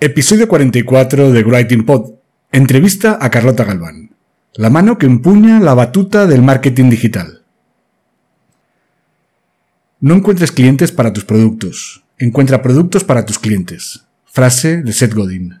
Episodio 44 de Writing Pod. Entrevista a Carlota Galván. La mano que empuña la batuta del marketing digital. No encuentres clientes para tus productos. Encuentra productos para tus clientes. Frase de Seth Godin.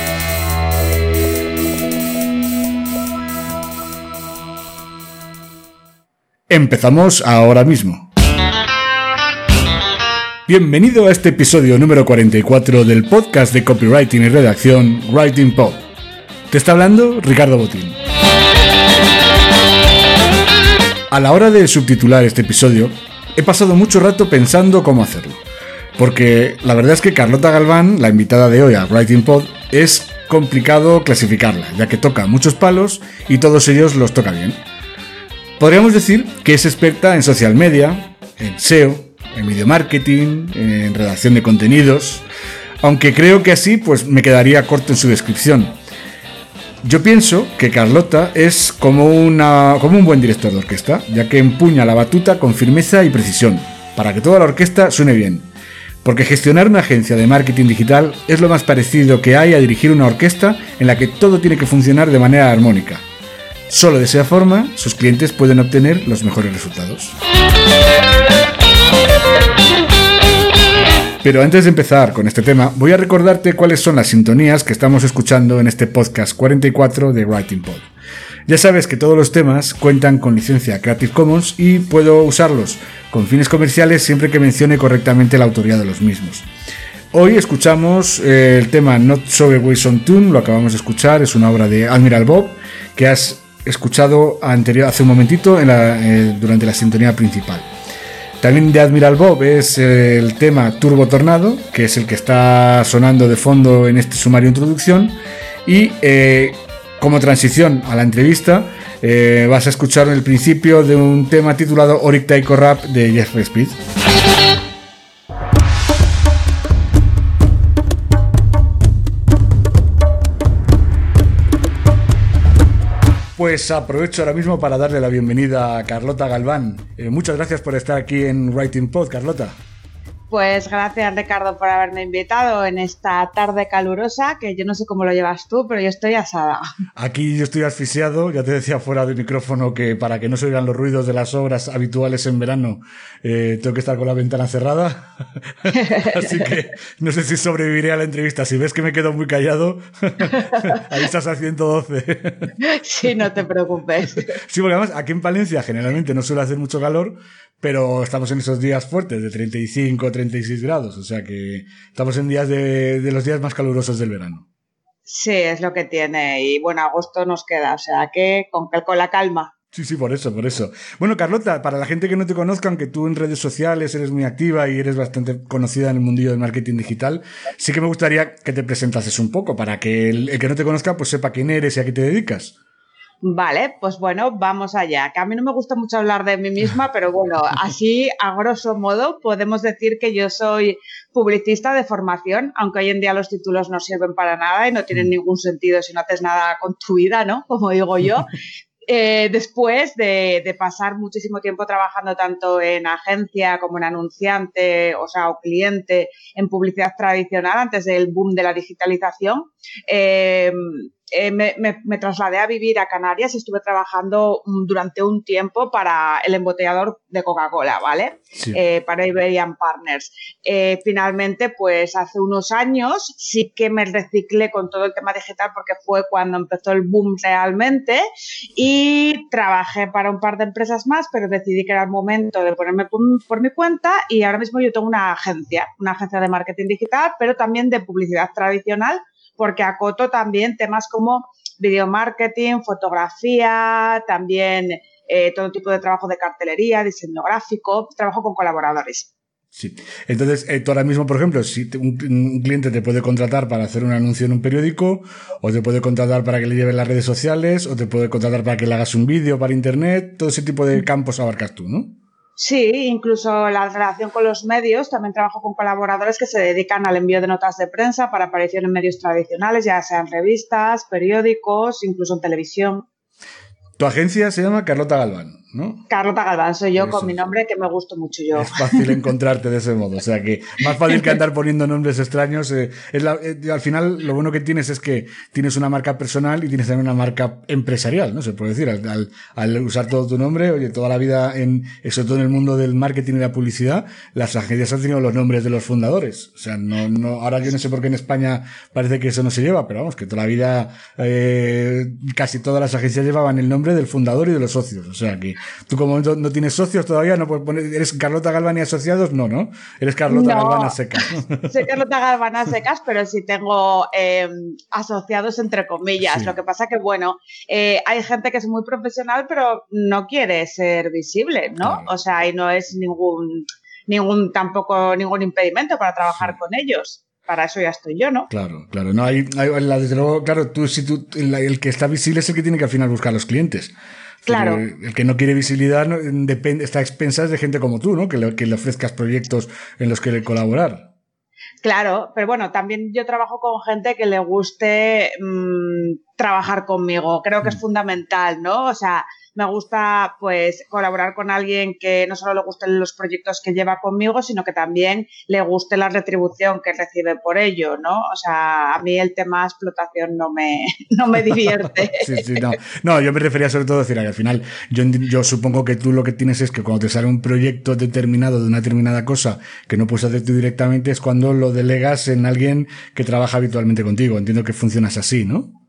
Empezamos ahora mismo. Bienvenido a este episodio número 44 del podcast de copywriting y redacción Writing Pod. Te está hablando Ricardo Botín. A la hora de subtitular este episodio, he pasado mucho rato pensando cómo hacerlo. Porque la verdad es que Carlota Galván, la invitada de hoy a Writing Pod, es complicado clasificarla, ya que toca muchos palos y todos ellos los toca bien. Podríamos decir que es experta en social media, en SEO, en video marketing, en redacción de contenidos, aunque creo que así pues me quedaría corto en su descripción. Yo pienso que Carlota es como, una, como un buen director de orquesta, ya que empuña la batuta con firmeza y precisión, para que toda la orquesta suene bien. Porque gestionar una agencia de marketing digital es lo más parecido que hay a dirigir una orquesta en la que todo tiene que funcionar de manera armónica. Solo de esa forma sus clientes pueden obtener los mejores resultados. Pero antes de empezar con este tema, voy a recordarte cuáles son las sintonías que estamos escuchando en este podcast 44 de Writing Pod. Ya sabes que todos los temas cuentan con licencia Creative Commons y puedo usarlos con fines comerciales siempre que mencione correctamente la autoría de los mismos. Hoy escuchamos eh, el tema Not So Away on Tune, lo acabamos de escuchar, es una obra de Admiral Bob que has escuchado anterior, hace un momentito eh, durante la sintonía principal. También de Admiral Bob es eh, el tema Turbo Tornado, que es el que está sonando de fondo en este sumario introducción. Y eh, como transición a la entrevista, vas a escuchar el principio de un tema titulado Oric Taiko Rap de Jeff Speed. Pues aprovecho ahora mismo para darle la bienvenida a Carlota Galván. Eh, muchas gracias por estar aquí en Writing Pod, Carlota. Pues gracias Ricardo por haberme invitado en esta tarde calurosa, que yo no sé cómo lo llevas tú, pero yo estoy asada. Aquí yo estoy asfixiado, ya te decía fuera del micrófono que para que no se oigan los ruidos de las obras habituales en verano, eh, tengo que estar con la ventana cerrada. Así que no sé si sobreviviré a la entrevista. Si ves que me quedo muy callado, ahí estás a 112. sí, no te preocupes. Sí, porque además aquí en Palencia generalmente no suele hacer mucho calor, pero estamos en esos días fuertes de 35, 36 grados, o sea que estamos en días de, de, los días más calurosos del verano. Sí, es lo que tiene y bueno, agosto nos queda, o sea que con, con la calma. Sí, sí, por eso, por eso. Bueno, Carlota, para la gente que no te conozca, aunque tú en redes sociales eres muy activa y eres bastante conocida en el mundillo del marketing digital, sí que me gustaría que te presentases un poco para que el, el que no te conozca pues sepa quién eres y a qué te dedicas. Vale, pues bueno, vamos allá. Que a mí no me gusta mucho hablar de mí misma, pero bueno, así a grosso modo podemos decir que yo soy publicista de formación, aunque hoy en día los títulos no sirven para nada y no tienen ningún sentido si no haces nada con tu vida, ¿no? Como digo yo. eh, después de, pasar muchísimo tiempo trabajando tanto en agencia como en anunciante, o sea, o cliente en publicidad tradicional antes del boom de la digitalización, eh, eh, me, trasladé a vivir a Canarias y estuve trabajando durante un tiempo para el embotellador de Coca-Cola, ¿vale? Eh, para Iberian Partners. Eh, finalmente, pues hace unos años sí que me reciclé con todo el tema digital porque fue cuando empezó el boom realmente y trabajé para un par de empresas más, pero decidí que era el momento de ponerme por mi cuenta y ahora mismo yo tengo una agencia, una agencia de marketing digital, pero también de publicidad tradicional porque acoto también temas como video marketing, fotografía, también eh, todo tipo de trabajo de cartelería, diseño gráfico, trabajo con colaboradores. Sí. Entonces, eh, tú ahora mismo, por ejemplo, si un, cliente te puede contratar para hacer un anuncio en un periódico, o te puede contratar para que le lleves las redes sociales, o te puede contratar para que le hagas un vídeo para internet, todo ese tipo de campos abarcas tú, ¿no? Sí, incluso la relación con los medios. También trabajo con colaboradores que se dedican al envío de notas de prensa para aparición en medios tradicionales, ya sean revistas, periódicos, incluso en televisión. Tu agencia se llama Carlota Galván. Carlota Galván, soy yo con mi nombre que me gusto mucho yo. Es fácil encontrarte de ese modo, o sea que más fácil que andar poniendo nombres extraños. Eh, es eh, al final lo bueno que tienes es que tienes una marca personal y tienes también una marca empresarial, ¿no? Se puede decir, al, usar todo tu nombre, oye, toda la vida en, sobre todo en el mundo del marketing y la publicidad, las agencias han tenido los nombres de los fundadores. O sea, no, no, ahora yo no sé por qué en España parece que eso no se lleva, pero vamos, que toda la vida, eh, casi todas las agencias llevaban el nombre del fundador y de los socios. O sea que Tú como no tienes socios todavía, no puedes poner, ¿eres Carlota Galván y asociados? No, ¿no? Eres Carlota Galván a secas. Soy Carlota Galván a secas, pero sí tengo em, asociados entre comillas. Lo que pasa que, bueno, eh, hay gente que es muy profesional, pero no quiere ser visible, ¿no? O sea, y no es ningún, ningún, tampoco ningún impedimento para trabajar con ellos para eso ya estoy yo, ¿no? Claro, claro. No, hay, desde luego, claro, tú, si tú, el, que está visible es el que tiene que al final buscar a los clientes. Claro. El que no quiere visibilidad depende, está a expensas de gente como tú, ¿no? Que le, que le ofrezcas proyectos en los que colaborar. Claro, pero bueno, también yo trabajo con gente que le guste mm, trabajar conmigo. Creo que es mm. fundamental, ¿no? O sea, me gusta pues colaborar con alguien que no solo le gusten los proyectos que lleva conmigo, sino que también le guste la retribución que recibe por ello, ¿no? O sea, a mí el tema explotación no me, no me divierte. sí, sí, no. no. yo me refería sobre todo a decir al final yo, yo supongo que tú lo que tienes es que cuando te sale un proyecto determinado de una determinada cosa que no puedes hacer tú directamente es cuando lo delegas en alguien que trabaja habitualmente contigo. Entiendo que funcionas así, ¿no?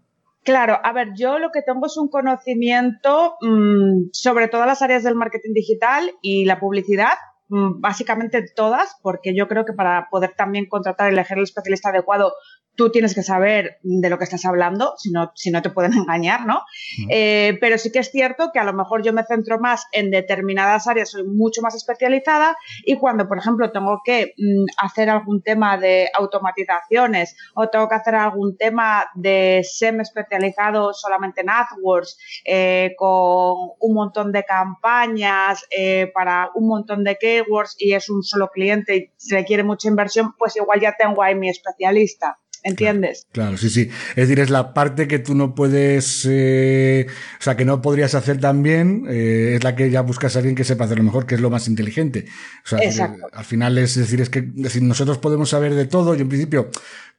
Claro, a ver, yo lo que tengo es un conocimiento mm, sobre todas las áreas del marketing digital y la publicidad, mm, básicamente todas, porque yo creo que para poder también contratar y elegir el especialista adecuado tú tienes que saber de lo que estás hablando, si no, si no te pueden engañar, ¿no? Eh, pero sí que es cierto que a lo mejor yo me centro más en determinadas áreas, soy mucho más especializada y cuando, por ejemplo, tengo que mm, hacer algún tema de automatizaciones o tengo que hacer algún tema de SEM especializado solamente en AdWords, eh, con un montón de campañas eh, para un montón de keywords y es un solo cliente y se requiere mucha inversión, pues igual ya tengo ahí mi especialista. ¿Entiendes? Claro, sí, sí. Es decir, es la parte que tú no puedes, eh, o sea, que no podrías hacer tan bien, eh, es la que ya buscas a alguien que sepa hacerlo mejor, que es lo más inteligente. O sea, Exacto. al final es decir, es que decir, nosotros podemos saber de todo. Yo en principio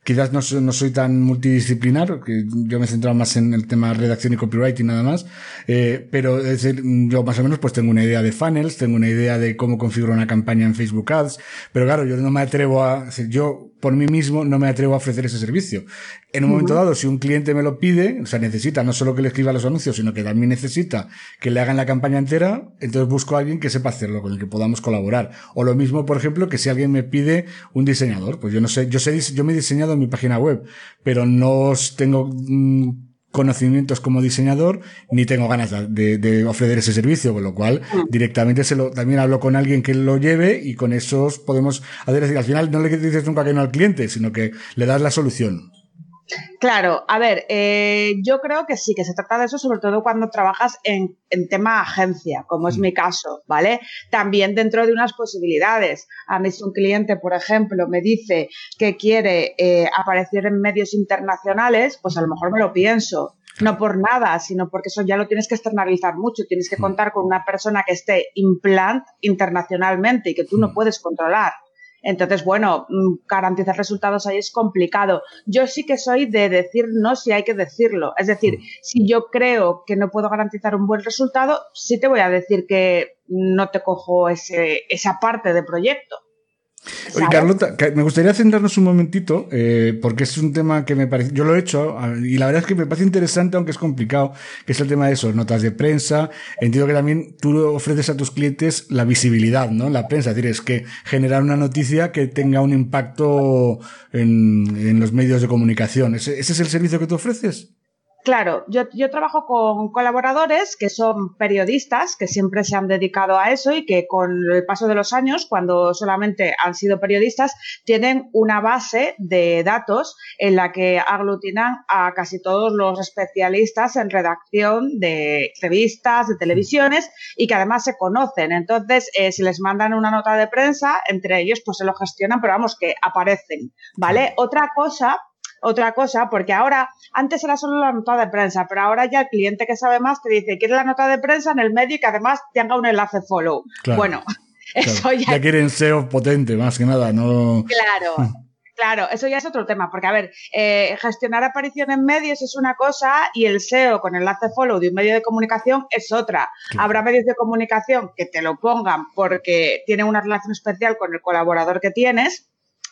quizás no, no, soy tan multidisciplinar, que yo me he centrado más en el tema redacción y copywriting nada más, eh, pero es decir, yo más o menos pues tengo una idea de funnels, tengo una idea de cómo configurar una campaña en Facebook Ads, pero claro, yo no me atrevo a, decir, yo por mí mismo no me atrevo a ofrecer ese servicio. En un momento dado, si un cliente me lo pide, o sea, necesita no solo que le escriba los anuncios, sino que también necesita que le hagan la campaña entera, entonces busco a alguien que sepa hacerlo, con el que podamos colaborar. O lo mismo, por ejemplo, que si alguien me pide un diseñador, pues yo no sé, yo sé, yo me he diseñado en mi página web, pero no tengo mm, conocimientos como diseñador, ni tengo ganas de, ofrecer ese servicio, con lo cual mm. directamente se lo, también hablo con alguien que lo lleve y con esos podemos hacer, al final no le dices nunca que no al cliente, sino que le das la solución. Claro, a ver, eh, yo creo que sí, que se trata de eso, sobre todo cuando trabajas en, tema agencia, como es mm. mi caso, ¿vale? También dentro de unas posibilidades. A mí si un cliente, por ejemplo, me dice que quiere eh, aparecer en medios internacionales, pues a lo mejor me lo pienso. no por nada, sino porque eso ya lo tienes que externalizar mucho, tienes que contar con una persona que esté implant internacionalmente y que tú no puedes controlar. Entonces, bueno, mm, garantizar resultados ahí es complicado. Yo sí que soy de decir no si hay que decirlo. Es decir, si yo creo que no puedo garantizar un buen resultado, sí te voy a decir que no te cojo ese, esa parte de proyecto. Oye, Carlota, me gustaría centrarnos un momentito, eh, porque es un tema que me parece, yo lo he hecho, y la verdad es que me parece interesante, aunque es complicado, que es el tema de eso, notas de prensa. Entiendo que también tú ofreces a tus clientes la visibilidad, ¿no? La prensa, es decir, es que generar una noticia que tenga un impacto en, en los medios de comunicación. ¿Ese, ¿Ese es el servicio que tú ofreces? Claro, yo, yo, trabajo con colaboradores que son periodistas, que siempre se han dedicado a eso y que con el paso de los años, cuando solamente han sido periodistas, tienen una base de datos en la que aglutinan a casi todos los especialistas en redacción de revistas, de televisiones y que además se conocen. Entonces, eh, si les mandan una nota de prensa, entre ellos pues se lo gestionan, pero vamos, que aparecen, ¿vale? Otra cosa otra cosa, porque ahora, antes era solo la nota de prensa, pero ahora ya el cliente que sabe más te dice, quiere la nota de prensa en el medio y que además tenga un enlace follow. bueno, eso ya... Ya quieren SEO potente, más que nada, no... Claro. Hmm. Claro, eso ya es otro tema, porque a ver, eh, gestionar aparición en medios es una cosa y el SEO con enlace follow de un medio de comunicación es otra. Habrá medios de comunicación que te lo pongan porque tienen una relación especial con el colaborador que tienes,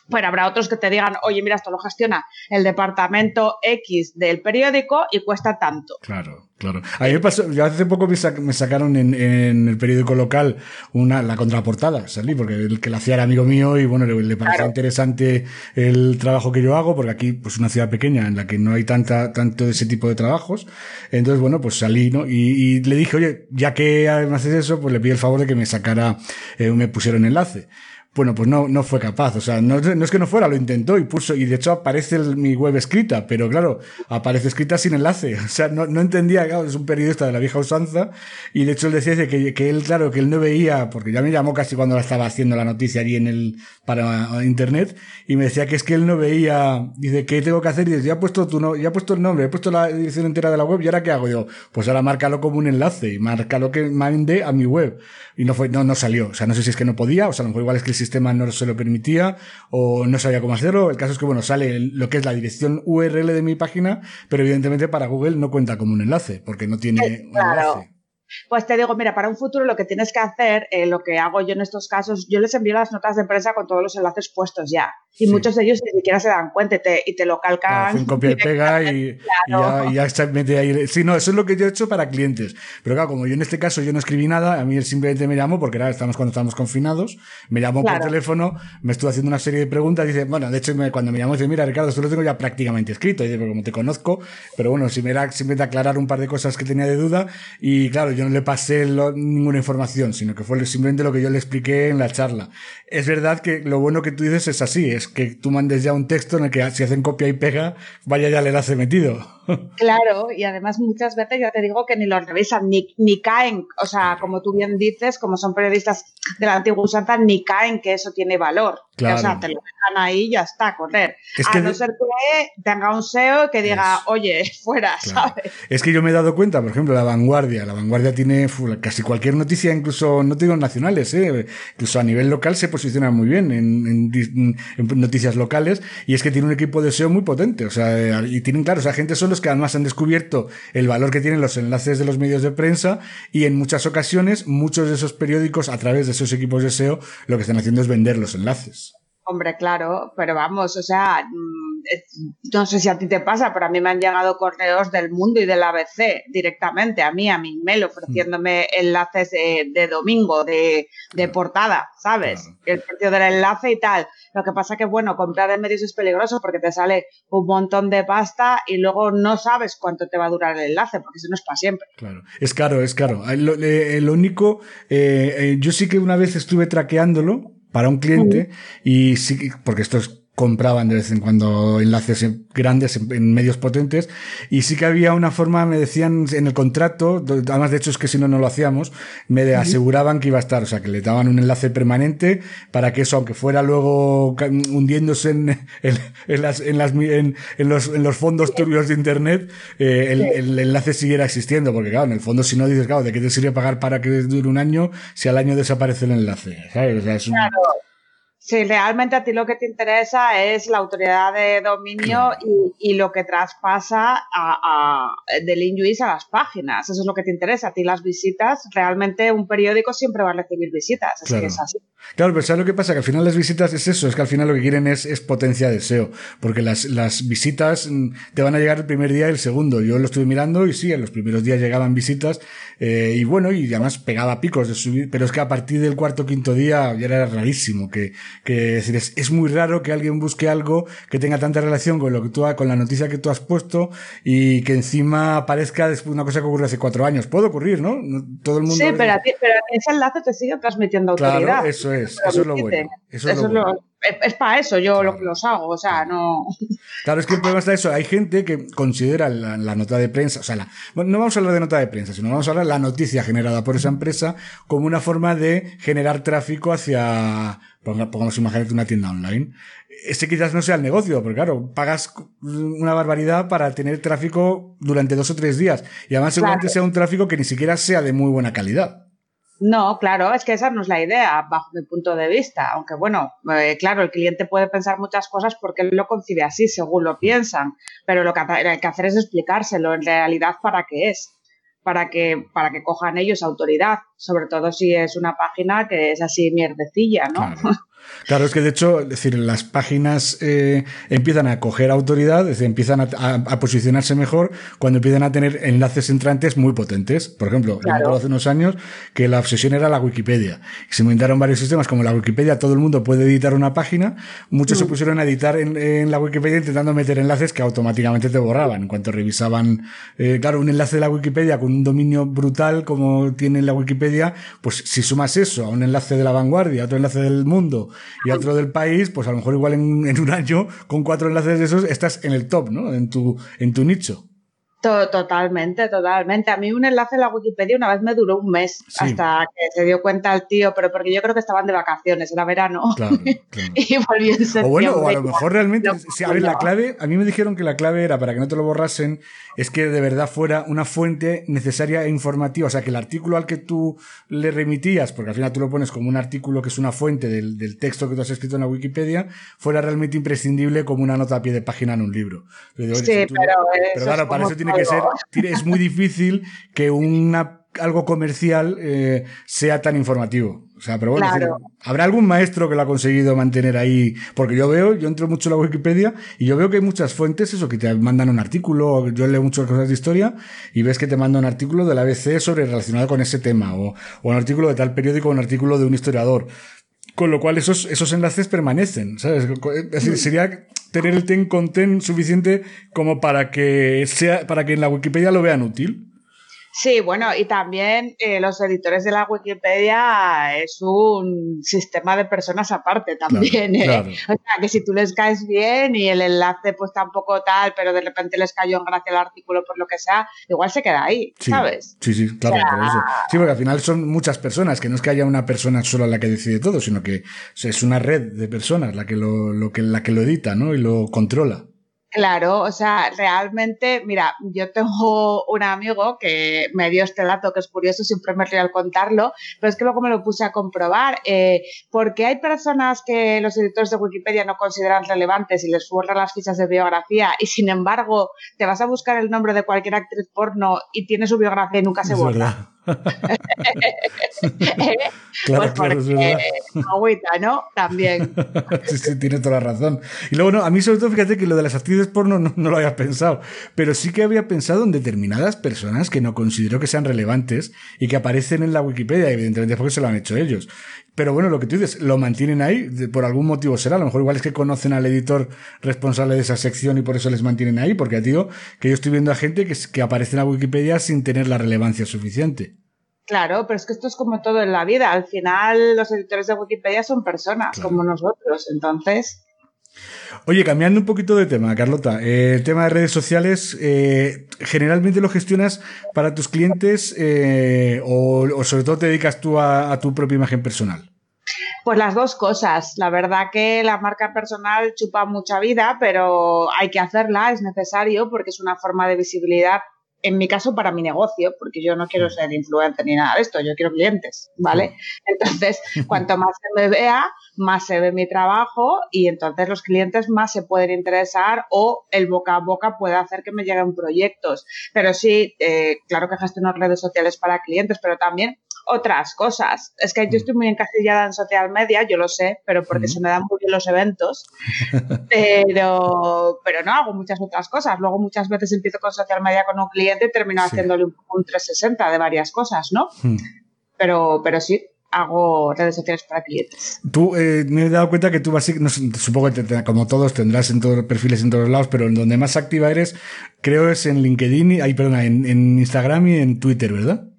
pero habrá otros que te digan, oye, mira, esto lo gestiona el departamento X del periódico y cuesta tanto. Claro, claro. A mí me pasó, yo hace poco me, sacaron en, el periódico local una, la contraportada, salí, porque el que la hacía era amigo mío y bueno, le, parecía interesante el trabajo que yo hago, porque aquí, pues una ciudad pequeña en la que no hay tanta, tanto de ese tipo de trabajos. Entonces, bueno, pues salí, ¿no? Y, le dije, oye, ya que además haces eso, pues le pido el favor de que me sacara, eh, me pusiera un enlace. Bueno, pues no, no fue capaz. O sea, no, no, es que no fuera, lo intentó y puso, y de hecho aparece mi web escrita, pero claro, aparece escrita sin enlace. O sea, no, no entendía, claro, es un periodista de la vieja usanza, y de hecho él decía que, que él, claro, que él no veía, porque ya me llamó casi cuando la estaba haciendo la noticia allí en el, para internet, y me decía que es que él no veía, dice, ¿qué tengo que hacer? Y dice, ya he puesto tu no, ya he puesto el nombre, he puesto la dirección entera de la web, ¿y ahora qué hago? yo, pues ahora márcalo como un enlace, y márcalo que mande a mi web. Y no fue, no, no salió. O sea, no sé si es que no podía, o sea, a lo mejor igual es que el sistema no se lo permitía o no sabía cómo hacerlo. El caso es que, bueno, sale lo que es la dirección URL de mi página, pero evidentemente para Google no cuenta como un enlace, porque no tiene un enlace. Pues te digo, mira, para un futuro lo que tienes que hacer, eh, lo que hago yo en estos casos, yo les envío las notas de prensa con todos los enlaces puestos ya. Y muchos de ellos ni siquiera se dan cuenta y te, y te lo calcan. Claro, copia y pega y, ya, y, ya, está mete ahí. Sí, no, eso es lo que yo he hecho para clientes. Pero claro, como yo en este caso yo no escribí nada, a mí él simplemente me llamó, porque era, estamos cuando estábamos confinados, me llamó por teléfono, me estuvo haciendo una serie de preguntas, dice, bueno, de hecho cuando me llamó dice, mira Ricardo, esto lo tengo ya prácticamente escrito, y dice, pero como te conozco, pero bueno, si me era simplemente aclarar un par de cosas que tenía de duda, y claro, yo no le pasé ninguna información, sino que fue simplemente lo que yo le expliqué en la charla. Es verdad que lo bueno que tú dices es así, es que tú mandes ya un texto en el que si hacen copia y pega, vaya ya el enlace metido. Claro, y además muchas veces ya te digo que ni lo revisan, ni, ni caen, o sea, como tú bien dices, como son periodistas de la antigua Santa, ni caen que eso tiene valor. O sea, te lo dejan ahí y ya está, correr. a no ser que tenga un SEO que diga, oye, fuera, ¿sabes? Es que yo me he dado cuenta, por ejemplo, la vanguardia. La vanguardia tiene casi cualquier noticia, incluso, no te digo nacionales, ¿eh? incluso a nivel local se posiciona muy bien en, en, noticias locales y es que tiene un equipo de SEO muy potente. O sea, y tienen, claro, o sea, gente son que además han descubierto el valor que tienen los enlaces de los medios de prensa y en muchas ocasiones muchos de esos periódicos a través de esos equipos de SEO lo que están haciendo es vender los enlaces. Hombre, claro, pero vamos, o sea, mm, no sé si a ti te pasa, pero a mí me han llegado correos del mundo y del ABC directamente a mí, a mi email, ofreciéndome enlaces de, domingo, de, portada, ¿sabes? El precio del enlace y tal. Lo que pasa que, bueno, comprar en medios es peligroso porque te sale un montón de pasta y luego no sabes cuánto te va a durar el enlace, porque eso no es para siempre. Claro, es caro, es caro. Lo, eh, único, eh, eh, yo sí que una vez estuve traqueándolo para un cliente y sí, porque esto es compraban de vez en cuando enlaces grandes en, medios potentes y sí que había una forma, me decían en el contrato, además de hecho es que si no, no lo hacíamos, me aseguraban que iba a estar, o sea, que le daban un enlace permanente para que eso, aunque fuera luego hundiéndose en, en, las, en, las, en, los, en los fondos turbios de Internet, eh, el, el, enlace siguiera existiendo, porque claro, en el fondo si no dices, claro, ¿de qué te sirve pagar para que dure un año si al año desaparece el enlace? ¿sabes? O sea, es un... Si realmente a ti lo que te interesa es la autoridad de dominio y, lo que traspasa a, del InUIS a las páginas. Eso es lo que te interesa. A ti las visitas, realmente un periódico siempre va a recibir visitas. Claro. es así. Claro, pero ¿sabes lo que pasa? Que al final las visitas es eso, es que al final lo que quieren es, es potencia de SEO. Porque las, las visitas mm, te van a llegar el primer día y el segundo. Yo lo estuve mirando y sí, en los primeros días llegaban visitas eh, y bueno, y además pegaba picos de subir, pero es que a partir del cuarto o quinto día ya era rarísimo que que es, decir, es, muy raro que alguien busque algo que tenga tanta relación con lo que tú, con la noticia que tú has puesto y que encima aparezca después una cosa que ocurrió hace cuatro años. Puede ocurrir, ¿no? Todo el mundo. Sí, pero, a ti, pero ese enlace te sigue transmitiendo autoridad. Claro, eso es, eso es lo bueno. Eso es, lo bueno es para eso yo lo, los hago, o sea, no. Claro, es que el problema está eso. Hay gente que considera la, nota de prensa, o sea, la, no vamos a hablar de nota de prensa, sino vamos a hablar de la noticia generada por esa empresa como una forma de generar tráfico hacia, pongamos, imagínate una tienda online. Ese quizás no sea el negocio, porque claro, pagas una barbaridad para tener tráfico durante dos o tres días. Y además seguramente sea un tráfico que ni siquiera sea de muy buena calidad. No, claro, es que esa no es la idea, bajo mi punto de vista. Aunque bueno, eh, claro, el cliente puede pensar muchas cosas porque él lo concibe así, según lo piensan. Pero lo que hay que hacer es explicárselo en realidad para qué es. Para que, para que cojan ellos autoridad, sobre todo si es una página que es así mierdecilla, ¿no? Es que de hecho, es decir, las páginas eh, empiezan a coger autoridad, es decir, empiezan a, posicionarse mejor cuando empiezan a tener enlaces entrantes muy potentes. Por ejemplo, yo hace unos años que la obsesión era la Wikipedia. Se inventaron varios sistemas como la Wikipedia, todo el mundo puede editar una página. Muchos se mm. pusieron a editar en, la Wikipedia intentando meter enlaces que automáticamente te borraban en cuanto revisaban. Eh, claro, un enlace de la Wikipedia con un dominio brutal como tiene la Wikipedia, pues si sumas eso a un enlace de la vanguardia, a otro enlace del mundo, y otro del país, pues a lo mejor igual en, en, un año, con cuatro enlaces de esos, estás en el top, ¿no? En tu, en tu nicho. Totalmente, totalmente. A mí un enlace en la Wikipedia una vez me duró un mes hasta que se dio cuenta el tío, pero porque yo creo que estaban de vacaciones, era verano. Claro, y volvió en O bueno, o a lo mejor realmente, a ver, la clave, a mí me dijeron que la clave era para que no te lo borrasen, es que de verdad fuera una fuente necesaria e informativa. O sea, que el artículo al que tú le remitías, porque al final tú lo pones como un artículo que es una fuente del, del texto que tú has escrito en la Wikipedia, fuera realmente imprescindible como una nota a pie de página en un libro. sí, pero, pero claro, para eso tiene que ser, es muy difícil que una algo comercial eh, sea tan informativo. O sea, pero bueno, habrá algún maestro que lo ha conseguido mantener ahí, porque yo veo, yo entro mucho en la Wikipedia y yo veo que hay muchas fuentes, eso, que te mandan un artículo, yo leo muchas cosas de historia y ves que te mandan un artículo de la ABC sobre relacionado con ese tema, o, o un artículo de tal periódico, o un artículo de un historiador. Con lo cual esos, esos enlaces permanecen, ¿sabes? Es decir, sería tener el ten content suficiente como para que sea, para que en la Wikipedia lo vean útil. Sí, bueno, y también eh, los editores de la Wikipedia es un sistema de personas aparte también. ¿eh? O sea, que si tú les caes bien y el enlace pues tampoco tal, pero de repente les cayó en gracia el artículo por lo que sea, igual se queda ahí, ¿sabes? Sí, sí, claro, por eso. Sí, porque al final son muchas personas, que no es que haya una persona sola la que decide todo, sino que es una red de personas la que lo, lo que, la que lo edita, ¿no? Y lo controla. Claro, o sea, realmente, mira, yo tengo un amigo que me dio este dato que es curioso, siempre me río al contarlo, pero es que luego me lo puse a comprobar, eh, porque hay personas que los editores de Wikipedia no consideran relevantes y les borran las fichas de biografía y sin embargo te vas a buscar el nombre de cualquier actriz porno y tiene su biografía y nunca se borra. claro, claro, es verdad. Agüita, ¿no? También. sí, sí, tiene toda la razón. Y luego, no, a mí sobre todo, fíjate que lo de las actrices porno no, no, lo había pensado, pero sí que había pensado en determinadas personas que no considero que sean relevantes y que aparecen en la Wikipedia, evidentemente porque se lo han hecho ellos. Pero bueno, lo que tú dices, lo mantienen ahí, por algún motivo será. A lo mejor igual es que conocen al editor responsable de esa sección y por eso les mantienen ahí, porque digo que yo estoy viendo a gente que, que aparece en la Wikipedia sin tener la relevancia suficiente. Claro, pero es que esto es como todo en la vida. Al final, los editores de Wikipedia son personas como nosotros, entonces. Oye, cambiando un poquito de tema, Carlota, eh, el tema de redes sociales, eh, ¿generalmente lo gestionas para tus clientes eh, o, sobre todo te dedicas tú a, tu propia imagen personal? Pues las dos cosas. La verdad que la marca personal chupa mucha vida, pero hay que hacerla, es necesario porque es una forma de visibilidad en mi caso para mi negocio, porque yo no quiero ser influencer ni nada de esto, yo quiero clientes, ¿vale? Entonces, cuanto más se me vea, más se ve mi trabajo y entonces los clientes más se pueden interesar o el boca a boca puede hacer que me lleguen proyectos. Pero sí, eh, claro que gestiono redes sociales para clientes, pero también otras cosas. Es que yo estoy muy encasillada en social media, yo lo sé, pero porque se me dan muy bien los eventos. Pero, pero no, hago muchas otras cosas. Luego muchas veces empiezo con social media con un cliente y termino haciéndole un, un, 360 de varias cosas, ¿no? Pero, pero sí, hago redes sociales para clientes. Tú, eh, me he dado cuenta que tú básicamente, supongo que como todos tendrás en todos los perfiles en todos lados, pero en donde más activa eres, creo es en LinkedIn, ahí, perdona, en, en Instagram y en Twitter, ¿verdad?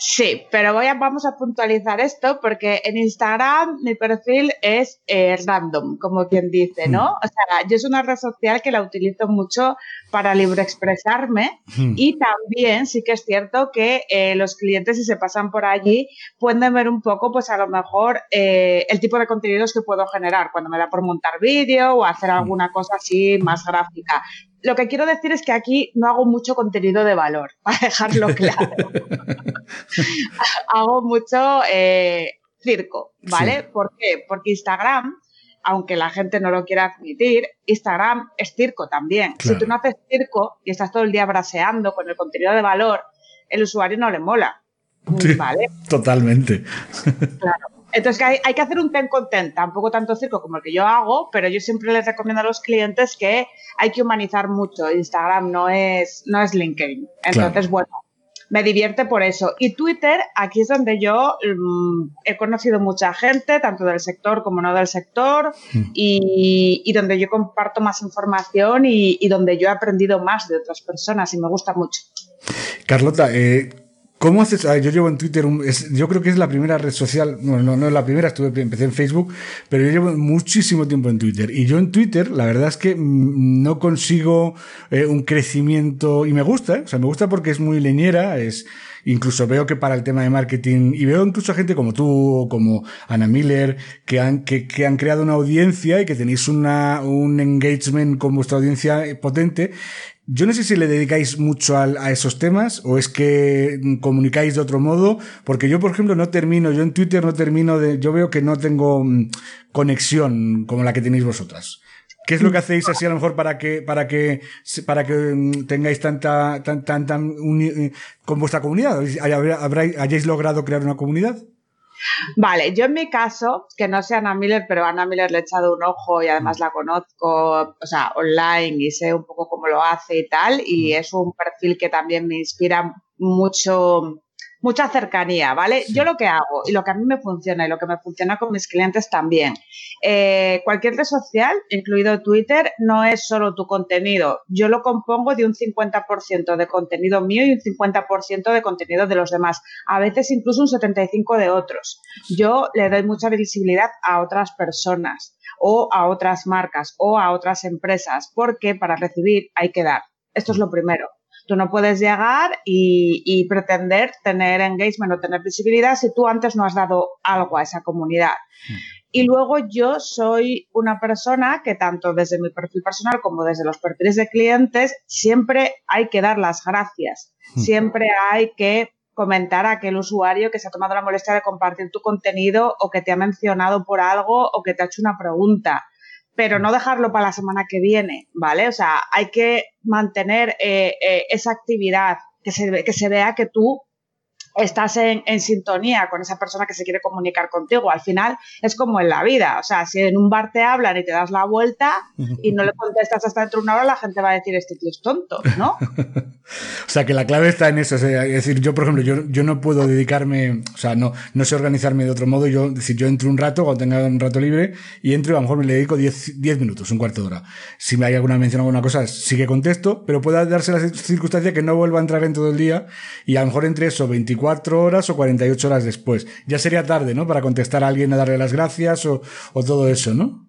Sí, pero voy a, vamos a puntualizar esto porque en Instagram mi perfil es eh, random, como quien dice, ¿no? Mm. O sea, yo es una red social que la utilizo mucho para libre expresarme mm. y también sí que es cierto que eh, los clientes si se pasan por allí pueden ver un poco, pues a lo mejor eh, el tipo de contenidos que puedo generar cuando me da por montar vídeo o hacer mm. alguna cosa así más gráfica lo que quiero decir es que aquí no hago mucho contenido de valor, para dejarlo claro. hago mucho eh, circo, ¿vale? ¿Por qué? Porque Instagram, aunque la gente no lo quiera admitir, Instagram es circo también. Si tú no haces circo y estás todo el día braseando con el contenido de valor, el usuario no le mola. ¿Vale? Totalmente. Claro. Entonces hay, hay, que hacer un ten content, tampoco tanto circo como el que yo hago, pero yo siempre les recomiendo a los clientes que hay que humanizar mucho. Instagram no es, no es LinkedIn. Entonces, bueno, me divierte por eso. Y Twitter, aquí es donde yo mm, he conocido mucha gente, tanto del sector como no del sector, mm. y, y, donde yo comparto más información y, y, donde yo he aprendido más de otras personas y me gusta mucho. Carlota, eh, ¿Cómo haces? yo llevo en Twitter, yo creo que es la primera red social, bueno, no, no es la primera, estuve, empecé en Facebook, pero yo llevo muchísimo tiempo en Twitter. Y yo en Twitter, la verdad es que no consigo eh, un crecimiento, y me gusta, ¿eh? o sea, me gusta porque es muy leñera, es, incluso veo que para el tema de marketing, y veo incluso a gente como tú, como Ana Miller, que han, que, que han creado una audiencia y que tenéis una, un engagement con vuestra audiencia potente, yo no sé si le dedicáis mucho a, esos temas o es que comunicáis de otro modo, porque yo, por ejemplo, no termino, yo en Twitter no termino de, yo veo que no tengo mm, conexión como la que tenéis vosotras. ¿Qué es lo que hacéis así a lo mejor para que, para que, para que mm, tengáis tanta, tan, tan, tan, eh, con vuestra comunidad? ¿Hayáis logrado crear una comunidad? Vale, yo en mi caso, que no sé Ana Miller, pero a Ana Miller le he echado un ojo y además la conozco, o sea, online y sé un poco cómo lo hace y tal, y es un perfil que también me inspira mucho mucha cercanía, ¿vale? Yo lo que hago y lo que a mí me funciona y lo que me funciona con mis clientes también. Eh, cualquier red social, incluido Twitter, no es solo tu contenido. Yo lo compongo de un 50% de contenido mío y un 50% de contenido de los demás. A veces incluso un 75% de otros. Yo le doy mucha visibilidad a otras personas o a otras marcas o a otras empresas porque para recibir hay que dar. Esto es lo primero. Tú no puedes llegar y, pretender tener engagement o tener visibilidad si tú antes no has dado algo a esa comunidad. Hmm. Y luego yo soy una persona que tanto desde mi perfil personal como desde los perfiles de clientes siempre hay que dar las gracias. Hmm. Siempre hay que comentar a aquel usuario que se ha tomado la molestia de compartir tu contenido o que te ha mencionado por algo o que te ha hecho una pregunta pero no dejarlo para la semana que viene, ¿vale? O sea, hay que mantener eh, eh, esa actividad, que se, que se vea que tú estás en, sintonía con esa persona que se quiere comunicar contigo. Al final es como en la vida. O sea, si en un bar te hablan y te das la vuelta y no le contestas hasta dentro de una hora, la gente va a decir, este tío es tonto, ¿no? o sea, que la clave está en eso. es decir, yo, por ejemplo, yo, yo no puedo dedicarme, o sea, no, no sé organizarme de otro modo. Yo, decir, yo entro un rato, cuando tenga un rato libre, y entro y a lo mejor me le dedico 10 minutos, un cuarto de hora. Si me hay alguna mención alguna cosa, sí que contesto, pero puede darse la circunstancia que no vuelva a entrar en todo el día y a lo mejor entre eso, 24 horas o 48 horas después. Ya sería tarde, ¿no? Para contestar a alguien, a darle las gracias o, todo eso, ¿no?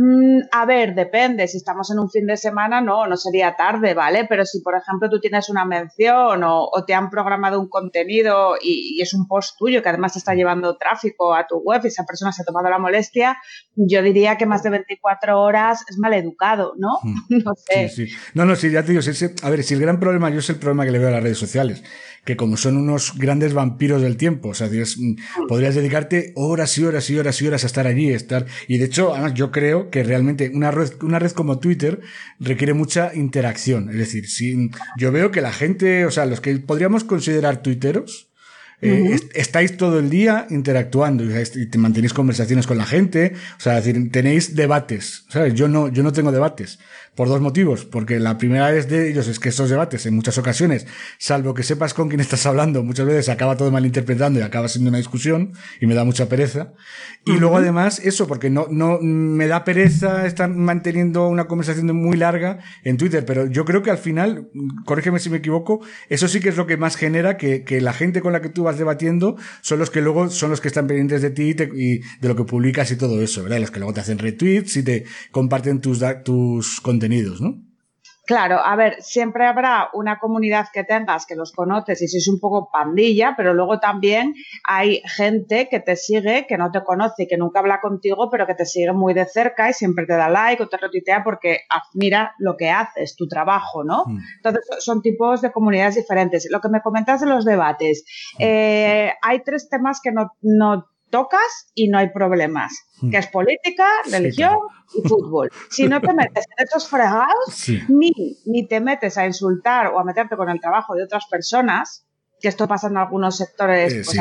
Mm, a ver, depende. Si estamos en un fin de semana, no, no sería tarde, ¿vale? Pero si, por ejemplo, tú tienes una mención o, te han programado un contenido y, es un post tuyo que además te está llevando tráfico a tu web y esa persona se ha tomado la molestia, yo diría que más de 24 horas es mal educado, ¿no? Mm. no sé. Sí, sí. No, no, sí, ya te digo, a ver, si el gran problema, yo es el problema que le veo a las redes sociales que como son unos grandes vampiros del tiempo, o sea, mm, podrías dedicarte horas y horas y horas y horas a estar allí, estar, y de hecho, además yo creo que realmente una red, una red como Twitter requiere mucha interacción, es decir, si yo veo que la gente, o sea, los que podríamos considerar tuiteros, eh, estáis todo el día interactuando y te mantenéis conversaciones con la gente, o sea, decir, tenéis debates, ¿sabes? Yo no, yo no tengo debates. Por dos motivos. Porque la primera vez de ellos es que esos debates, en muchas ocasiones, salvo que sepas con quién estás hablando, muchas veces acaba todo malinterpretando y acaba siendo una discusión y me da mucha pereza. Y luego además eso, porque no, no, me da pereza estar manteniendo una conversación muy larga en Twitter, pero yo creo que al final, corrígeme si me equivoco, eso sí que es lo que más genera que, que la gente con la que tú vas debatiendo son los que luego son los que están pendientes de ti y, de lo que publicas y todo eso, ¿verdad? Los que luego te hacen retweets y te comparten tus, tus contenidos ¿no? Claro, a ver, siempre habrá una comunidad que tengas que los conoces y si es un poco pandilla, pero luego también hay gente que te sigue, que no te conoce y que nunca habla contigo, pero que te sigue muy de cerca y siempre te da like o te retuitea porque admira lo que haces, tu trabajo, ¿no? Mm. Entonces, son tipos de comunidades diferentes. Lo que me comentas de los debates, mm. eh, hay tres temas que no, no tocas y no hay problemas, hmm. que es política, religión y fútbol. Si no te metes en esos fregados, ni, ni te metes a insultar o a meterte con el trabajo de otras personas, que esto pasa en algunos sectores, pues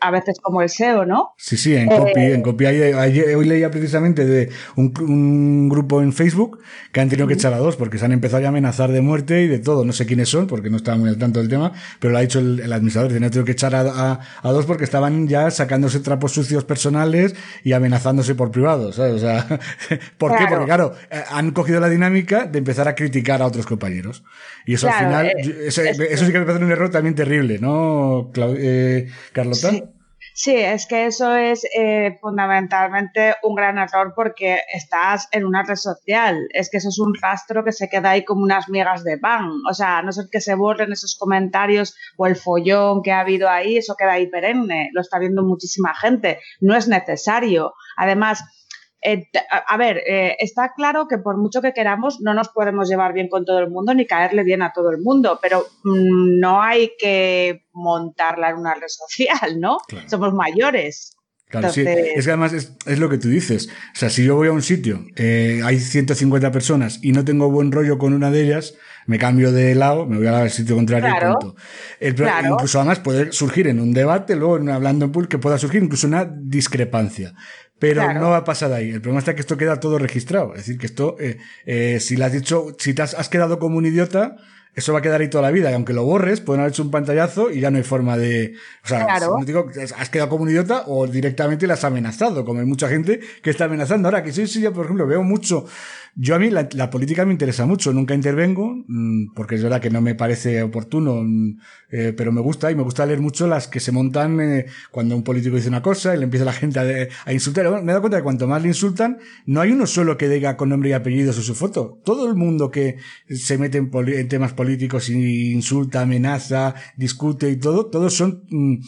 a, veces, como el SEO, ¿no? Sí, sí, en copy, eh, en copy. hoy leía precisamente de un, grupo en Facebook que han tenido que echar a dos porque se han empezado a amenazar de muerte y de todo. No sé quiénes son porque no estaba muy al tanto del tema, pero lo ha dicho el, administrador. han tenido que echar a, dos porque estaban ya sacándose trapos sucios personales y amenazándose por privados, ¿sabes? O sea, ¿por qué? Porque claro, eh, han cogido la dinámica de empezar a criticar a otros compañeros. Y eso al final, eh, eso, sí que me parece un error también terrible, ¿no, eh, Carlota? Sí. es que eso es eh, fundamentalmente un gran error porque estás en una red social. Es que eso es un rastro que se queda ahí como unas migas de pan. O sea, no ser que se borren esos comentarios o el follón que ha habido ahí, eso queda ahí perenne. Lo está viendo muchísima gente. No es necesario. Además, eh, a, ver, eh, está claro que por mucho que queramos, no nos podemos llevar bien con todo el mundo ni caerle bien a todo el mundo, pero mm, no hay que montarla en una red social, ¿no? Somos mayores. Claro, sí. Es que además es, lo que tú dices. O sea, si yo voy a un sitio, eh, hay 150 personas y no tengo buen rollo con una de ellas, me cambio de lado, me voy al sitio contrario y punto. Incluso además puede surgir en un debate, luego en, hablando en pool, que pueda surgir incluso una discrepancia. Pero no va a pasar ahí. El problema está que esto queda todo registrado. Es decir, que esto, eh, eh, si le has dicho, si te has, has, quedado como un idiota, eso va a quedar ahí toda la vida. Y aunque lo borres, pueden haber hecho un pantallazo y ya no hay forma de. O sea, no digo, has quedado como un idiota o directamente le has amenazado, como hay mucha gente que está amenazando. Ahora que sí, sí, yo, por ejemplo, veo mucho yo a mí la, política me interesa mucho, nunca intervengo, mm, porque es verdad que no me parece oportuno, mm, eh, pero me gusta y me gusta leer mucho las que se montan eh, cuando un político dice una cosa y le empieza la gente a, insultar. me he dado cuenta que cuanto más le insultan, no hay uno solo que diga con nombre y apellidos o su foto. Todo el mundo que se mete en, temas políticos y insulta, amenaza, discute y todo, todos son... Mm,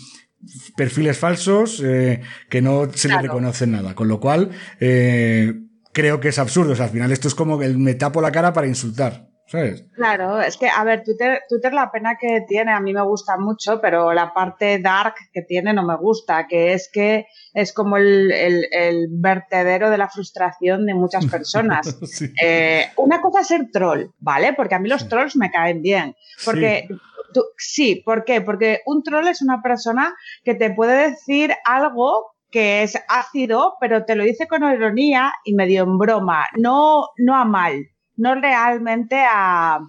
perfiles falsos eh, que no se le reconocen nada. Con lo cual, eh, creo que es absurdo. O sea, al final esto es como el me tapo la cara para insultar. ¿Sabes? Claro, es que, a ver, Twitter, Twitter la pena que tiene, a mí me gusta mucho, pero la parte dark que tiene no me gusta, que es que es como el, el, vertedero de la frustración de muchas personas. Eh, una cosa es ser troll, ¿vale? Porque a mí los trolls me caen bien. Porque sí. sí, ¿por qué? Porque un troll es una persona que te puede decir algo que es ácido, pero te lo dice con ironía y medio en broma, no, no a mal, no realmente a,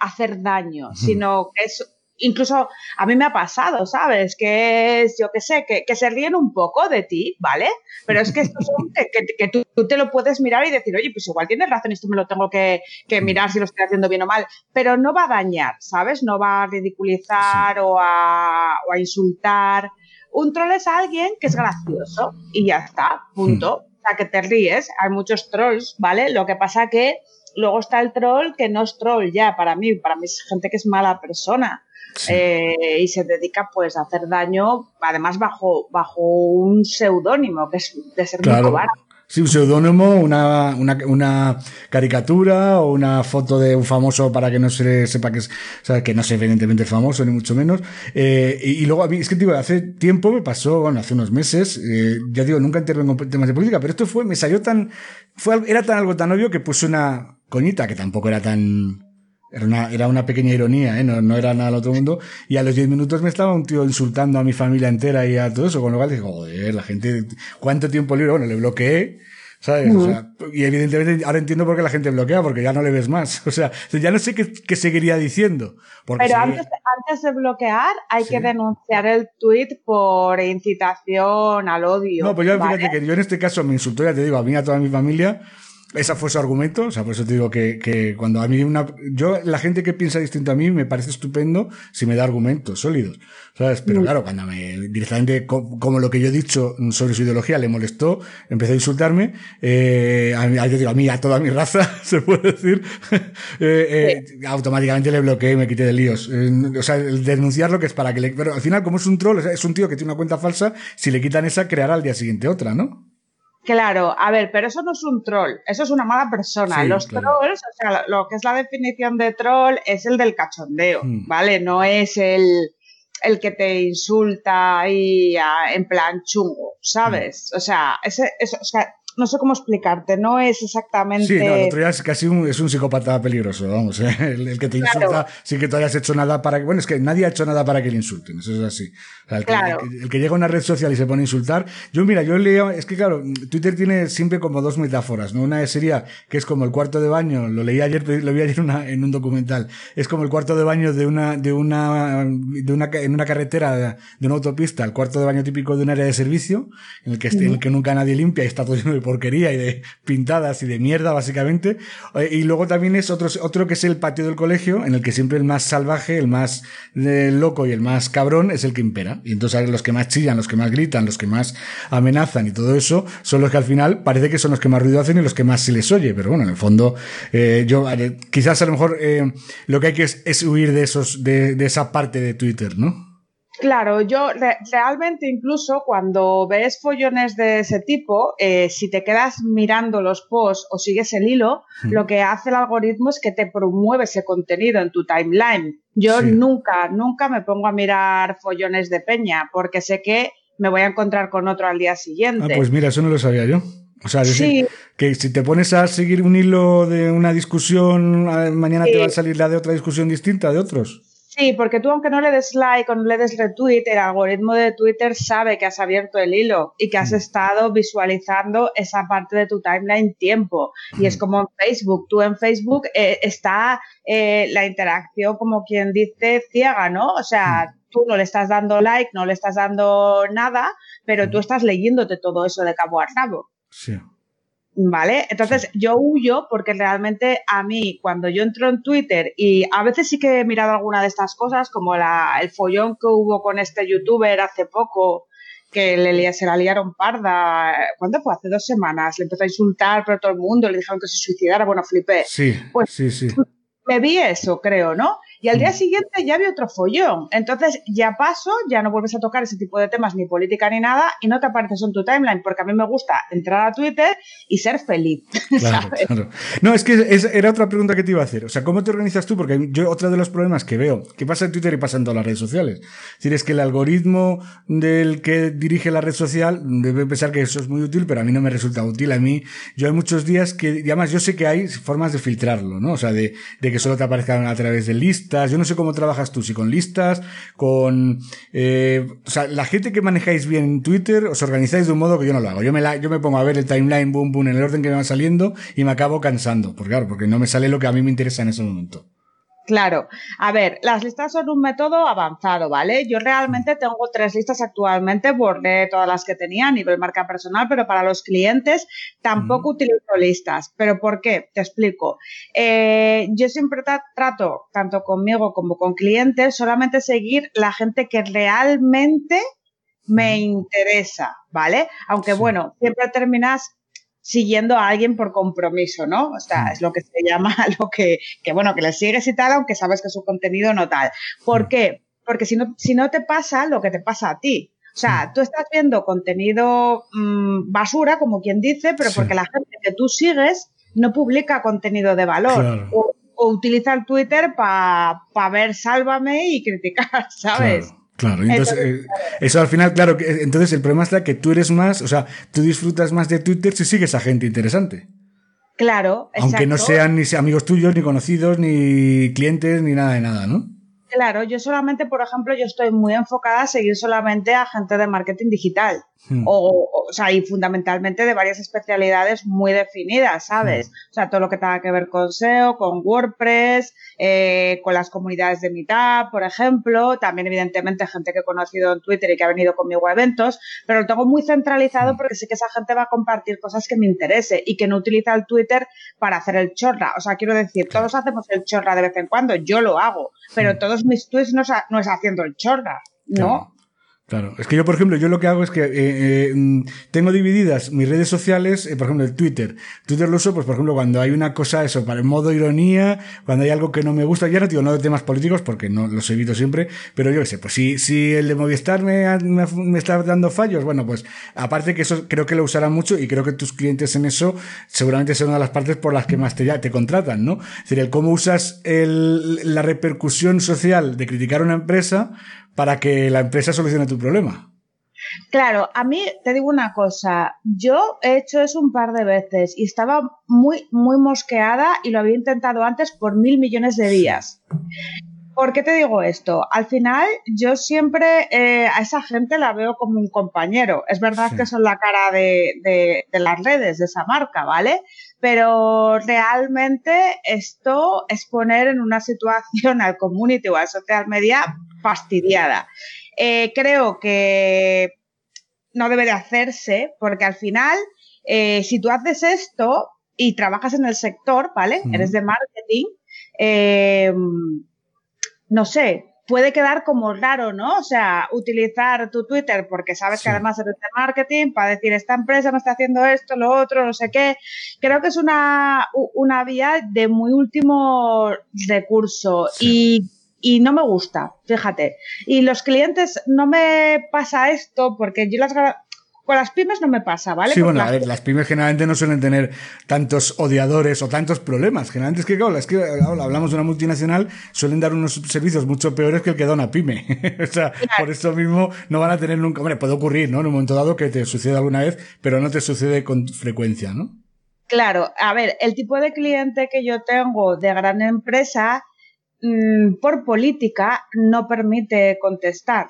hacer daño, sino que es incluso a mí me ha pasado, ¿sabes? Que es, yo qué sé, que, se ríen un poco de ti, ¿vale? Pero es que esto son que, tú, te lo puedes mirar y decir, oye, pues igual tienes razón, esto me lo tengo que, mirar si lo estoy haciendo bien o mal, pero no va a dañar, ¿sabes? No va a ridiculizar o, a, o a insultar. Un troll es alguien que es gracioso y ya está, punto. Hmm. sea, que te ríes, hay muchos trolls, ¿vale? Lo que pasa que luego está el troll que no es troll ya para mí, para mí es gente que es mala persona. Eh, y se dedica pues a hacer daño, además bajo, bajo un seudónimo, que es de ser muy cobarde. Sí, un seudónimo, una, una, una, caricatura o una foto de un famoso para que no se sepa que es, o sea, que no es evidentemente famoso, ni mucho menos. Eh, y, luego a mí, es que digo, hace tiempo me pasó, bueno, hace unos meses, eh, ya digo, nunca intervengo en temas de política, pero esto fue, me salió tan, fue, era tan algo tan obvio que puse una coñita que tampoco era tan, era una, era una pequeña ironía, ¿eh? no, no era nada al otro mundo. Y a los 10 minutos me estaba un tío insultando a mi familia entera y a todo eso, con lo cual dije, joder, la gente, ¿cuánto tiempo libre? Bueno, le bloqueé, ¿sabes? o sea, y evidentemente ahora entiendo por qué la gente bloquea, porque ya no le ves más. O sea, ya no sé qué, qué seguiría diciendo. Pero antes, antes, de bloquear hay que denunciar el tweet por incitación al odio. No, pues yo fíjate que yo en este caso me insultó, ya te digo, a mí y a toda mi familia esa fue su argumento, o sea, por eso te digo que, que cuando a mí una, yo, la gente que piensa distinto a mí me parece estupendo si me da argumentos sólidos, ¿sabes? Pero claro, cuando me, directamente, como lo que yo he dicho sobre su ideología le molestó, empezó a insultarme, eh, a, mí, a, a mí, a toda mi raza, se puede decir, eh, eh, automáticamente le bloqueé y me quité de líos. Eh, o sea, el denunciarlo que es para que le, pero al final, como es un troll, es un tío que tiene una cuenta falsa, si le quitan esa, creará al día siguiente otra, ¿no? Claro, a ver, pero eso no es un troll, eso es una mala persona. Los trolls, o sea, lo que es la definición de troll es el del cachondeo, hmm. ¿vale? No es el, el que te insulta ahí en plan chungo, ¿sabes? Hmm. O sea, ese, eso, o sea, no sé cómo explicarte, no es exactamente. Sí, no, el otro día es casi un, es un psicópata peligroso, vamos, ¿eh? el, que te insulta sí que tú hayas hecho nada para que. Bueno, es que nadie ha hecho nada para que le insulten, eso es así. el, que, el, que, llega a una red social y se pone a insultar. Yo, mira, yo leía, es que claro, Twitter tiene siempre como dos metáforas, ¿no? Una sería que es como el cuarto de baño, lo leí ayer, lo vi ayer una, en un documental, es como el cuarto de baño de una, de una, de una, en una carretera de, una autopista, el cuarto de baño típico de un área de servicio, en el que, en el que nunca nadie limpia y está todo lleno de porquería y de pintadas y de mierda, básicamente. Eh, y luego también es otro, otro que es el patio del colegio, en el que siempre el más salvaje, el más eh, loco y el más cabrón es el que impera. Y entonces los que más chillan, los que más gritan, los que más amenazan y todo eso, son los que al final parece que son los que más ruido hacen y los que más se les oye. Pero bueno, en el fondo, eh, yo, quizás a lo mejor lo que hay que es, huir de esos, de esa parte de Twitter, ¿no? Claro, yo realmente incluso cuando ves follones de ese tipo, eh, si te quedas mirando los posts o sigues el hilo, lo que hace el algoritmo es que te promueve ese contenido en tu timeline. Yo nunca, nunca me pongo a mirar follones de peña porque sé que me voy a encontrar con otro al día siguiente. Ah, pues mira, eso no lo sabía yo. O sea, decir, que si te pones a seguir un hilo de una discusión, mañana te va a salir la de otra discusión distinta de otros. Sí, porque tú aunque no le des like o no le des retweet, el algoritmo de Twitter sabe que has abierto el hilo y que has mm. estado visualizando esa parte de tu timeline tiempo. Y es mm. como en Facebook. Tú en Facebook eh, está eh, la interacción como quien dice ciega, ¿no? O sea, mm. tú no le estás dando like, no le estás dando nada, pero tú estás leyéndote todo eso de cabo a rabo. Sí. ¿Vale? Entonces yo huyo porque realmente a mí cuando yo entro en Twitter y a veces sí que he mirado alguna de estas cosas como la, el follón que hubo con este youtuber hace poco que le, se la liaron parda, ¿cuándo fue? Hace dos semanas, le empezó a insultar por todo el mundo, le dijeron que se suicidara, bueno, flipé. Sí, pues, sí, sí. Me vi eso, creo, ¿no? Y al día mm. siguiente ya había otro follón. Entonces ya paso, ya no vuelves a tocar ese tipo de temas, ni política ni nada, y no te apareces en tu timeline, porque a mí me gusta entrar a Twitter y ser feliz. Claro, claro. No, es que era otra pregunta que te iba a hacer. O sea, ¿cómo te organizas tú? Porque yo, otro de los problemas que veo, que pasa en Twitter y pasa en todas las redes sociales. Es decir, es que el algoritmo del que dirige la red social debe pensar que eso es muy útil, pero a mí no me resulta útil. A mí, yo hay muchos días que, y además yo sé que hay formas de filtrarlo, ¿no? O sea, de, de que solo te aparezcan a través de list yo no sé cómo trabajas tú, si con listas, con... Eh, o sea, la gente que manejáis bien Twitter, os organizáis de un modo que yo no lo hago. Yo me, la, yo me pongo a ver el timeline, boom, boom, en el orden que me va saliendo y me acabo cansando. Porque claro, porque no me sale lo que a mí me interesa en ese momento. Claro, a ver, las listas son un método avanzado, ¿vale? Yo realmente tengo tres listas actualmente, borré todas las que tenía a nivel marca personal, pero para los clientes tampoco utilizo listas. ¿Pero por qué? Te explico. Eh, yo siempre trato, tanto conmigo como con clientes, solamente seguir la gente que realmente me interesa, ¿vale? Aunque bueno, siempre terminas siguiendo a alguien por compromiso, ¿no? O sea, es lo que se llama lo que, que bueno, que le sigues y tal, aunque sabes que su contenido no tal. ¿Por qué? Porque si no, si no te pasa lo que te pasa a ti. O sea, tú estás viendo contenido mmm, basura, como quien dice, pero porque la gente que tú sigues no publica contenido de valor. Claro. O, o utiliza el Twitter para pa ver sálvame y criticar, ¿sabes? Claro. Claro, entonces, Entonces, eh, eso al final, claro, que, entonces el problema está que tú eres más, o sea, tú disfrutas más de Twitter si sigues a gente interesante. Claro, Aunque no sean ni amigos tuyos, ni conocidos, ni clientes, ni nada de nada, ¿no? Claro, yo solamente, por ejemplo, yo estoy muy enfocada a seguir solamente a gente de marketing digital. Hmm. O, o sea, y fundamentalmente de varias especialidades muy definidas, ¿sabes? O sea, todo lo que tenga que ver con SEO, con WordPress, eh, con las comunidades de Meetup, por ejemplo. También, evidentemente, gente que he conocido en Twitter y que ha venido conmigo a eventos, pero lo tengo muy centralizado porque sé que esa gente va a compartir cosas que me interese y que no utiliza el Twitter para hacer el chorra. O sea, quiero decir, todos hacemos el chorra de vez en cuando, yo lo hago, pero todos mis tweets no no es haciendo el chorra, ¿no? Claro. Es que yo, por ejemplo, yo lo que hago es que eh, eh, mm, tengo divididas mis redes sociales, eh, por ejemplo, el Twitter. Twitter lo uso, pues, por ejemplo, cuando hay una cosa, eso, para el modo ironía, cuando hay algo que no me gusta, ya no digo no de temas políticos, porque no los evito siempre, pero yo qué sé, pues si, si el de Movistar me, me, me está dando fallos, bueno, pues, aparte que eso creo que lo usarán mucho y creo que tus clientes en eso seguramente son una de las partes por las que más te, ya te contratan, ¿no? Es decir, el cómo usas el, la repercusión social de criticar una empresa para que la empresa solucione tu problema. Claro, a mí te digo una cosa, yo he hecho eso un par de veces y estaba muy, muy mosqueada y lo había intentado antes por mil millones de días. ¿Por qué te digo esto? Al final yo siempre eh, a esa gente la veo como un compañero. Es verdad Sí. que son la cara de, de- de las redes, de esa marca, ¿vale? Pero realmente esto es poner en una situación al community o al social media fastidiada. Eh, creo que no debe de hacerse porque al final, eh, si tú haces esto y trabajas en el sector, ¿vale? Eres de marketing, eh, no sé, puede quedar como raro, ¿no? O sea, utilizar tu Twitter porque sabes Sí. que además eres de marketing para decir esta empresa me está haciendo esto, lo otro, no sé qué. Creo que es una, una vía de muy último recurso y, y no me gusta, fíjate. Y los clientes no me pasa esto porque yo las con las pymes no me pasa, ¿vale? Sí, Porque bueno, a las- ver, las pymes generalmente no suelen tener tantos odiadores o tantos problemas. Generalmente es que, claro, es que hablamos de una multinacional, suelen dar unos servicios mucho peores que el que da una pyme. o sea, por eso mismo no van a tener nunca. Hombre, puede ocurrir, ¿no? En un momento dado que te suceda alguna vez, pero no te sucede con frecuencia, ¿no? Claro, a ver, el tipo de cliente que yo tengo de gran empresa, mm, por política, no permite contestar.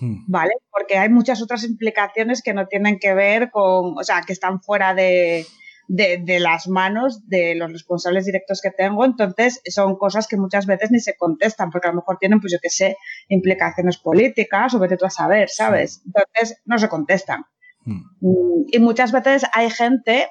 ¿Vale? Porque hay muchas otras implicaciones que no tienen que ver con, o sea, que están fuera de, de, de las manos de los responsables directos que tengo, entonces son cosas que muchas veces ni se contestan, porque a lo mejor tienen, pues yo qué sé, implicaciones políticas o vete tú a saber, ¿sabes? Entonces no se contestan. Hmm. Mm, Y muchas veces hay gente,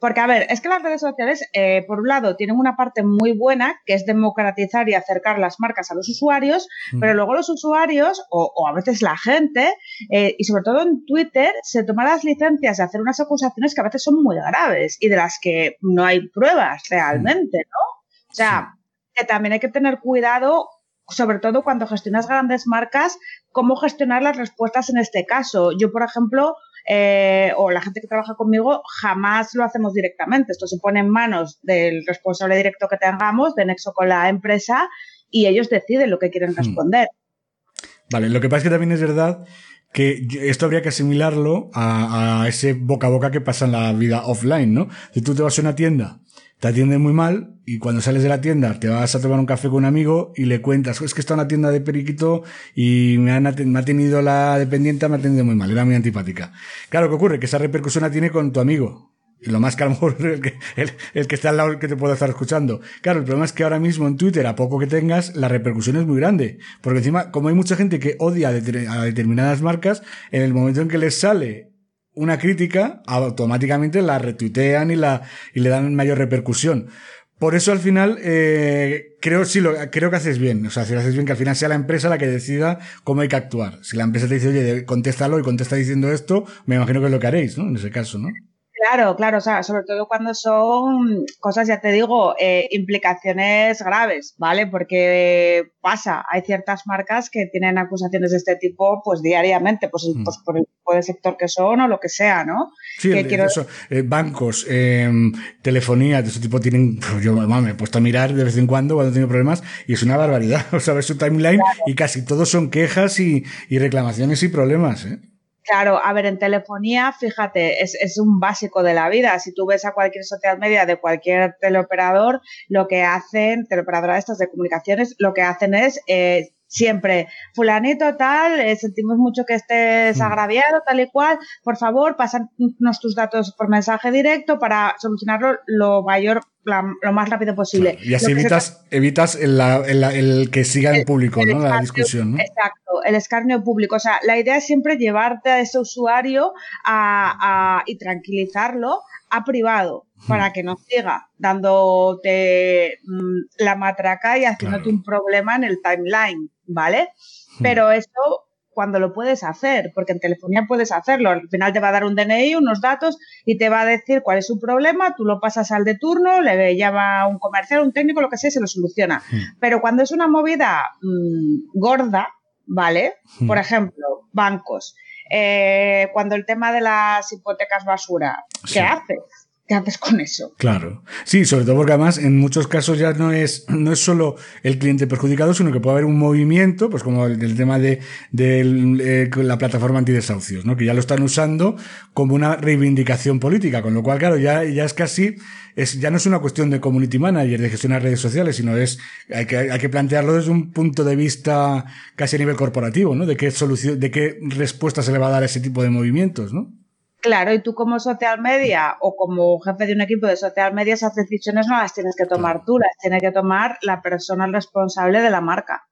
porque a ver, es que las redes sociales, eh, por un lado, tienen una parte muy buena, que es democratizar y acercar las marcas a los usuarios, Mm. pero luego los usuarios, o, o a veces la gente, eh, y sobre todo en Twitter, se toman las licencias de hacer unas acusaciones que a veces son muy graves y de las que no hay pruebas realmente, ¿no? O sea, que también hay que tener cuidado sobre todo cuando gestionas grandes marcas, cómo gestionar las respuestas en este caso. Yo, por ejemplo, eh, o la gente que trabaja conmigo, jamás lo hacemos directamente. Esto se pone en manos del responsable directo que tengamos, de nexo con la empresa, y ellos deciden lo que quieren Hmm. responder. Vale, lo que pasa es que también es verdad que esto habría que asimilarlo a, a ese boca a boca que pasa en la vida offline, ¿no? Si tú te vas a una tienda, te atienden muy mal y cuando sales de la tienda te vas a tomar un café con un amigo y le cuentas, es que está en una tienda de periquito y me, han me ha tenido la dependiente, me ha atendido muy mal, era muy antipática. Claro, ¿qué ocurre? Que esa repercusión la tiene con tu amigo. Y lo más que a lo mejor el que, el, el que está al lado el que te puede estar escuchando. Claro, el problema es que ahora mismo en Twitter, a poco que tengas, la repercusión es muy grande. Porque encima, como hay mucha gente que odia a determinadas marcas, en el momento en que les sale una crítica, automáticamente la retuitean y la, y le dan mayor repercusión. Por eso al final, eh, creo, sí, lo, creo que haces bien. O sea, si lo haces bien, que al final sea la empresa la que decida cómo hay que actuar. Si la empresa te dice, oye, contéstalo y contesta diciendo esto, me imagino que es lo que haréis, ¿no? En ese caso, ¿no? Claro, claro, o sea, sobre todo cuando son cosas, ya te digo, eh, implicaciones graves, ¿vale? Porque pasa, hay ciertas marcas que tienen acusaciones de este tipo, pues diariamente, pues, mm. pues por el tipo de sector que son o lo que sea, ¿no? Sí, eso, eh, bancos, em, telefonía de ese tipo tienen, pues yo me he puesto a mirar de vez en cuando cuando tengo problemas y es una barbaridad, o sea, ves su timeline y casi todos son quejas y, y reclamaciones y problemas, ¿eh? Claro, a ver, en telefonía, fíjate, es, es, un básico de la vida. Si tú ves a cualquier social media de cualquier teleoperador, lo que hacen, teleoperadora de estas de comunicaciones, lo que hacen es eh, siempre, fulanito tal, eh, sentimos mucho que estés mm. agraviado, tal y cual, por favor, pásanos tus datos por mensaje directo para solucionarlo lo mayor, lo más rápido posible. Y así evitas, evitas el, que siga en público, ¿no? la discusión. ¿no? Exacto, el escarnio público. O sea, la idea es siempre llevarte a ese usuario a, y tranquilizarlo a privado para que no siga dándote mm, la matraca y haciéndote un problema en el timeline. ¿Vale? Hmm. Pero eso cuando lo puedes hacer, porque en telefonía puedes hacerlo. Al final te va a dar un DNI, unos datos y te va a decir cuál es su problema, tú lo pasas al de turno, le llama un comercial, un técnico, lo que sea, se lo soluciona. Hmm. Pero cuando es una movida mm, gorda, ¿vale? Hmm. Por ejemplo, bancos. Eh, cuando el tema de las hipotecas basura, ¿qué haces? ¿Qué haces con eso? Claro. Sí, sobre todo porque además en muchos casos ya no es, no es solo el cliente perjudicado, sino que puede haber un movimiento, pues como el, tema de, de, la plataforma antidesahucios, ¿no? Que ya lo están usando como una reivindicación política, con lo cual, claro, ya, ya es casi, es, ya no es una cuestión de community manager, de gestionar redes sociales, sino es, hay que, hay que plantearlo desde un punto de vista casi a nivel corporativo, ¿no? De qué solución, de qué respuesta se le va a dar a ese tipo de movimientos, ¿no? Claro, y tú como social media o como jefe de un equipo de social media, esas decisiones no las tienes que tomar tú, las tiene que tomar la persona responsable de la marca.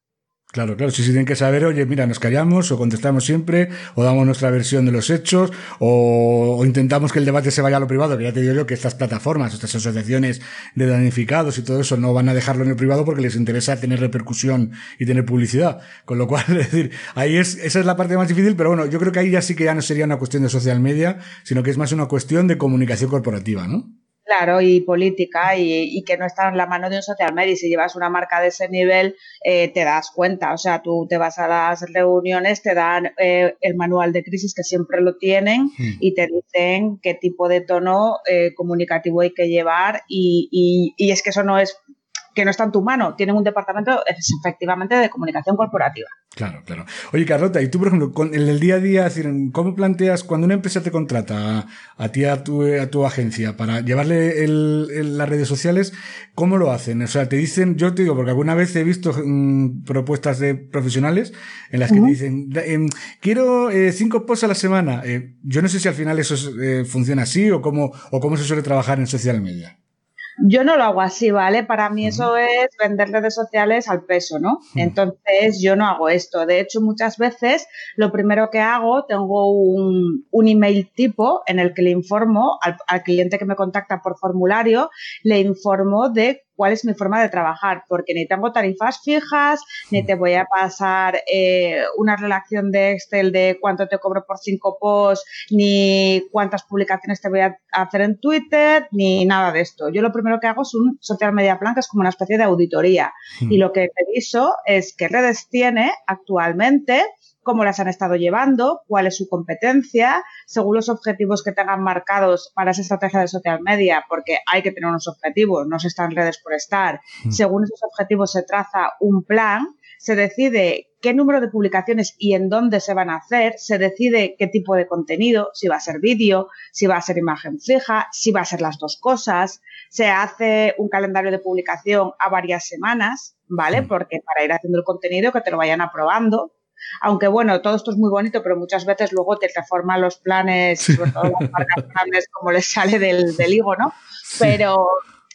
Claro, claro, si sí, tienen que saber, oye, mira, nos callamos o contestamos siempre, o damos nuestra versión de los hechos, o, intentamos que el debate se vaya a lo privado, que ya te digo yo que estas plataformas, estas asociaciones de danificados y todo eso no van a dejarlo en el privado porque les interesa tener repercusión y tener publicidad. Con lo cual, es decir, ahí es, esa es la parte más difícil, pero bueno, yo creo que ahí ya sí que ya no sería una cuestión de social media, sino que es más una cuestión de comunicación corporativa, ¿no? Claro, y política y, que no está en la mano de un social media. Y si llevas una marca de ese nivel, eh, te das cuenta. O sea, tú te vas a las reuniones, te dan eh, el manual de crisis que siempre lo tienen hmm. y te dicen qué tipo de tono eh, comunicativo hay que llevar. Y, y es que eso no es que no está en tu mano. Tienen un departamento efectivamente de comunicación corporativa. Claro, claro. Oye, Carlota, y tú, por ejemplo, con, en el día a día, ¿cómo planteas cuando una empresa te contrata a, ti, a tu, a tu agencia, para llevarle las redes sociales, cómo lo hacen? O sea, te dicen, yo te digo, porque alguna vez he visto mm, propuestas de profesionales en las que te dicen, em, quiero eh, cinco posts a la semana. Eh, yo no sé si al final eso eh, funciona así o cómo, o cómo se suele trabajar en social media. Yo no lo hago así, ¿vale? Para mí eso es vender redes sociales al peso, ¿no? Entonces yo no hago esto. De hecho, muchas veces lo primero que hago, tengo un, un email tipo en el que le informo al, al cliente que me contacta por formulario, le informo de cuál es mi forma de trabajar, porque ni tengo tarifas fijas, ni te voy a pasar eh, una relación de Excel de cuánto te cobro por cinco posts, ni cuántas publicaciones te voy a hacer en Twitter, ni nada de esto. Yo lo primero que hago es un social media plan, que es como una especie de auditoría. Hmm. Y lo que reviso es qué redes tiene actualmente, cómo las han estado llevando, cuál es su competencia, según los objetivos que tengan marcados para esa estrategia de social media, porque hay que tener unos objetivos, no se están redes por estar. Mm. Según esos objetivos se traza un plan, se decide qué número de publicaciones y en dónde se van a hacer, se decide qué tipo de contenido, si va a ser vídeo, si va a ser imagen fija, si va a ser las dos cosas, se hace un calendario de publicación a varias semanas, ¿vale? Mm. Porque para ir haciendo el contenido que te lo vayan aprobando, aunque bueno, todo esto es muy bonito, pero muchas veces luego te reforman los planes, sobre todo las marcas grandes, como les sale del, del higo, ¿no? Pero,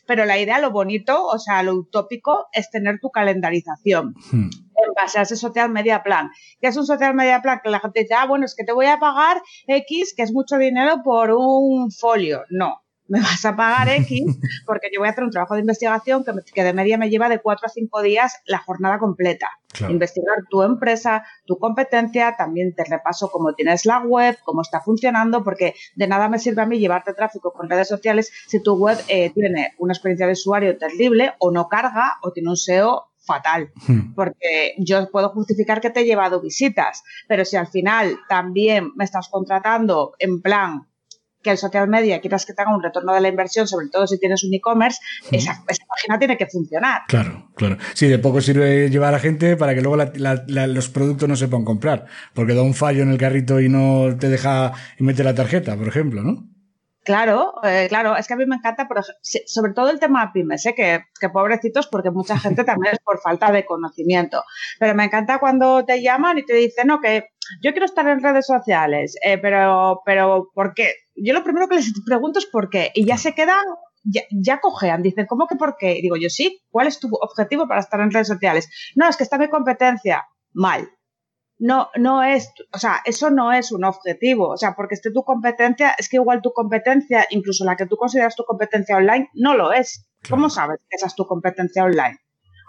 pero la idea, lo bonito, o sea, lo utópico, es tener tu calendarización. Hmm. En base a ese social media plan. Que es un social media plan que la gente dice, ah, bueno, es que te voy a pagar X, que es mucho dinero por un folio. No, me vas a pagar X porque yo voy a hacer un trabajo de investigación que, que de media me lleva de cuatro a cinco días la jornada completa. Investigar tu empresa, tu competencia, también te repaso cómo tienes la web, cómo está funcionando, porque de nada me sirve a mí llevarte tráfico con redes sociales si tu web eh, tiene una experiencia de usuario terrible o no carga o tiene un SEO fatal, hmm. porque yo puedo justificar que te he llevado visitas, pero si al final también me estás contratando en plan que el social media quieras que tenga un retorno de la inversión, sobre todo si tienes un e-commerce, esa, página tiene que funcionar. Claro, claro. Sí, de poco sirve llevar a gente para que luego los productos no se puedan comprar, porque da un fallo en el carrito y no te deja meter la tarjeta, por ejemplo, ¿no? Claro, eh, claro, es que a mí me encanta, pero sobre todo el tema pymes, ¿eh? que, que, pobrecitos, porque mucha gente también es por falta de conocimiento. Pero me encanta cuando te llaman y te dicen, no, que yo quiero estar en redes sociales, eh, pero, pero ¿por qué? Yo lo primero que les pregunto es por qué, y ya se quedan, ya, ya cojean, dicen, ¿cómo que por qué? Y digo yo, sí, ¿cuál es tu objetivo para estar en redes sociales? No, es que está mi competencia. Mal, no, no es, o sea, eso no es un objetivo, o sea, porque esté tu competencia, es que igual tu competencia, incluso la que tú consideras tu competencia online, no lo es. ¿Cómo sabes que esa es tu competencia online?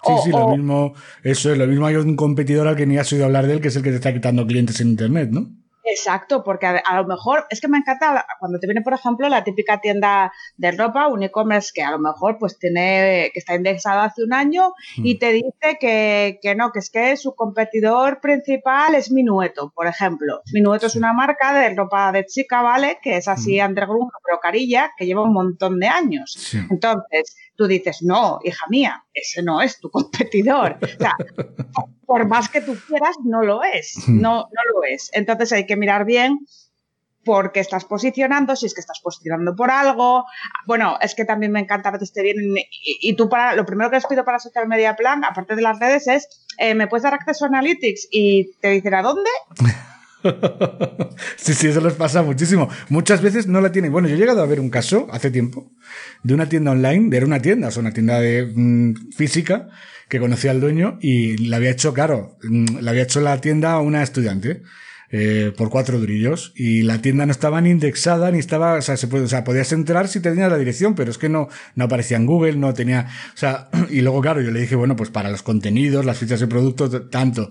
Sí, sí, lo mismo, eso es, lo mismo hay un competidor al que ni has oído hablar de él, que es el que te está quitando clientes en internet, ¿no? Exacto, porque a, lo mejor es que me encanta cuando te viene, por ejemplo, la típica tienda de ropa, un e-commerce que a lo mejor pues tiene, que está indexado hace un año y hmm. te dice que, que, no, que es que su competidor principal es Minueto, por ejemplo. Minueto es una marca de ropa de chica, ¿vale? Que es así hmm. underground, pero carilla, que lleva un montón de años. Entonces, tú dices, no, hija mía, ese no es tu competidor. O sea, por más que tú quieras, no lo es, no, no lo es. Entonces hay que mirar bien por qué estás posicionando, si es que estás posicionando por algo. Bueno, es que también me encanta a veces te vienen y, tú para, lo primero que les pido para Social Media Plan, aparte de las redes, es, eh, ¿me puedes dar acceso a Analytics? Y te dicen, ¿a dónde? sí, sí, eso les pasa muchísimo. Muchas veces no la tienen. Bueno, yo he llegado a ver un caso hace tiempo de una tienda online, era una tienda, o sea, una tienda de mm, física que conocía al dueño y la había hecho, claro, mm, la había hecho la tienda a una estudiante. Eh, por cuatro durillos y la tienda no estaba ni indexada ni estaba, o sea, se puede, o sea, podías entrar si tenías la dirección, pero es que no, no aparecía en Google, no tenía, o sea, y luego claro, yo le dije, bueno, pues para los contenidos, las fichas de productos, tanto,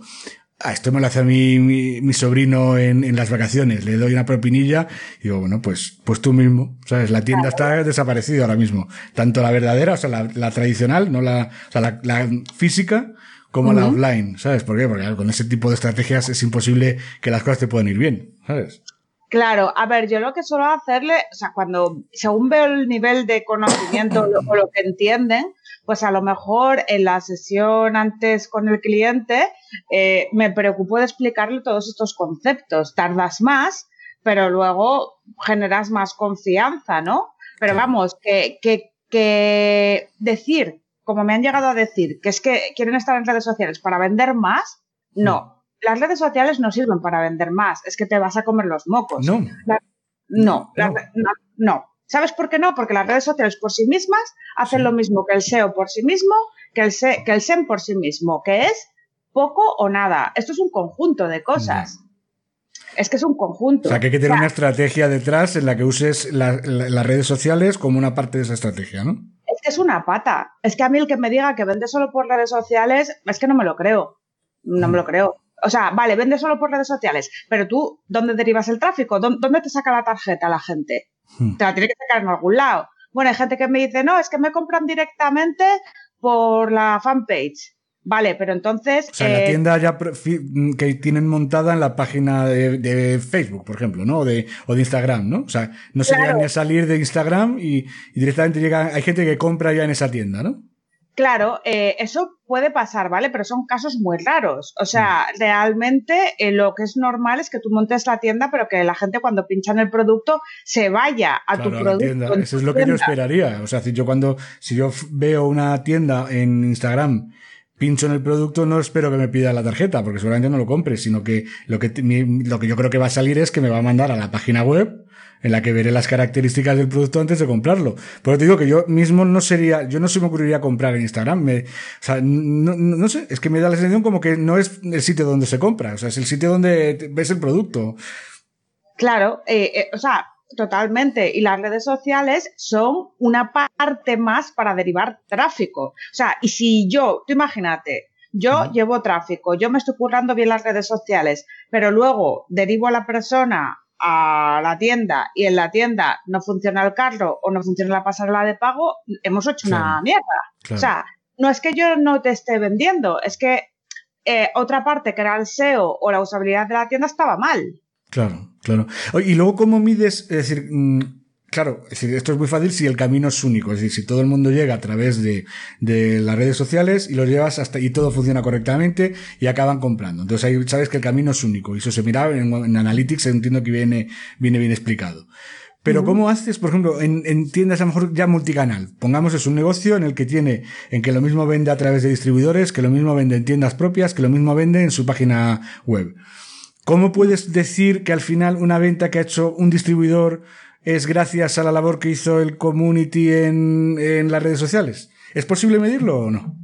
Ah, esto me lo hace a mi, mi, sobrino en, en, las vacaciones, le doy una propinilla y digo, bueno, pues, pues tú mismo, ¿sabes? La tienda está desaparecida ahora mismo. Tanto la verdadera, o sea, la, la tradicional, no la, o sea, la, la física, como la offline, ¿sabes? ¿Por qué? Porque con ese tipo de estrategias es imposible que las cosas te puedan ir bien, ¿sabes? Claro, a ver, yo lo que suelo hacerle, o sea, cuando, según veo el nivel de conocimiento o lo que entienden, pues a lo mejor en la sesión antes con el cliente eh, me preocupo de explicarle todos estos conceptos. Tardas más, pero luego generas más confianza, ¿no? Pero vamos, que, que, que decir, como me han llegado a decir, que es que quieren estar en redes sociales para vender más, no. Las redes sociales no sirven para vender más, es que te vas a comer los mocos. No. no, no, no. ¿Sabes por qué no? Porque las redes sociales por sí mismas hacen lo mismo que el SEO por sí mismo, que el, que el SEM por sí mismo, que es poco o nada. Esto es un conjunto de cosas. Es que es un conjunto. O sea, que hay que tener una estrategia detrás en la que uses las redes sociales como una parte de esa estrategia, ¿no? Es que es una pata. Es que a mí el que me diga que vende solo por redes sociales, es que no me lo creo. No me lo creo. O sea, vale, vende solo por redes sociales, pero tú, ¿dónde derivas el tráfico? ¿Dónde te saca la tarjeta la gente? Hmm. Te la tiene que sacar en algún lado. Bueno, hay gente que me dice, no, es que me compran directamente por la fanpage. Vale, pero entonces. O sea, la eh, tienda ya que tienen montada en la página de, Facebook, por ejemplo, ¿no? O de, o de Instagram, ¿no? O sea, no se ni a salir de Instagram y, y, directamente llega. Hay gente que compra ya en esa tienda, ¿no? Claro, eh, eso puede pasar, ¿vale? Pero son casos muy raros. O sea, mm. realmente eh, lo que es normal es que tú montes la tienda, pero que la gente cuando pincha en el producto se vaya a tu producto. Eso es lo que yo esperaría. O sea, si yo cuando, si yo veo una tienda en Instagram pincho en el producto, no espero que me pida la tarjeta, porque seguramente no lo compre, sino que lo que, lo que yo creo que va a salir es que me va a mandar a la página web en la que veré las características del producto antes de comprarlo. Pero te digo que yo mismo no sería, yo no se me ocurriría comprar en Instagram. Me, o sea, no, no, sé, es que me da la sensación como que no es el sitio donde se compra, o sea, es el sitio donde ves el producto. Claro, eh, eh, o sea, Totalmente. Y las redes sociales son una parte más para derivar tráfico. O sea, y si yo, tú imagínate, yo llevo tráfico, yo me estoy currando bien las redes sociales, pero luego derivo a la persona a la tienda y en la tienda no funciona el carro o no funciona la pasarela de pago, hemos hecho una mierda. O sea, no es que yo no te esté vendiendo, es que eh, otra parte que era el SEO o la usabilidad de la tienda estaba mal. Claro, claro. Y luego, ¿cómo mides? Es decir, mm, Claro, esto es muy fácil si el camino es único, es decir, si todo el mundo llega a través de, de las redes sociales y lo llevas hasta y todo funciona correctamente y acaban comprando. Entonces ahí sabes que el camino es único y eso se mira en, Analytics, entiendo que viene, viene bien explicado. Pero ¿cómo haces, por ejemplo, en, en, tiendas a lo mejor ya multicanal? Pongamos es un negocio en el que tiene, en que lo mismo vende a través de distribuidores, que lo mismo vende en tiendas propias, que lo mismo vende en su página web. ¿Cómo puedes decir que al final una venta que ha hecho un distribuidor es gracias a la labor que hizo el community en, en las redes sociales? ¿Es posible medirlo o no?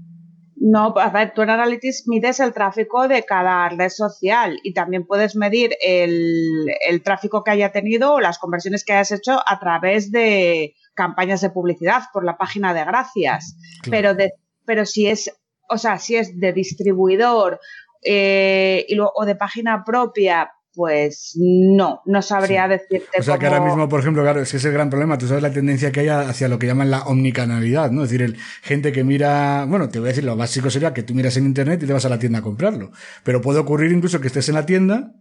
No, a ver, tú en Analytics mides el tráfico de cada red social y también puedes medir el, el, tráfico que haya tenido o las conversiones que hayas hecho a través de campañas de publicidad por la página de gracias. Pero, de, pero si es, o sea, si es de distribuidor eh, y o de página propia, pues no, no sabría decirte. O sea que ahora mismo, por ejemplo, claro, es que es el gran problema. Tú sabes la tendencia que hay hacia lo que llaman la omnicanalidad, ¿no? Es decir, el, gente que mira, bueno, te voy a decir, lo básico sería que tú miras en internet y te vas a la tienda a comprarlo. Pero puede ocurrir incluso que estés en la tienda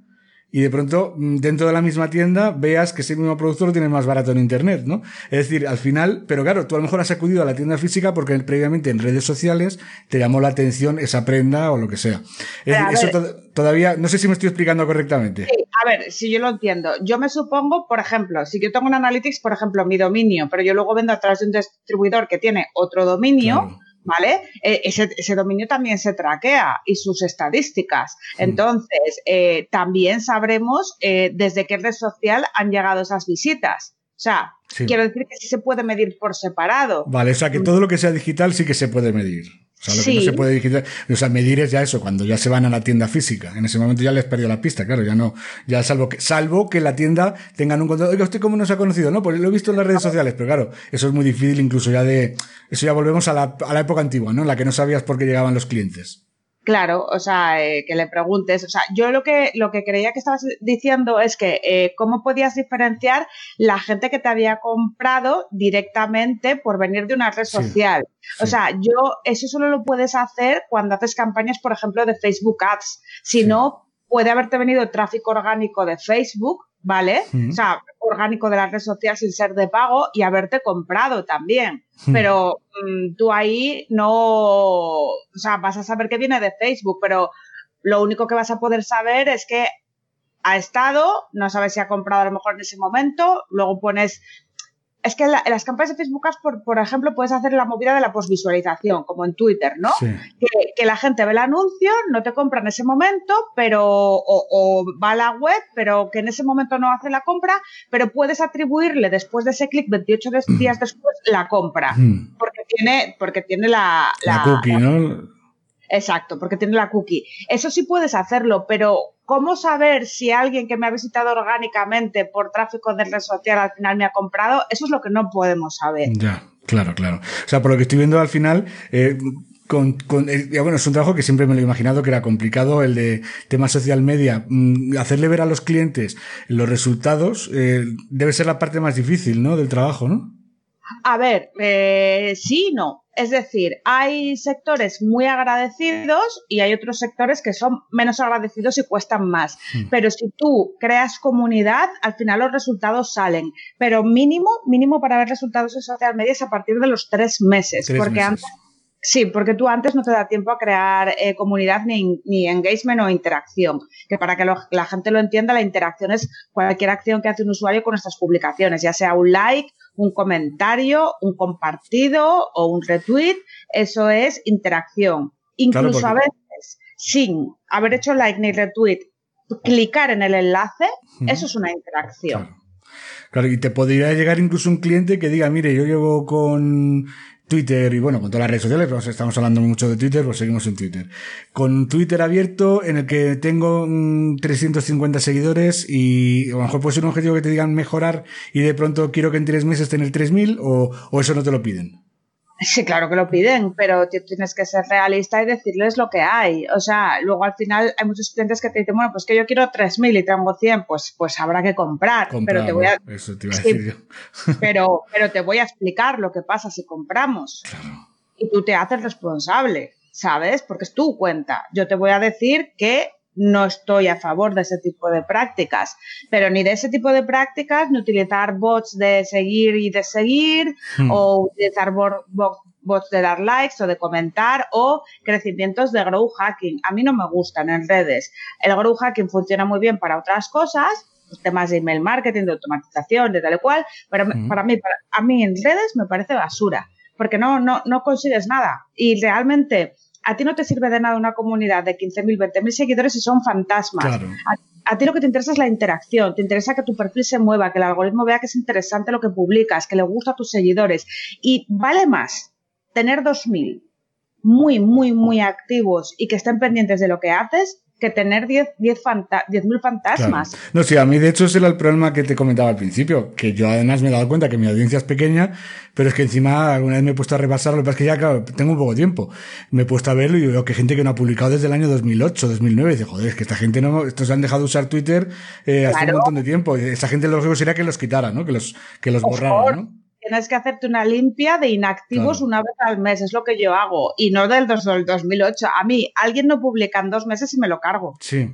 y de pronto mm, dentro de la misma tienda veas que ese mismo producto lo tienes más barato en internet, ¿no? Es decir, al final, pero claro, tú a lo mejor has acudido a la tienda física porque previamente en redes sociales te llamó la atención esa prenda o lo que sea. Es decir, eso todavía, no sé si me estoy explicando correctamente. Sí, a ver, si yo lo entiendo. Yo me supongo, por ejemplo, si yo tengo un Analytics, por ejemplo, mi dominio, pero yo luego vendo a través de un distribuidor que tiene otro dominio, ¿vale? E, ese, dominio también se traquea y sus estadísticas. Entonces, eh, también sabremos eh, desde qué red social han llegado esas visitas. O sea, quiero decir que sí se puede medir por separado. Vale, o sea que todo lo que sea digital sí que se puede medir. O sea, lo que no se puede digital, o sea, medir es ya eso, cuando ya se van a la tienda física. En ese momento ya les perdió la pista, claro, ya no, ya salvo que, salvo que la tienda tengan un control. Oiga, ¿usted cómo nos ha conocido? No, pues lo he visto en las redes sociales, pero claro, eso es muy difícil incluso ya de, eso ya volvemos a la, a la época antigua, ¿no? En la que no sabías por qué llegaban los clientes. Claro, o sea, eh, que le preguntes. O sea, yo lo que, lo que creía que estabas diciendo es que eh, cómo podías diferenciar la gente que te había comprado directamente por venir de una red social. O sea, yo, eso solo lo puedes hacer cuando haces campañas, por ejemplo, de Facebook Ads. Si no, puede haberte venido tráfico orgánico de Facebook, ¿vale? O sea, orgánico de la red social sin ser de pago y haberte comprado también. Pero mm, tú ahí no, o sea, vas a saber que viene de Facebook, pero lo único que vas a poder saber es que ha estado, no sabes si ha comprado a lo mejor en ese momento, luego pones es que en, las campañas de Facebook por, por, ejemplo, puedes hacer la movida de la posvisualización, como en Twitter, ¿no? Que, la gente ve el anuncio, no te compra en ese momento, pero, o, va a la web, pero que en ese momento no hace la compra, pero puedes atribuirle después de ese clic 28 días después la compra. Porque tiene, porque tiene la, la, cookie, ¿no? Exacto, porque tiene la cookie. Eso sí puedes hacerlo, pero ¿cómo saber si alguien que me ha visitado orgánicamente por tráfico de red social al final me ha comprado? Eso es lo que no podemos saber. Ya, claro, claro. O sea, por lo que estoy viendo al final, eh, con, con eh, bueno, es un trabajo que siempre me lo he imaginado que era complicado, el de tema social media. Mm, hacerle ver a los clientes los resultados eh, debe ser la parte más difícil, ¿no? Del trabajo, ¿no? A ver, eh, sí no. Es decir, hay sectores muy agradecidos y hay otros sectores que son menos agradecidos y cuestan más. Hmm. Pero si tú creas comunidad, al final los resultados salen. Pero mínimo, mínimo para ver resultados en social media es a partir de los tres meses. porque antes. Sí, porque tú antes no te da tiempo a crear eh, comunidad ni, ni, engagement o interacción. Que para que la gente lo entienda, la interacción es cualquier acción que hace un usuario con nuestras publicaciones, ya sea un like, un comentario, un compartido o un retweet, eso es interacción. Incluso a veces, sin haber hecho like ni retweet, clicar en el enlace, eso es una interacción. Claro. y te podría llegar incluso un cliente que diga, mire, yo llevo con Twitter y bueno, con todas las redes sociales, estamos hablando mucho de Twitter, pues seguimos en Twitter. Con Twitter abierto en el que tengo 350 mm, seguidores y a lo mejor puede ser un objetivo que te digan mejorar y de pronto quiero que en tres meses tener 3000 o, o eso no te lo piden. Sí, claro que lo piden, pero tienes que ser realista y decirles lo que hay. O sea, luego al final hay muchos clientes que te dicen, bueno, pues que yo quiero 3.000 y tengo 100, pues, pues habrá que comprar. pero te voy a... Eso te iba a decir yo. pero, pero te voy a explicar lo que pasa si compramos. Y tú te haces responsable, ¿sabes? Porque es tu cuenta. Yo te voy a decir que no estoy a favor de ese tipo de prácticas, pero ni de ese tipo de prácticas, ni utilizar bots de seguir y de seguir, hmm. o utilizar bots de dar likes o de comentar, o crecimientos de grow hacking. A mí no me gustan en redes. El grow hacking funciona muy bien para otras cosas, temas de email marketing, de automatización, de tal y cual, pero hmm. para mí, para, a mí en redes me parece basura, porque no, no, no consigues nada. Y realmente a ti no te sirve de nada una comunidad de 15.000, 20.000 seguidores y son fantasmas. A, ti lo que te interesa es la interacción, te interesa que tu perfil se mueva, que el algoritmo vea que es interesante lo que publicas, que le gusta a tus seguidores. Y vale más tener 2.000 muy, muy, muy activos y que estén pendientes de lo que haces que tener 10.000 10 fantasmas. No, sí, a mí de hecho ese era el problema que te comentaba al principio, que yo además me he dado cuenta que mi audiencia es pequeña, pero es que encima alguna vez me he puesto a repasarlo, lo que pasa es que ya, claro, tengo un poco de tiempo. Me he puesto a verlo y veo que gente que no ha publicado desde el año 2008, 2009, y dice, joder, es que esta gente no, estos han dejado de usar Twitter eh, hace un montón de tiempo. Esa gente lo que sería que los quitara, ¿no? Que los, que los borrara, ¿no? Tienes que hacerte una limpia de inactivos una vez al mes, es lo que yo hago, y no del, del 2008. A mí, alguien no publica en dos meses y me lo cargo. Sí.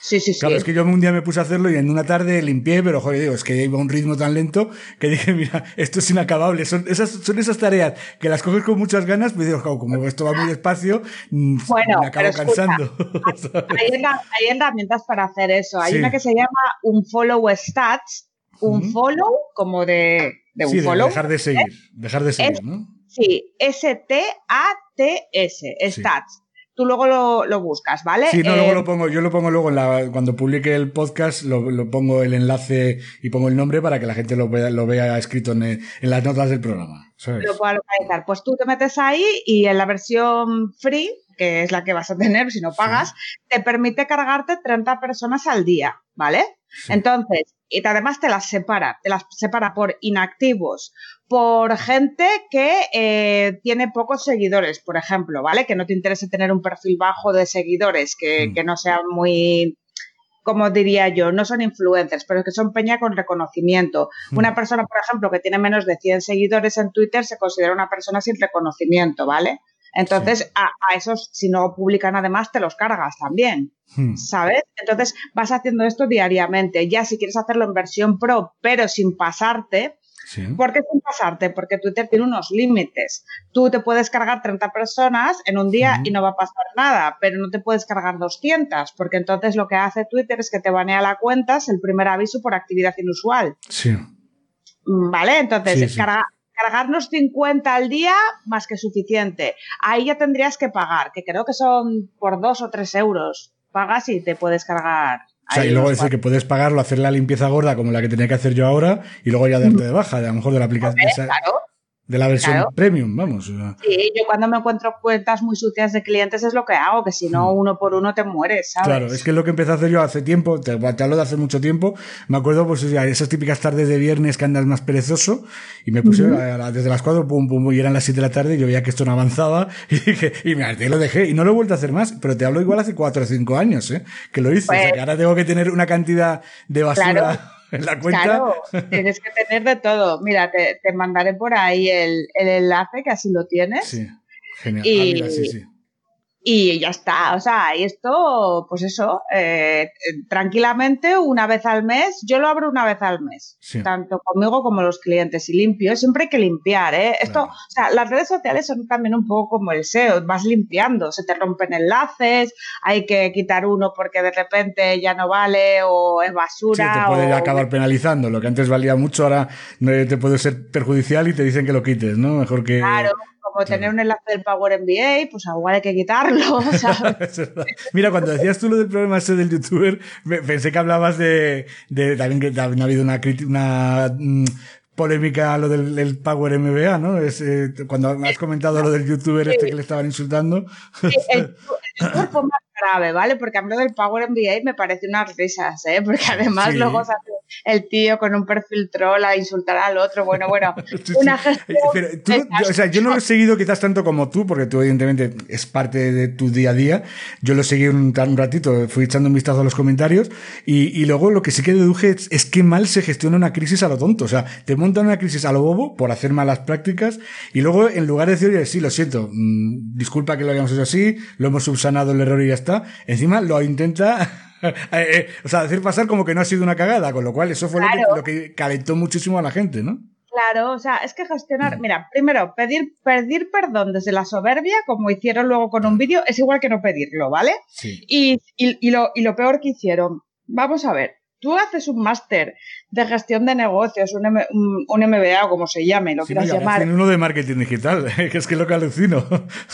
Sí, sí, sí. Claro, es que yo un día me puse a hacerlo y en una tarde limpié, pero joder, digo, es que iba a un ritmo tan lento que dije, mira, esto es inacabable. Son esas, son esas tareas que las coges con muchas ganas, pues digo, como esto va muy despacio, mm, bueno, me acabo cansando. hay, herramientas para hacer eso. Hay una que se llama un follow stats, un follow como de sí, dejar de seguir, dejar de seguir, ¿no? Sí, S-T-A-T-S, stats. Tú luego lo, buscas, ¿vale? Sí, no, luego eh, lo pongo, yo lo pongo luego en la, cuando publique el podcast, lo, pongo el enlace y pongo el nombre para que la gente lo vea, lo vea escrito en, las notas del programa. Lo puedo localizar. Pues tú te metes ahí y en la versión free, que es la que vas a tener si no pagas, te permite cargarte 30 personas al día, ¿vale? Entonces, y además te las separa, te las separa por inactivos, por gente que eh, tiene pocos seguidores, por ejemplo, ¿vale? Que no te interese tener un perfil bajo de seguidores, que, mm. que no sean muy, como diría yo, no son influencers, pero que son peña con reconocimiento. Mm. Una persona, por ejemplo, que tiene menos de 100 seguidores en Twitter se considera una persona sin reconocimiento, ¿vale? Entonces, a, esos, si no publican además, te los cargas también, hmm. ¿sabes? Entonces, vas haciendo esto diariamente. Ya si quieres hacerlo en versión pro, pero sin pasarte, ¿Por qué sin pasarte? Porque Twitter tiene unos límites. Tú te puedes cargar 30 personas en un día y no va a pasar nada, pero no te puedes cargar 200, porque entonces lo que hace Twitter es que te banea la cuenta, es el primer aviso por actividad inusual. Sí. ¿Vale? Entonces, carga, cargarnos 50 al día más que suficiente. Ahí ya tendrías que pagar, que creo que son por 2 o 3 euros. Pagas y te puedes cargar. O sea, y luego decir que puedes pagarlo, hacer la limpieza gorda como la que tenía que hacer yo ahora y luego ya darte de baja, a lo mejor de la aplicación. Claro, de la versión premium, vamos. Sí, yo cuando me encuentro cuentas muy sucias de clientes es lo que hago, que si no, mm. uno por uno te mueres, ¿sabes? Claro, es que es lo que empecé a hacer yo hace tiempo, te, hablo de hace mucho tiempo, me acuerdo, pues, esas típicas tardes de viernes que andas más perezoso, y me puse desde las cuatro, pum, pum, y eran las siete de la tarde, y yo veía que esto no avanzaba, y dije, y me harté, lo dejé, y no lo he vuelto a hacer más, pero te hablo igual hace cuatro o cinco años, ¿eh? Que lo hice, o sea, pues que ahora tengo que tener una cantidad de basura en la cuenta. Claro, tienes que tener de todo. Mira, te, te mandaré por ahí el, el, enlace, que así lo tienes. Sí, genial. Y, ah, sí, sí y ya está. O sea, y esto, pues eso, eh, tranquilamente una vez al mes, yo lo abro una vez al mes, tanto conmigo como los clientes y limpio. Siempre hay que limpiar, ¿eh? Esto, o sea, las redes sociales son también un poco como el SEO, vas limpiando, se te rompen enlaces, hay que quitar uno porque de repente ya no vale o es basura. Sí, te puede acabar penalizando. Lo que antes valía mucho, ahora te puede ser perjudicial y te dicen que lo quites, ¿no? Mejor que. Claro como tener un enlace del Power MBA, pues igual hay que quitarlo. Mira, cuando decías tú lo del problema ese del youtuber, pensé que hablabas de, de también que ha habido una, una mm, polémica lo del, Power MBA, ¿no? Es, eh, cuando has comentado lo del youtuber este que le estaban insultando. el, cuerpo más grave, ¿vale? Porque a mí lo del Power MBA me parece unas risas, ¿eh? Porque además luego se hace el tío con un perfil troll a insultar al otro. Bueno, bueno, una gestión. o sea, yo no lo he seguido quizás tanto como tú, porque tú evidentemente es parte de tu día a día. Yo lo seguí un, un ratito, fui echando un vistazo a los comentarios y, y luego lo que sí que deduje es, es que mal se gestiona una crisis a lo tonto. O sea, te montan una crisis a lo bobo por hacer malas prácticas y luego en lugar de decir, sí, lo siento, mmm, disculpa que lo hayamos hecho así, lo hemos subsanado el error y ya está, encima lo intenta Eh, eh, o sea, decir pasar como que no ha sido una cagada, con lo cual eso fue lo, que, calentó muchísimo a la gente, ¿no? Claro, o sea, es que gestionar, mira, primero, pedir, pedir perdón desde la soberbia, como hicieron luego con un vídeo, es igual que no pedirlo, ¿vale? Sí. Y, y, y, lo, y lo peor que hicieron, vamos a ver, tú haces un máster de gestión de negocios, un, M, un, MBA o como se llame, lo sí, quieras llamar. uno de marketing digital, que es que lo que alucino.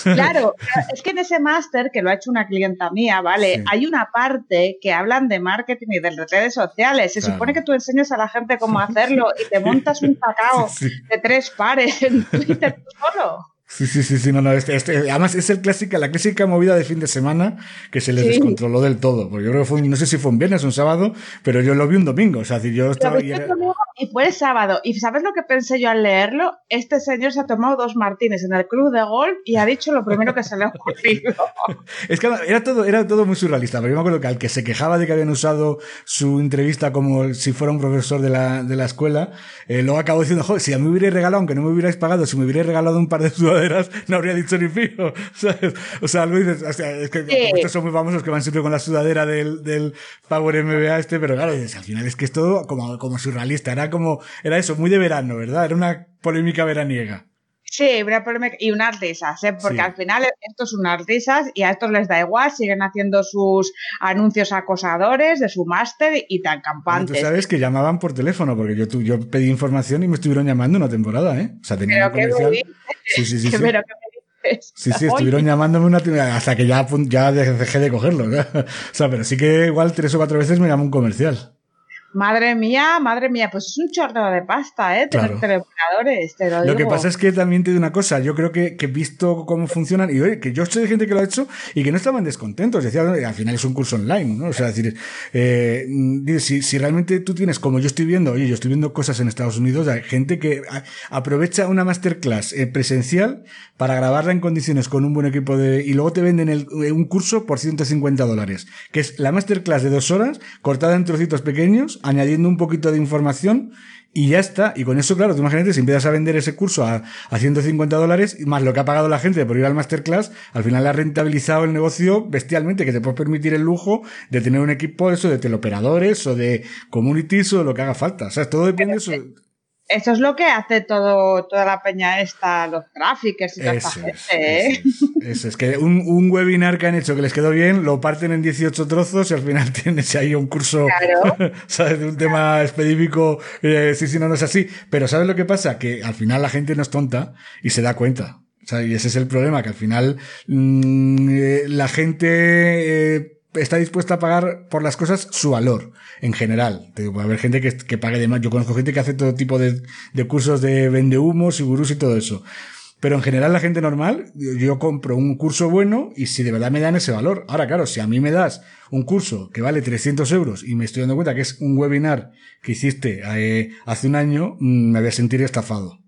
Claro, es que en ese máster, que lo ha hecho una clienta mía, ¿vale? Sí. Hay una parte que hablan de marketing y de redes sociales. Se claro. supone que tú enseñas a la gente cómo hacerlo y te montas un cacao sí, de tres pares en Twitter solo. Sí, sí, sí, sí, no, no, este, este, además es el clásica, la clásica movida de fin de semana que se les sí. descontroló del todo, porque yo creo que fue, no sé si fue un viernes o un sábado, pero yo lo vi un domingo, o sea, yo estaba... Y, era... y fue el sábado, y ¿sabes lo que pensé yo al leerlo? Este señor se ha tomado dos martines en el club de golf y ha dicho lo primero que se le ha ocurrido. es que era todo, era todo muy surrealista, pero yo me acuerdo que al que se quejaba de que habían usado su entrevista como si fuera un profesor de la, de la escuela, eh, luego acabó diciendo, joder, si a mí me hubierais regalado, aunque no me hubierais pagado, si me hubierais regalado un par de sudaderas, no habría dicho ni fijo. ¿sabes? O sea, algo dices, o sea, es que sí. estos son muy famosos que van siempre con la sudadera del, del Power MBA este, pero claro, dices, al final es que es todo como, como surrealista, era como, era eso, muy de verano, ¿verdad? Era una polémica veraniega. Sí, una y unas risas, ¿eh? porque sí. al final esto es unas risas y a estos les da igual, siguen haciendo sus anuncios acosadores de su máster y tan campantes. Tú sabes que llamaban por teléfono, porque yo, yo pedí información y me estuvieron llamando una temporada, ¿eh? O sea, tenía pero un comercial. Sí, sí, sí. sí. Pero que Sí, sí, estuvieron Oye. llamándome una hasta que ya, ya dejé de cogerlo. ¿no? O sea, pero sí que igual tres o cuatro veces me llamó un comercial. Madre mía, madre mía, pues es un chorro de pasta, ¿eh? Tener claro. teleoperadores, te lo, lo digo. que pasa es que también te digo una cosa, yo creo que, que visto cómo funcionan, y oye, que yo sé de gente que lo ha hecho y que no estaban descontentos, decía, al final es un curso online, ¿no? O sea, decir, eh, si, si realmente tú tienes, como yo estoy viendo, oye, yo estoy viendo cosas en Estados Unidos, hay gente que aprovecha una masterclass eh, presencial para grabarla en condiciones con un buen equipo de, y luego te venden el, un curso por 150 dólares, que es la masterclass de dos horas, cortada en trocitos pequeños, añadiendo un poquito de información y ya está. Y con eso, claro, tú imagínate, si empiezas a vender ese curso a, a 150 dólares, más lo que ha pagado la gente por ir al masterclass, al final ha rentabilizado el negocio bestialmente, que te puede permitir el lujo de tener un equipo eso de teleoperadores o de communities o de lo que haga falta. O sea, todo depende de eso. Eso es lo que hace todo, toda la peña esta, los tráficos y toda esta gente, ¿eh? Eso es, eso es que un, un, webinar que han hecho que les quedó bien, lo parten en 18 trozos y al final tienes ahí un curso, claro. ¿sabes? De un tema específico, eh, sí, sí, no, no es así. Pero ¿sabes lo que pasa? Que al final la gente no es tonta y se da cuenta. O sea, y ese es el problema, que al final mmm, la gente eh, está dispuesta a pagar por las cosas su valor, en general. Puede haber gente que, pague de más. Yo conozco gente que hace todo tipo de, cursos de vendehumos y gurús y todo eso. Pero en general la gente normal, yo, yo, compro un curso bueno y si de verdad me dan ese valor. Ahora, claro, si a mí me das un curso que vale 300 euros y me estoy dando cuenta que es un webinar que hiciste eh, hace un año, mm, me voy a sentir estafado.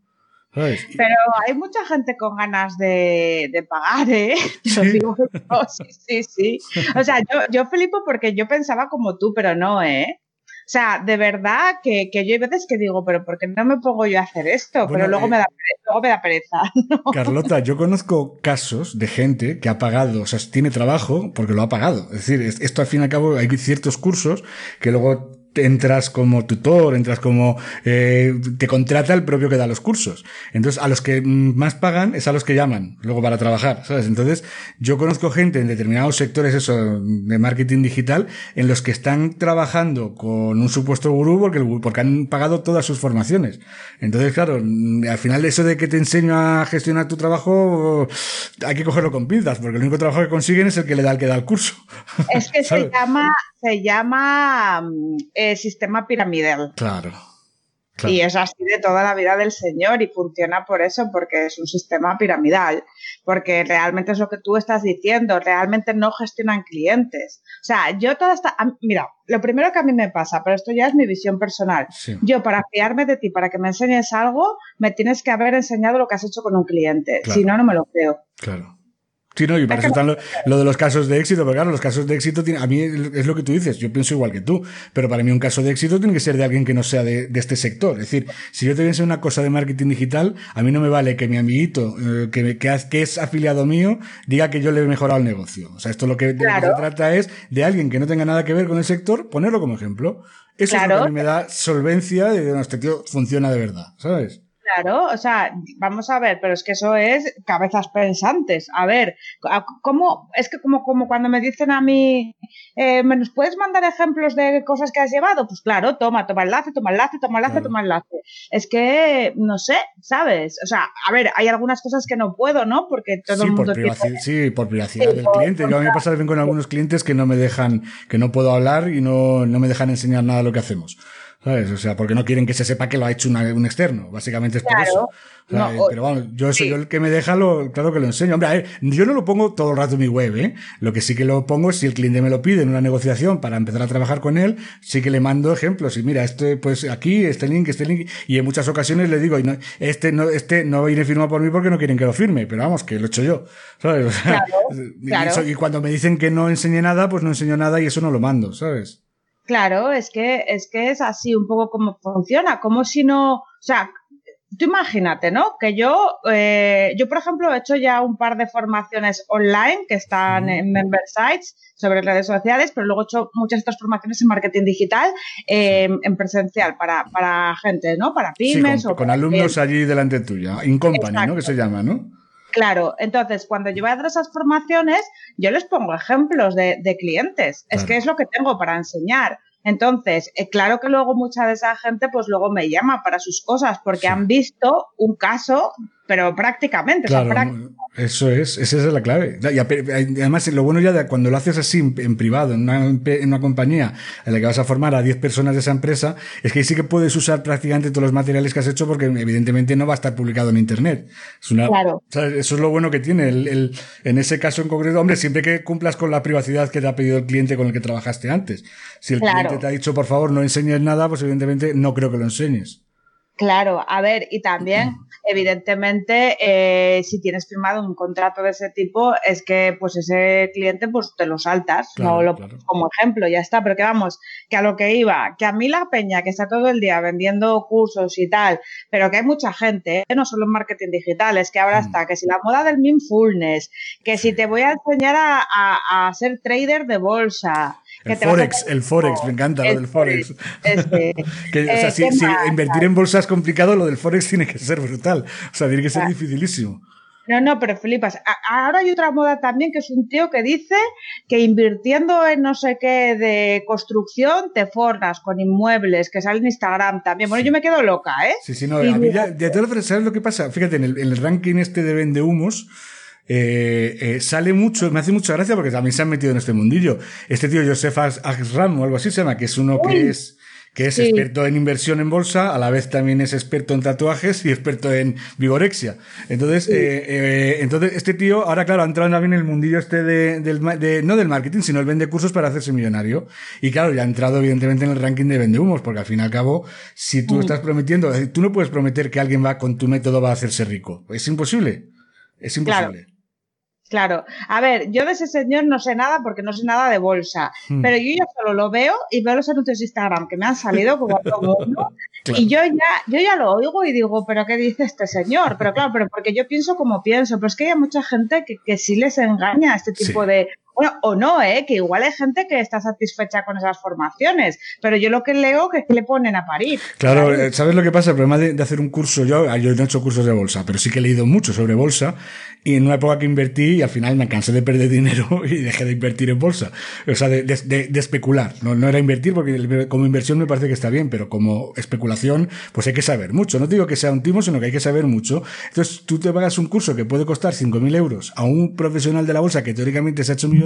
¿Sabes? Pero hay mucha gente con ganas de, de pagar, ¿eh? ¿Sí? Digo, no, sí, sí, sí. O sea, yo, yo flipo porque yo pensaba como tú, pero no, ¿eh? O sea, de verdad que, que yo hay veces que digo, pero ¿por qué no me pongo yo a hacer esto? Bueno, pero luego, eh, me da pereza, luego me da pereza. ¿no? Carlota, yo conozco casos de gente que ha pagado, o sea, tiene trabajo porque lo ha pagado. Es decir, esto al fin y al cabo hay ciertos cursos que luego entras como tutor, entras como eh, te contrata el propio que da los cursos. Entonces, a los que más pagan es a los que llaman luego para trabajar, ¿sabes? Entonces, yo conozco gente en determinados sectores eso de marketing digital en los que están trabajando con un supuesto gurú porque, porque han pagado todas sus formaciones. Entonces, claro, al final eso de que te enseño a gestionar tu trabajo hay que cogerlo con pinzas porque el único trabajo que consiguen es el que le da el que da el curso. Es que se llama se llama eh, sistema piramidal. Claro. Y es así de toda la vida del Señor y funciona por eso, porque es un sistema piramidal, porque realmente es lo que tú estás diciendo, realmente no gestionan clientes. O sea, yo toda esta... Mira, lo primero que a mí me pasa, pero esto ya es mi visión personal. Yo, para fiarme de ti, para que me enseñes algo, me tienes que haber enseñado lo que has hecho con un cliente. Si no, no me lo creo. Claro. Sí, no, y para eso están lo, de los casos de éxito, porque claro, los casos de éxito, tiene, a mí es lo que tú dices, yo pienso igual que tú, pero para mí un caso de éxito tiene que ser de alguien que no sea de, de este sector. Es decir, si yo te a enseñar una cosa de marketing digital, a mí no me vale que mi amiguito, eh, que, que, que, es afiliado mío, diga que yo le he mejorado el negocio. O sea, esto lo que, lo que se trata es de alguien que no tenga nada que ver con el sector, ponerlo como ejemplo. Eso es lo que a mí me da solvencia de que este tío funciona de verdad, ¿sabes? Claro, o sea, vamos a ver, pero es que eso es cabezas pensantes. A ver, ¿cómo? Es que como, como cuando me dicen a mí, eh, ¿me nos puedes mandar ejemplos de cosas que has llevado? Pues claro, toma, toma enlace, toma enlace, toma enlace, toma enlace. Es que, no sé, ¿sabes? O sea, a ver, hay algunas cosas que no puedo, ¿no? Porque todo el mundo... Por Sí, por privacidad del cliente. Yo a mí me pasa bien con algunos clientes que no me dejan, que no puedo hablar y no, no me dejan enseñar nada de lo que hacemos. ¿Sabes? O sea, porque no quieren que se sepa que lo ha hecho un externo. Básicamente es por eso. pero bueno, yo soy yo el que me deja, lo, claro que lo enseño. Hombre, a ver, yo no lo pongo todo el rato en mi web, ¿eh? Lo que sí que lo pongo es si el cliente me lo pide en una negociación para empezar a trabajar con él, sí que le mando ejemplos. Y mira, este, pues aquí, este link, este link. Y en muchas ocasiones le digo, no, este no, este no viene firmado por mí porque no quieren que lo firme. Pero vamos, que lo he hecho yo. ¿Sabes? y cuando me dicen que no enseñe nada, pues no enseño nada y eso no lo mando, ¿sabes? Claro, es que, es que es así un poco como funciona, como si no, o sea, tú imagínate, ¿no? Que yo, eh, yo por ejemplo he hecho ya un par de formaciones online que están en member sites sobre redes sociales, pero luego he hecho muchas otras formaciones en marketing digital em, en presencial para, para gente, ¿no? Para pymes. Sí, con, o con alumnos allí delante tuya, in company, ¿no? Que se llama, ¿no? Claro, entonces cuando yo voy a hacer esas formaciones, yo les pongo ejemplos de, clientes. Es que es lo que tengo para enseñar. Entonces, eh, claro que luego mucha de esa gente, pues luego me llama para sus cosas, porque han visto un caso pero prácticamente. eso es, esa es la clave. Y además, lo bueno ya de cuando lo haces así en, privado, en una, en una, compañía en la que vas a formar a 10 personas de esa empresa, es que ahí sí que puedes usar prácticamente todos los materiales que has hecho porque evidentemente no va a estar publicado en Internet. Es una, claro. Eso es lo bueno que tiene. El, el, en ese caso en concreto, hombre, siempre que cumplas con la privacidad que te ha pedido el cliente con el que trabajaste antes. Si el cliente te ha dicho, por favor, no enseñes nada, pues evidentemente no creo que lo enseñes. Claro, a ver, y también, evidentemente, eh, si tienes firmado un contrato de ese tipo, es que pues ese cliente pues te lo saltas, no lo como ejemplo, ya está, pero que vamos, que a lo que iba, que a mí la peña que está todo el día vendiendo cursos y tal, pero que hay mucha gente, ¿eh? no solo en marketing digital, es que ahora mm. está, que si la moda del mindfulness, que si te voy a enseñar a ser trader de bolsa, el Forex, el Forex, me encanta lo del Forex. que, o sea, eh, si, invertir en bolsa es complicado, lo del Forex tiene que ser brutal. O sea, tiene que ser dificilísimo. No, no, pero flipas. Ahora hay otra moda también que es un tío que dice que invirtiendo en no sé qué de construcción te forras con inmuebles, que sale en Instagram también. Bueno, yo me quedo loca, ¿eh? Sí, sí, no. A mí ya, ya te ¿sabes lo que pasa? Fíjate, en el, en el ranking este de vende humos, eh, eh, sale mucho, me hace mucha gracia porque también se han metido en este mundillo. Este tío Joseph Axram o algo así se llama, que es uno que es que es experto en inversión en bolsa, a la vez también es experto en tatuajes y experto en vigorexia. Entonces, eh, eh, entonces este tío, ahora claro, ha entrado también en el mundillo este de, del, de, no del marketing, sino el vende cursos para hacerse millonario. Y claro, ya ha entrado evidentemente en el ranking de vende humos, porque al fin y al cabo, si tú mm. estás prometiendo, tú no puedes prometer que alguien va con tu método va a hacerse rico. Es imposible. Es imposible. Claro, a ver, yo de ese señor no sé nada porque no sé nada de bolsa, hmm. pero yo ya solo lo veo y veo los anuncios de Instagram que me han salido como todo mundo y yo ya, yo ya lo oigo y digo, pero ¿qué dice este señor? Pero claro, pero porque yo pienso como pienso, pero es que hay mucha gente que, que sí les engaña este tipo de bueno, o no, ¿eh? que igual hay gente que está satisfecha con esas formaciones, pero yo lo que leo es que le ponen a parir. Claro, eh, ¿sabes lo que pasa? El problema de, hacer un curso, yo, yo no he hecho cursos de bolsa, pero sí que he leído mucho sobre bolsa y en una época que invertí y al final me cansé de perder dinero y dejé de invertir en bolsa. O sea, de, de, de especular. No, no era invertir porque como inversión me parece que está bien, pero como especulación, pues hay que saber mucho. No digo que sea un timo, sino que hay que saber mucho. Entonces tú te pagas un curso que puede costar 5.000 euros a un profesional de la bolsa que teóricamente se ha hecho millonario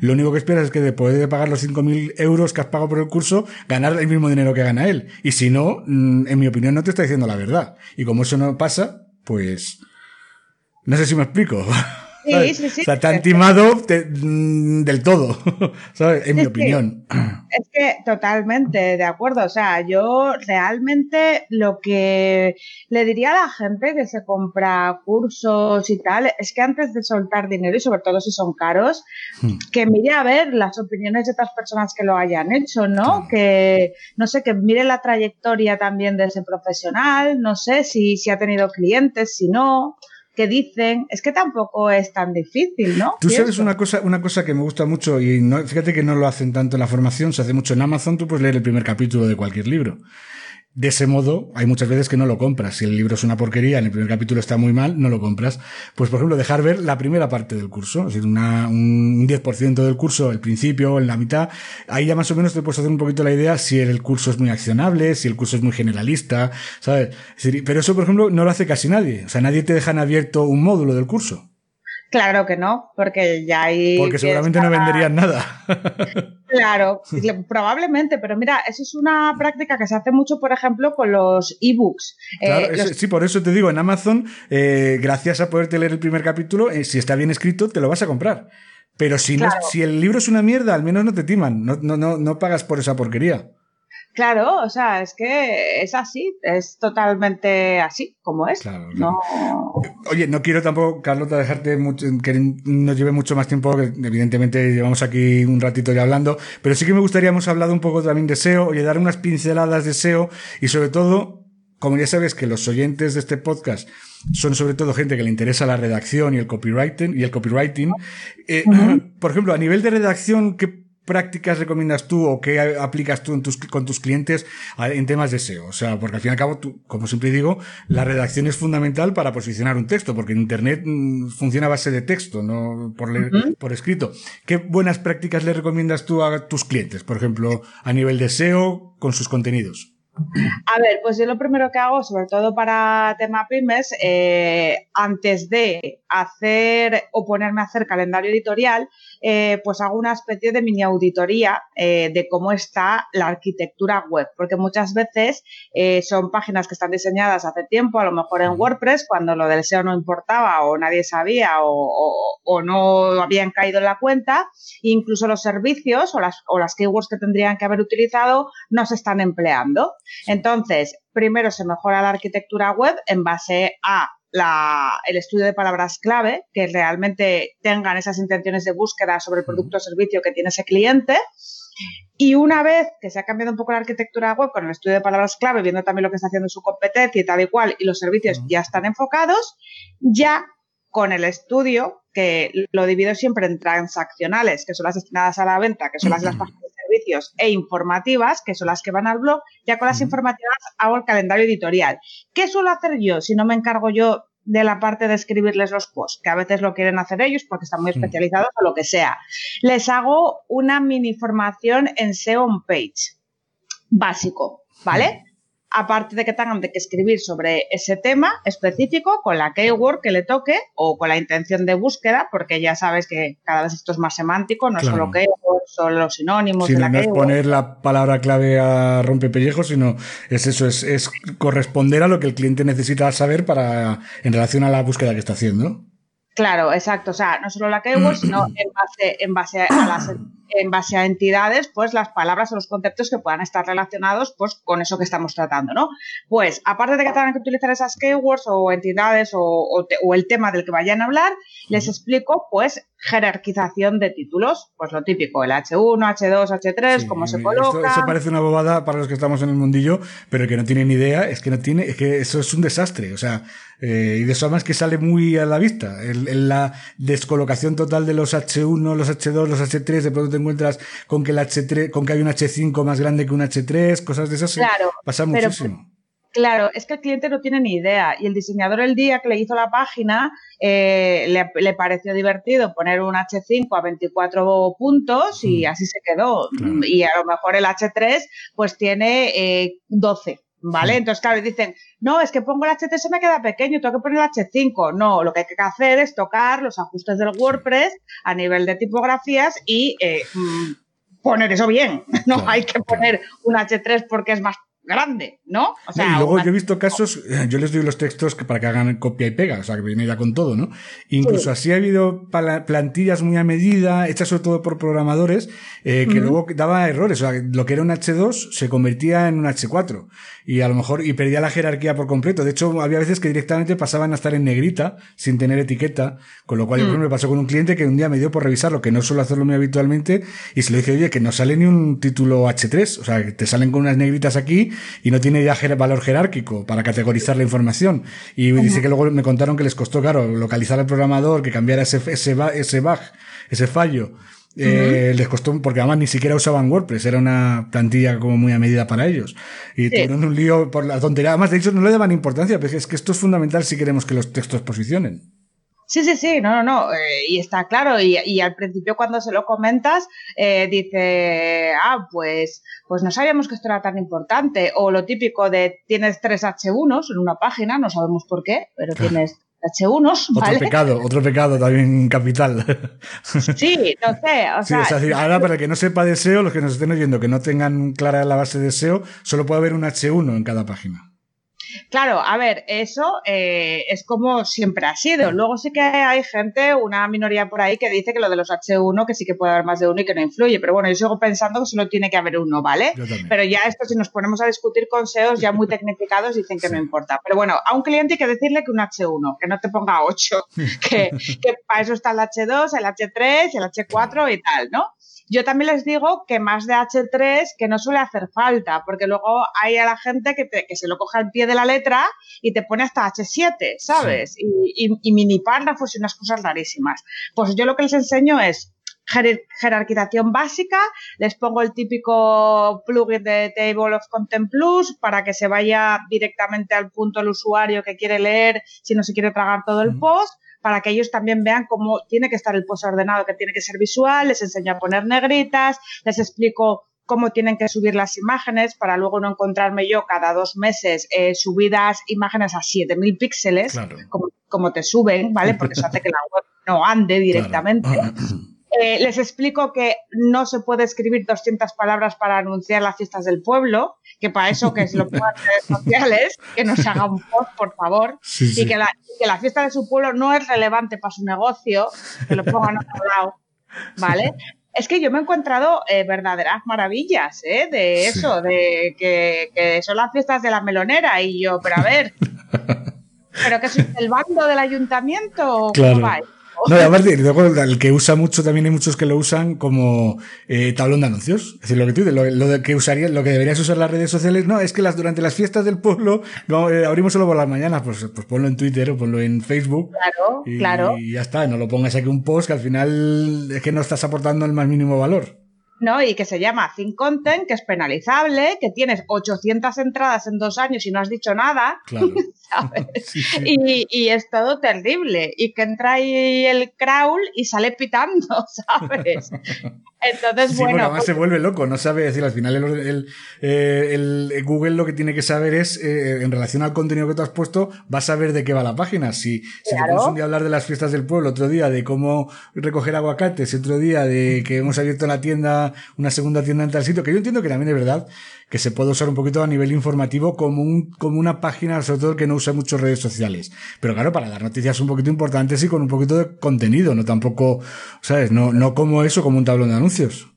lo único que esperas es que después de pagar los 5.000 euros que has pagado por el curso, ganar el mismo dinero que gana él. Y si no, mm, en mi opinión, no te está diciendo la verdad. Y como eso no pasa, pues... No sé si me explico. Sí, sí, sí. O sea, te han timado mm, del todo, ¿sabes? En mi opinión. Es que totalmente de acuerdo. O sea, yo realmente lo que le diría a la gente que se compra cursos y tal es que antes de soltar dinero, y sobre todo si son caros, hmm. que mire a ver las opiniones de otras personas que lo hayan hecho, ¿no? Que, no sé, que mire la trayectoria también de ese profesional, no sé si, si ha tenido clientes, si no que dicen, es que tampoco es tan difícil, ¿no? Tú sabes una cosa, una cosa que me gusta mucho y no, fíjate que no lo hacen tanto en la formación, se hace mucho en Amazon, tú puedes leer el primer capítulo de cualquier libro. De ese modo, hay muchas veces que no lo compras. Si el libro es una porquería, en el primer capítulo está muy mal, no lo compras. Pues, por ejemplo, dejar ver la primera parte del curso, es decir, una, un 10% del curso, el principio, en la mitad. Ahí ya más o menos te puedes hacer un poquito la idea si el curso es muy accionable, si el curso es muy generalista, ¿sabes? pero eso, por ejemplo, no lo hace casi nadie. O sea, nadie te deja en abierto un módulo del curso. Claro que no, porque ya hay... Porque seguramente no venderían nada. claro, probablemente, pero mira, eso es una práctica que se hace mucho, por ejemplo, con los ebooks. Claro, eh, Sí, por eso te digo, en Amazon, eh, gracias a poderte leer el primer capítulo, eh, si está bien escrito, te lo vas a comprar. Pero si, no, si el libro es una mierda, al menos no te timan, no, no, no, no pagas por esa porquería. Claro, o sea, es que es así, es totalmente así como es. Oye, no quiero tampoco, Carlota, dejarte mucho, que nos lleve mucho más tiempo, que evidentemente llevamos aquí un ratito ya hablando, pero sí que me gustaría, hemos hablado un poco también de SEO, oye, dar unas pinceladas de SEO y sobre todo, como ya sabes que los oyentes de este podcast son sobre todo gente que le interesa la redacción y el copywriting, y el copywriting, eh, por ejemplo, a nivel de redacción, ¿qué prácticas recomiendas tú o qué aplicas tú con tus clientes en temas de SEO? O sea, porque al fin y al cabo, tú, como siempre digo, la redacción es fundamental para posicionar un texto, porque en Internet mm, funciona a base de texto, no por, por escrito. ¿Qué buenas prácticas le recomiendas tú a tus clientes, por ejemplo, a nivel de SEO con sus contenidos? A ver, pues yo lo primero que hago, sobre todo para tema pymes, eh, antes de hacer o ponerme a hacer calendario editorial, eh, pues hago una especie de mini auditoría eh, de cómo está la arquitectura web, porque muchas veces eh, son páginas que están diseñadas hace tiempo, a lo mejor en WordPress, cuando lo del SEO no importaba o nadie sabía o, no habían caído en la cuenta, incluso los servicios o las, o las keywords que tendrían que haber utilizado no se están empleando. Entonces, primero se mejora la arquitectura web en base a el estudio de palabras clave, que realmente tengan esas intenciones de búsqueda sobre el producto o servicio que tiene ese cliente. Y una vez que se ha cambiado un poco la arquitectura web con el estudio de palabras clave, viendo también lo que está haciendo su competencia y tal y cual, y los servicios ya están enfocados, ya con el estudio, que lo divido siempre en transaccionales, que son las destinadas a la venta, que son las de las páginas e informativas, que son las que van al blog, ya con las informativas hago el calendario editorial. ¿Qué suelo hacer yo si no me encargo yo de la parte de escribirles los posts, que a veces lo quieren hacer ellos porque están muy especializados o lo que sea. Les hago una mini formación en SEO on page, básico, ¿vale? Aparte de que tengan de que escribir sobre ese tema específico con la keyword que le toque o con la intención de búsqueda, porque ya sabes que cada vez esto es más semántico, no solo keyword, son los sinónimos. de la no es poner la palabra clave a rompepellejos, sino es eso, es, es corresponder a lo que el cliente necesita saber para en relación a la búsqueda que está haciendo. Claro, exacto. O sea, no solo la keyword, sino en base, en base a las en base a entidades, pues las palabras o los conceptos que puedan estar relacionados pues con eso que estamos tratando, ¿no? Pues aparte de que tengan que utilizar esas keywords o entidades o, el tema del que vayan a hablar, les explico pues jerarquización de títulos, pues lo típico, el H1, H2, H3, cómo se coloca. eso parece una bobada para los que estamos en el mundillo, pero el que no tiene ni idea es que no tiene, es que eso es un desastre, o sea, eh, y de eso más que sale muy a la vista, en la descolocación total de los H1, los H2, los H3, de pronto encuentras con que el H3, con que hay un H5 más grande que un H3, cosas de esas. Claro, pasa muchísimo. Claro, es que el cliente no tiene ni idea y el diseñador el día que le hizo la página eh, le, pareció divertido poner un H5 a 24 puntos y mm. así se quedó. Y a lo mejor el H3 pues tiene 12. ¿Vale? Entonces, claro, dicen, no, es que pongo el H3 se me queda pequeño, tengo que poner el H5. No, lo que hay que hacer es tocar los ajustes del WordPress a nivel de tipografías y eh, mm, poner eso bien. No hay que poner un H3 porque es más grande, ¿no? O sea, y luego yo he visto casos, eh, yo les doy los textos para que hagan copia y pega, o sea, que viene ya con todo, ¿no? Incluso así ha habido plantillas muy a medida, hechas sobre todo por programadores, eh, que luego daba errores, o sea, lo que era un H2 se convertía en un H4 y a lo mejor y perdía la jerarquía por completo. De hecho, había veces que directamente pasaban a estar en negrita sin tener etiqueta, con lo cual, por mm. ejemplo, me pasó con un cliente que un día me dio por revisarlo, que no suelo hacerlo muy habitualmente, y se lo dije, oye, que no sale ni un título H3, o sea, que te salen con unas negritas aquí y no tiene ya valor jerárquico para categorizar la información. Y dice que luego me contaron que les costó, claro, localizar al programador, que cambiara ese, ese, ese bug, ese fallo. Eh, les costó, porque además ni siquiera usaban WordPress, era una plantilla como muy a medida para ellos. Y tuvieron un lío por la tontería. Además, de hecho, no le daban importancia, pero es que esto es fundamental si queremos que los textos posicionen. Sí, sí, sí, no, no, no, eh, y está claro, y, al principio cuando se lo comentas, eh, dice, ah, pues, pues no sabíamos que esto era tan importante, o lo típico de tienes tres H1s en una página, no sabemos por qué, pero tienes H1s, ¿vale? Otro pecado, otro pecado también capital. Sí, no sé, o sea... ahora para el que no sepa de SEO, los que nos estén oyendo, que no tengan clara la base de SEO, solo puede haber un H1 en cada página. Claro, a ver, eso eh, es como siempre ha sido. Luego sí que hay gente, una minoría por ahí, que dice que lo de los H1, que sí que puede haber más de uno y que no influye. Pero bueno, yo sigo pensando que solo tiene que haber uno, ¿vale? Pero ya esto, si nos ponemos a discutir con SEOs ya muy tecnificados, dicen que no importa. Pero bueno, a un cliente hay que decirle que un H1, que no te ponga 8, que, que para eso está el H2, el H3, el H4 y tal, ¿no? Yo también les digo que más de H3 que no suele hacer falta, porque luego hay a la gente que, que se lo coge al pie de la letra y te pone hasta H7, ¿sabes? Y, y, mini párrafos y unas cosas rarísimas. Pues yo lo que les enseño es jerarquización básica, les pongo el típico plugin de Table of Content Plus para que se vaya directamente al punto el usuario que quiere leer si no se quiere tragar todo el post para que ellos también vean cómo tiene que estar el post ordenado, que tiene que ser visual, les enseño a poner negritas, les explico cómo tienen que subir las imágenes para luego no encontrarme yo cada dos meses eh, subidas imágenes a 7000 píxeles, como, te suben, ¿vale? Porque eso hace que la web no ande directamente. Eh, les explico que no se puede escribir 200 palabras para anunciar las fiestas del pueblo, que para eso que se lo pongan en redes sociales, que nos haga un post, por favor, y que la, que la fiesta de su pueblo no es relevante para su negocio, que lo pongan a otro lado, ¿vale? Es que yo me he encontrado eh, verdaderas maravillas, ¿eh? De eso, de que, son las fiestas de la melonera y yo, pero a ver, ¿pero que soy el bando del ayuntamiento? Claro. No, y aparte, el que usa mucho, también hay muchos que lo usan como eh, tablón de anuncios. Es decir, lo que tú dices, lo, que usaría, lo que deberías usar las redes sociales, no, es que las durante las fiestas del pueblo no, eh, abrimos solo por las mañanas, pues, pues ponlo en Twitter o ponlo en Facebook. Claro, claro. Y ya está, no lo pongas aquí un post que al final es que no estás aportando el más mínimo valor. ¿no? Y que se llama Think Content, que es penalizable, que tienes 800 entradas en dos años y no has dicho nada, ¿sabes? Y, y, es todo terrible. Y que entra ahí el crawl y sale pitando, ¿sabes? Entonces, sí, bueno. además se pues vuelve loco, no sabe decir, al final el, eh, el, Google lo que tiene que saber es, eh, en relación al contenido que tú has puesto, va a saber de qué va la página. Si, si te pones un día a hablar de las fiestas del pueblo, otro día de cómo recoger aguacates, otro día de que hemos abierto la tienda, una segunda tienda en tal sitio, que yo entiendo que también es verdad, que se puede usar un poquito a nivel informativo como, un, como una página, sobre todo que no usa mucho redes sociales. Pero claro, para dar noticias un poquito importantes y con un poquito de contenido, no tampoco, ¿sabes? No, no como eso, como un tablón de anuncios.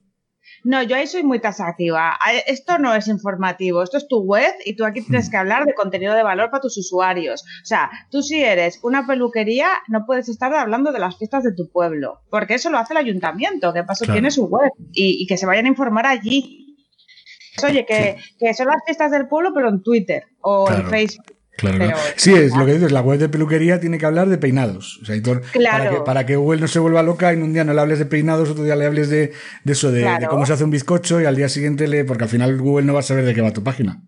No, yo ahí soy muy tasativa. Esto no es informativo, esto es tu web y tú aquí tienes que hablar de contenido de valor para tus usuarios. O sea, tú si eres una peluquería, no puedes estar hablando de las fiestas de tu pueblo, porque eso lo hace el ayuntamiento, que paso tiene su web y, y, que se vayan a informar allí. Oye, que, son las fiestas del pueblo, pero en Twitter o en Facebook. Claro, sí, es lo que dices, la web de peluquería tiene que hablar de peinados. O sea, para, que, para que Google no se vuelva loca, en un día no le hables de peinados, otro día le hables de, eso, de, cómo se hace un bizcocho y al día siguiente le. Porque al final Google no va a saber de qué va tu página.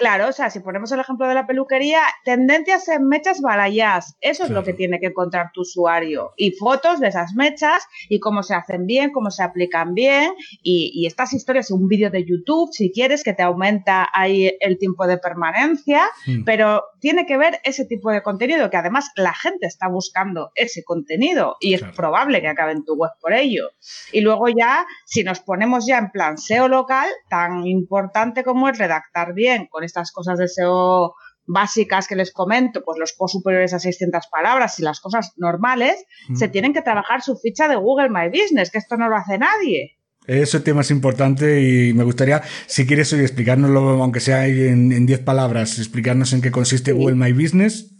Claro, o sea, si ponemos el ejemplo de la peluquería, tendencias en mechas balayas, eso es lo que tiene que encontrar tu usuario. Y fotos de esas mechas y cómo se hacen bien, cómo se aplican bien. Y, estas historias, un vídeo de YouTube, si quieres, que te aumenta ahí el tiempo de permanencia. Mm. Pero tiene que ver ese tipo de contenido, que además la gente está buscando ese contenido y es probable que acabe en tu web por ello. Y luego ya, si nos ponemos ya en plan SEO local, tan importante como es redactar bien con estas cosas de SEO básicas que les comento, pues los posts superiores a 600 palabras y las cosas normales, se tienen que trabajar su ficha de Google My Business, que esto no lo hace nadie. Ese tema es importante y me gustaría, si quieres hoy explicárnoslo, aunque sea en 10 palabras, explicarnos en qué consiste Google My Business.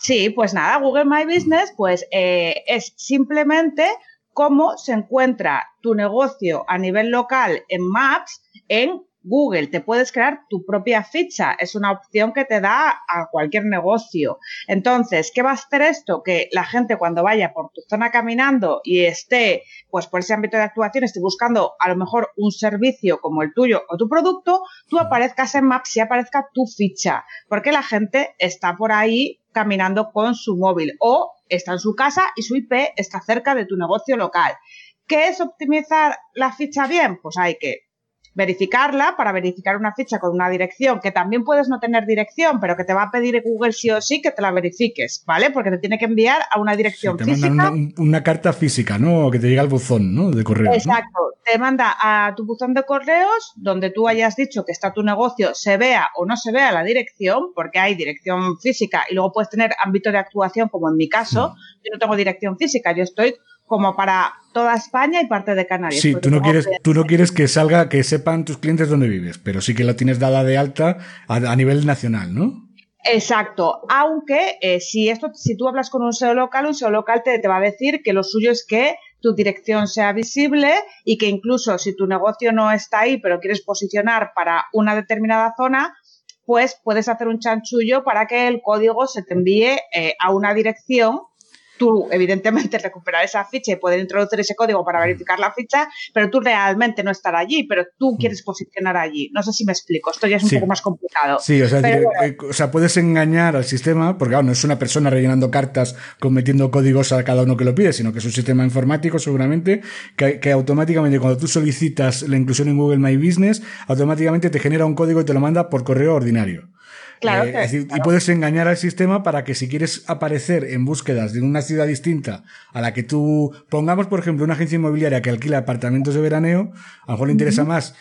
Sí, pues nada, Google My Business pues eh, es simplemente cómo se encuentra tu negocio a nivel local en Maps en Google, te puedes crear tu propia ficha, es una opción que te da a cualquier negocio. Entonces, ¿qué va a hacer esto? Que la gente cuando vaya por tu zona caminando y esté, pues por ese ámbito de actuación, esté buscando a lo mejor un servicio como el tuyo o tu producto, tú aparezcas en Maps y aparezca tu ficha, porque la gente está por ahí caminando con su móvil o está en su casa y su IP está cerca de tu negocio local. ¿Qué es optimizar la ficha bien? Pues hay que verificarla para verificar una ficha con una dirección, que también puedes no tener dirección, pero que te va a pedir Google sí o sí que te la verifiques, ¿vale? Porque te tiene que enviar a una dirección física. Una, una, carta física, ¿no? Que te llega al buzón, ¿no? De correo. Exacto. Te manda a tu buzón de correos donde tú hayas dicho que está tu negocio, se vea o no se vea la dirección, porque hay dirección física y luego puedes tener ámbito de actuación, como en mi caso. Yo no tengo dirección física, yo estoy como para toda España y parte de Canarias. Sí, tú no quieres, tú no quieres que salga, que sepan tus clientes dónde vives, pero sí que lo tienes dada de alta a, nivel nacional, ¿no? Exacto, aunque eh, si esto, si tú hablas con un SEO local, un SEO local te, te va a decir que lo suyo es que tu dirección sea visible y que incluso si tu negocio no está ahí, pero quieres posicionar para una determinada zona, pues puedes hacer un chanchullo para que el código se te envíe eh, a una dirección tú evidentemente recuperar esa ficha y poder introducir ese código para verificar la ficha, pero tú realmente no estar allí, pero tú quieres posicionar allí. No sé si me explico, esto ya es un poco más complicado. Sí, o sea, eh, o sea, puedes engañar al sistema, porque no es una persona rellenando cartas, cometiendo códigos a cada uno que lo pide, sino que es un sistema informático seguramente, que, que automáticamente cuando tú solicitas la inclusión en Google My Business, automáticamente te genera un código y te lo manda por correo ordinario. Eh, y puedes engañar al sistema para que si quieres aparecer en búsquedas de una ciudad distinta a la que tú pongamos, por ejemplo, una agencia inmobiliaria que alquila apartamentos de veraneo, a lo mejor le interesa más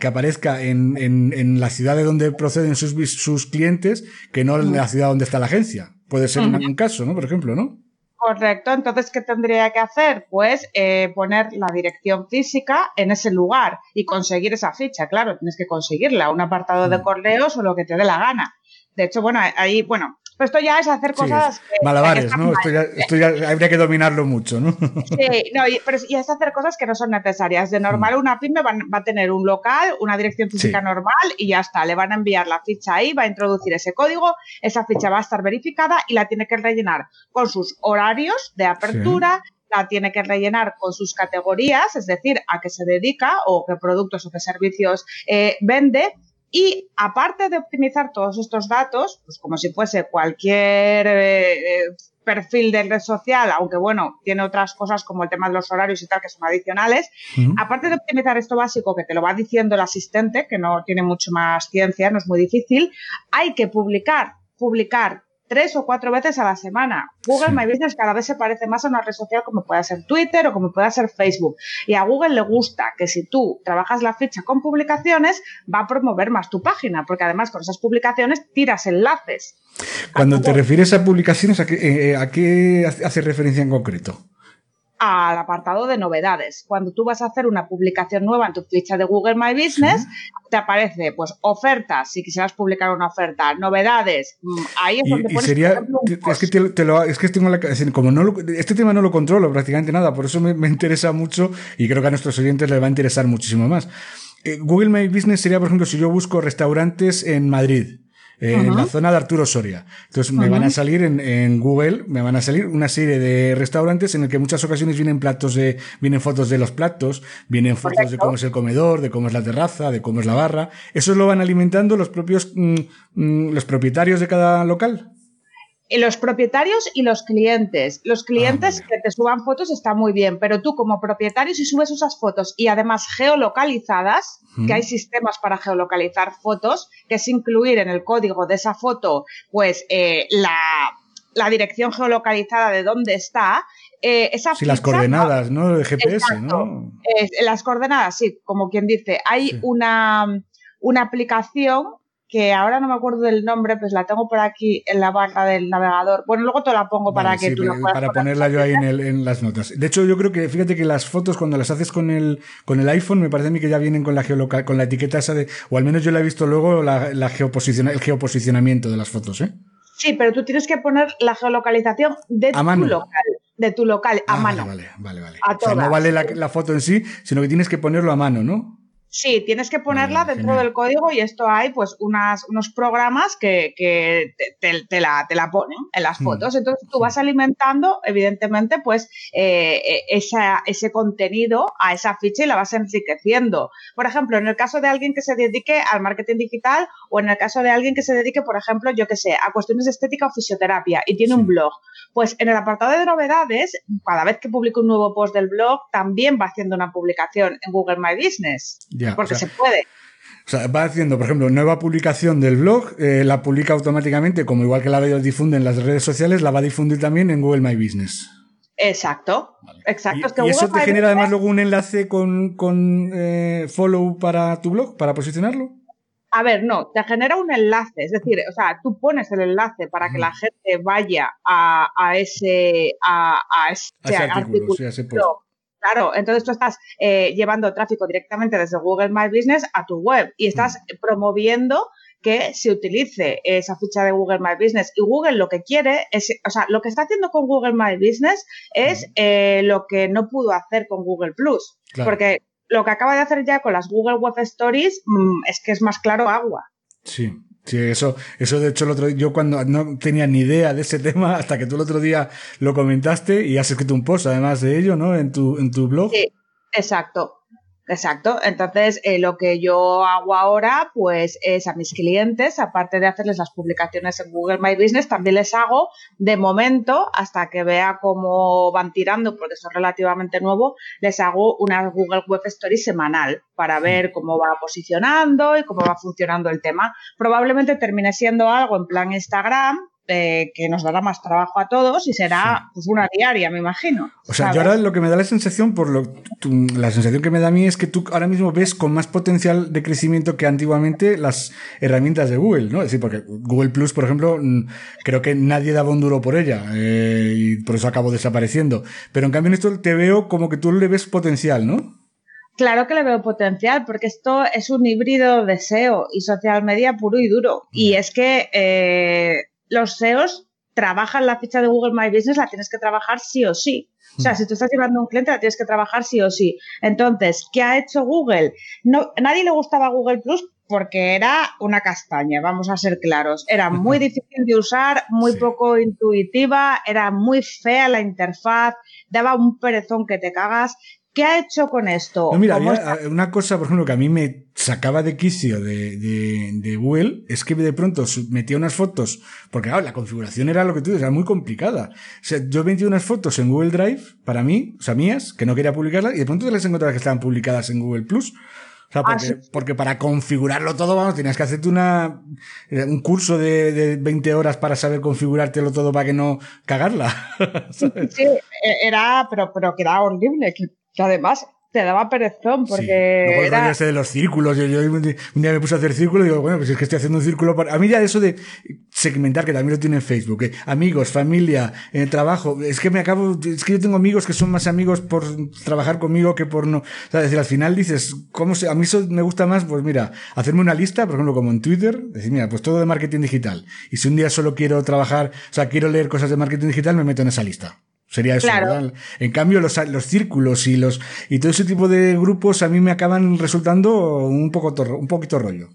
que aparezca en, en, la ciudad de donde proceden sus, sus clientes que no en la ciudad donde está la agencia. Puede ser un caso, ¿no? Por ejemplo, ¿no? Correcto, entonces, ¿qué tendría que hacer? Pues eh, poner la dirección física en ese lugar y conseguir esa ficha. Claro, tienes que conseguirla, un apartado de mm. correos o lo que te dé la gana. De hecho, bueno, ahí, bueno, pero esto ya es hacer cosas. malabares, ¿no? Esto ya, habría que dominarlo mucho, ¿no? Sí, no, y, pero es hacer cosas que no son necesarias. De normal, mm. una pyme va, a tener un local, una dirección física normal y ya está. Le van a enviar la ficha ahí, va a introducir ese código, esa ficha va a estar verificada y la tiene que rellenar con sus horarios de apertura. La tiene que rellenar con sus categorías, es decir, a qué se dedica o qué productos o qué servicios eh, vende y aparte de optimizar todos estos datos, pues como si fuese cualquier eh, eh, perfil de red social, aunque bueno, tiene otras cosas como el tema de los horarios y tal que son adicionales, aparte de optimizar esto básico que te lo va diciendo el asistente, que no tiene mucho más ciencia, no es muy difícil, hay que publicar, publicar tres o cuatro veces a la semana. Google My Business cada vez se parece más a una red social como pueda ser Twitter o como pueda ser Facebook. Y a Google le gusta que si tú trabajas la ficha con publicaciones, va a promover más tu página, porque además con esas publicaciones tiras enlaces. Cuando te refieres a publicaciones, ¿a qué, eh, eh, ¿a qué hace referencia en concreto? Al apartado de novedades. Cuando tú vas a hacer una publicación nueva en tu ficha de Google My Business, te aparece pues ofertas, si quisieras publicar una oferta, novedades, mm, ahí es donde y, sería, es que, te, lo, es que tengo la, como no este tema no lo controlo prácticamente nada, por eso me, interesa mucho y creo que a nuestros oyentes les va a interesar muchísimo más. Eh, Google My Business sería, por ejemplo, si yo busco restaurantes en Madrid en la zona de Arturo Soria. Entonces me van a salir en, Google, me van a salir una serie de restaurantes en el que en muchas ocasiones vienen platos de, vienen fotos de los platos, vienen fotos de cómo es el comedor, de cómo es la terraza, de cómo es la barra. Eso lo van alimentando los propios, mm, mm, los propietarios de cada local los propietarios y los clientes. Los ah, clientes que te suban fotos está muy bien, pero tú como propietario si subes esas fotos y además geolocalizadas, que hay sistemas para geolocalizar fotos, que es incluir en el código de esa foto pues eh, la, dirección geolocalizada de dónde está, eh, esa sí, las coordenadas, ¿no? De GPS, ¿no? las coordenadas, sí, como quien dice. Hay una, una aplicación que ahora no me acuerdo del nombre, pues la tengo por aquí en la barra del navegador. Bueno, luego te la pongo para que tú la puedas Para ponerla yo ahí en, las notas. De hecho, yo creo que, fíjate que las fotos cuando las haces con el, con el iPhone, me parece a mí que ya vienen con la geolocal, con la etiqueta esa de, o al menos yo la he visto luego, la, la el geoposicionamiento de las fotos, ¿eh? Sí, pero tú tienes que poner la geolocalización de tu local. De tu local, a ah, mano. Vale, vale, vale. o sea, no vale la, la foto en sí, sino que tienes que ponerlo a mano, ¿no? Sí, tienes que ponerla dentro del código y esto hay pues unas, unos programas que, que te, la, te, la, ponen en las mm. fotos. Entonces tú vas alimentando, evidentemente, pues eh, eh, esa, ese contenido a esa ficha y la vas enriqueciendo. Por ejemplo, en el caso de alguien que se dedique al marketing digital o en el caso de alguien que se dedique, por ejemplo, yo que sé, a cuestiones de estética o fisioterapia y tiene un blog, pues en el apartado de novedades, cada vez que publica un nuevo post del blog, también va haciendo una publicación en Google My Business porque se puede. O sea, va haciendo, por ejemplo, nueva publicación del blog, eh, la publica automáticamente, como igual que la difunde en las redes sociales, la va a difundir también en Google My Business. Exacto, exacto. ¿Y, eso te genera además luego un enlace con, eh, follow para tu blog, para posicionarlo? A ver, no, te genera un enlace, es decir, o sea, tú pones el enlace para que la gente vaya a, ese, a, ese, artículo, Claro, entonces tú estás eh, llevando tráfico directamente desde Google My Business a tu web y estás mm. promoviendo que se utilice esa ficha de Google My Business. Y Google lo que quiere es, o sea, lo que está haciendo con Google My Business es mm. eh, lo que no pudo hacer con Google Plus. Porque lo que acaba de hacer ya con las Google Web Stories mm, es que es más claro agua. Sí, Sí, eso, eso de hecho el otro yo cuando no tenía ni idea de ese tema hasta que tú el otro día lo comentaste y has escrito un post además de ello, ¿no? En tu, en tu blog. Sí, exacto. Exacto. Entonces, eh, lo que yo hago ahora, pues, es a mis clientes, aparte de hacerles las publicaciones en Google My Business, también les hago, de momento, hasta que vea cómo van tirando, porque eso es relativamente nuevo, les hago una Google Web Story semanal para ver cómo va posicionando y cómo va funcionando el tema. Probablemente termine siendo algo en plan Instagram, eh, que nos dará más trabajo a todos y será pues, una diaria, me imagino. O sea, yo ahora lo que me da la sensación, por lo, la sensación que me da a mí es que tú ahora mismo ves con más potencial de crecimiento que antiguamente las herramientas de Google, ¿no? Es decir, porque Google Plus, por ejemplo, mm, creo que nadie daba un duro por ella eh, y por eso acabó desapareciendo. Pero en cambio en esto te veo como que tú le ves potencial, ¿no? Claro que le veo potencial, porque esto es un híbrido de SEO y social media puro y duro. Y es que eh, los SEOs trabajan la ficha de Google My Business, la tienes que trabajar sí o sí. O sea, si tú estás llevando un cliente, la tienes que trabajar sí o sí. Entonces, ¿qué ha hecho Google? No, nadie le gustaba Google Plus porque era una castaña, vamos a ser claros. Era muy difícil de usar, muy poco intuitiva, era muy fea la interfaz, daba un perezón que te cagas ¿Qué ha hecho con esto? mira, una cosa, por ejemplo, que a mí me sacaba de quicio de, de, Google es que de pronto metía unas fotos, porque la configuración era lo que tú dices, era muy complicada. O sea, yo metía unas fotos en Google Drive, para mí, o sea, mías, que no quería publicarlas, y de pronto te las encontraba que estaban publicadas en Google Plus. O sea, porque, ah, porque, para configurarlo todo, vamos, tenías que hacerte una, eh, un curso de, de 20 horas para saber configurártelo todo para que no cagarla. sí, e-, era, pero, pero que era horrible, que que además te daba perezón porque. Luego era... de los círculos. Yo, un día me puse a hacer círculos y digo, bueno, pues es que estoy haciendo un círculo. Para... A mí ya eso de segmentar, que también lo tiene en Facebook, amigos, familia, eh, trabajo, es que me acabo, es que yo tengo amigos que son más amigos por trabajar conmigo que por no. O sea, decir, al final dices, ¿cómo se, a mí eso me gusta más? Pues mira, hacerme una lista, por ejemplo, como en Twitter, decir, mira, pues todo de marketing digital. Y si un día solo quiero trabajar, o sea, quiero leer cosas de marketing digital, me meto en esa lista. Sería eso, ¿verdad? En cambio, los, los círculos y los y todo ese tipo de grupos a mí me acaban resultando un poco un poquito rollo.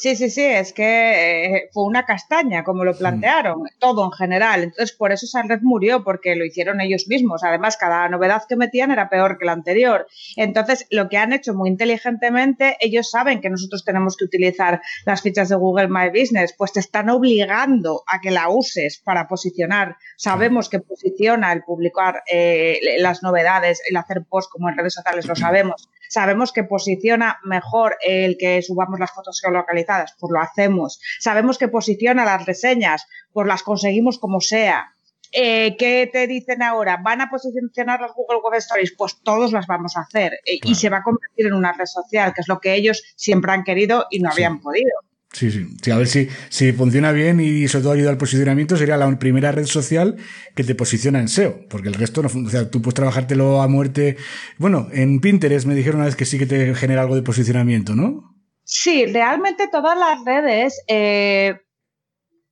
Sí, sí, sí, es que eh, fue una castaña, como lo plantearon, todo en general. Entonces, por eso esa red murió, porque lo hicieron ellos mismos. Además, cada novedad que metían era peor que la anterior. Entonces, lo que han hecho muy inteligentemente, ellos saben que nosotros tenemos que utilizar las fichas de Google My Business, pues te están obligando a que la uses para posicionar. Sabemos que posiciona el publicar eh, las novedades, el hacer post como en redes sociales, lo sabemos Sabemos que posiciona mejor el que subamos las fotos geolocalizadas, pues lo hacemos. Sabemos que posiciona las reseñas, pues las conseguimos como sea. Eh, ¿Qué te dicen ahora? ¿Van a posicionar las Google Web Stories? Pues todos las vamos a hacer eh, y se va a convertir en una red social, que es lo que ellos siempre han querido y no habían podido. Sí, sí, sí. A ver si, si funciona bien y sobre todo ayuda al posicionamiento, sería la primera red social que te posiciona en SEO, porque el resto no funciona. O sea, tú puedes trabajártelo a muerte. Bueno, en Pinterest me dijeron una vez que sí que te genera algo de posicionamiento, ¿no? Sí, realmente todas las redes eh,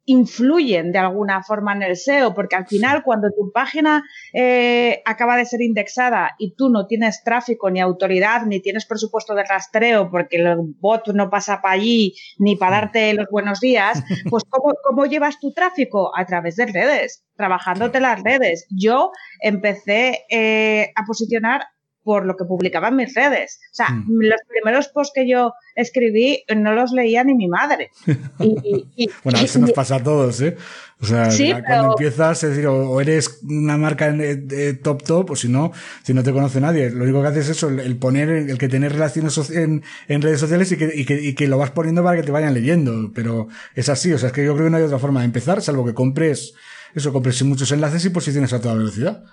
influyen de alguna forma en el SEO, porque al final cuando tu página eh, acaba de ser indexada y tú no tienes tráfico ni autoridad, ni tienes presupuesto de rastreo porque el bot no pasa para allí ni para darte los buenos días, pues ¿cómo, cómo llevas tu tráfico? A través de redes, trabajándote las redes. Yo empecé eh, a posicionar por lo que publicaba en mis redes. O sea, mm. los primeros posts que yo escribí no los leía ni mi madre. bueno, eso nos pasa a todos, ¿eh? O sea, cuando empiezas, es decir, o, eres una marca top top, o si no, si no te conoce nadie. Lo único que haces es eso, el, poner, el que tener relaciones en, en redes sociales y que, y, que, y que lo vas poniendo para que te vayan leyendo. Pero es así, o sea, es que yo creo que no hay otra forma de empezar, salvo que compres, eso, compres muchos enlaces y posiciones a toda velocidad.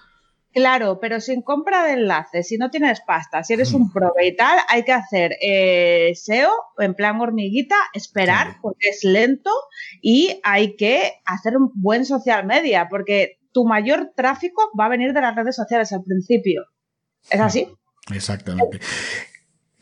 Claro, pero sin compra de enlaces, si no tienes pasta, si eres un prove y tal, hay que hacer eh, SEO en plan hormiguita, esperar porque es lento y hay que hacer un buen social media porque tu mayor tráfico va a venir de las redes sociales al principio. ¿Es así? Exactamente.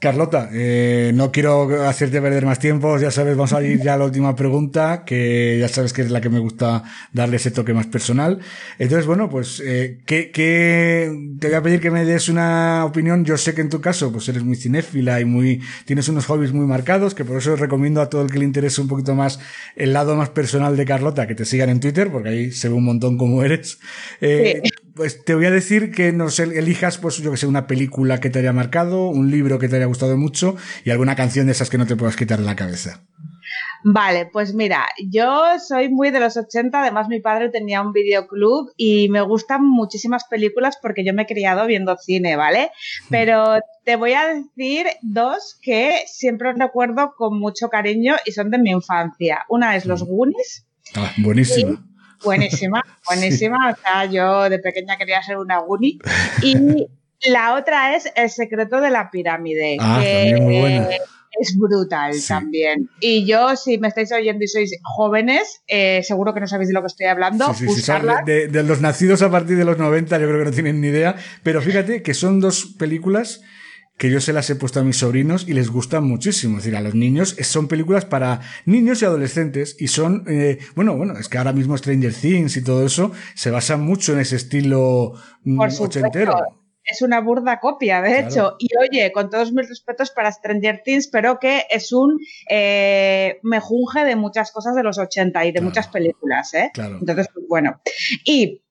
Carlota, eh, no quiero hacerte perder más tiempo, ya sabes, vamos a ir ya a la última pregunta, que ya sabes que es la que me gusta darle ese toque más personal. Entonces, bueno, pues, eh, ¿qué, qué, te voy a pedir que me des una opinión. Yo sé que en tu caso, pues eres muy cinéfila y muy, tienes unos hobbies muy marcados, que por eso recomiendo a todo el que le interese un poquito más el lado más personal de Carlota, que te sigan en Twitter, porque ahí se ve un montón como eres. Eh, pues te voy a decir que nos elijas, pues yo que sé, una película que te haya marcado, un libro que te haya gustado mucho y alguna canción de esas que no te puedas quitar de la cabeza. Vale, pues mira, yo soy muy de los 80, además mi padre tenía un videoclub y me gustan muchísimas películas porque yo me he criado viendo cine, ¿vale? Pero te voy a decir dos que siempre recuerdo con mucho cariño y son de mi infancia. Una es Los Goonies. Ah, buenísima. Buenísima, buenísima. O sea, yo de pequeña quería ser una Goonie. Y la otra es El secreto de la pirámide. Ah, que muy buena. Es brutal también. Y yo, si me estáis oyendo y sois jóvenes, eh, seguro que no sabéis de lo que estoy hablando. Sí, sí, de, de, los nacidos a partir de los 90, yo creo que no tienen ni idea. Pero fíjate que son dos películas que yo se las he puesto a mis sobrinos y les gustan muchísimo. Es decir, a los niños son películas para niños y adolescentes y son, eh, bueno, bueno, es que ahora mismo Stranger Things y todo eso se basa mucho en ese estilo mm, Por ochentero. Es una burda copia, de hecho. Y oye, con todos mis respetos para Stranger Things, pero que es un eh, mejunje de muchas cosas de los 80 y de muchas películas, ¿eh? Claro. Entonces, pues, bueno. Y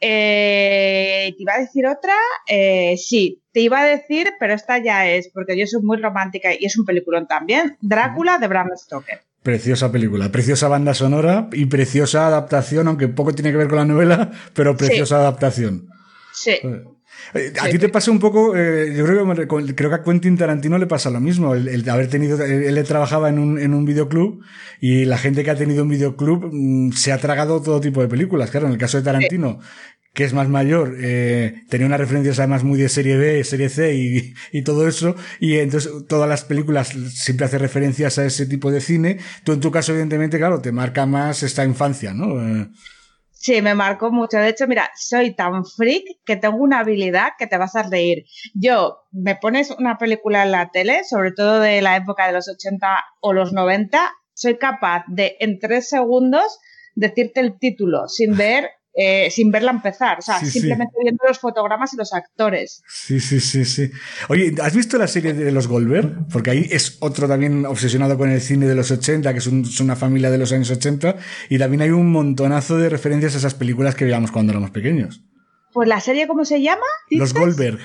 eh, ¿Te iba a decir otra? Eh, sí, te iba a decir, pero esta ya es, porque yo soy muy romántica y es un peliculón también, Drácula de Bram Stoker. Preciosa película, preciosa banda sonora y preciosa adaptación, aunque poco tiene que ver con la novela, pero preciosa adaptación. Sí. Eh, a ti te pasa un poco, eh, yo creo que, creo que a Quentin Tarantino le pasa lo mismo, el, haber tenido, él, trabajaba en un, en un videoclub y la gente que ha tenido un videoclub mm, se ha tragado todo tipo de películas. Claro, en el caso de Tarantino, que es más mayor, eh, tenía unas referencias además muy de serie B, serie C y, y, todo eso, y entonces todas las películas siempre hace referencias a ese tipo de cine. Tú en tu caso, evidentemente, claro, te marca más esta infancia, ¿no? Eh, Sí, me marcó mucho. De hecho, mira, soy tan freak que tengo una habilidad que te vas a reír. Yo, me pones una película en la tele, sobre todo de la época de los 80 o los 90, soy capaz de en tres segundos decirte el título sin ver eh, sin verla empezar, o sea, simplemente viendo los fotogramas y los actores. Sí, sí, sí, sí. Oye, ¿has visto la serie de los Goldberg? Porque ahí es otro también obsesionado con el cine de los 80, que es, es una familia de los años 80, y también hay un montonazo de referencias a esas películas que veíamos cuando éramos pequeños. Pues la serie, ¿cómo se llama? Los Goldberg.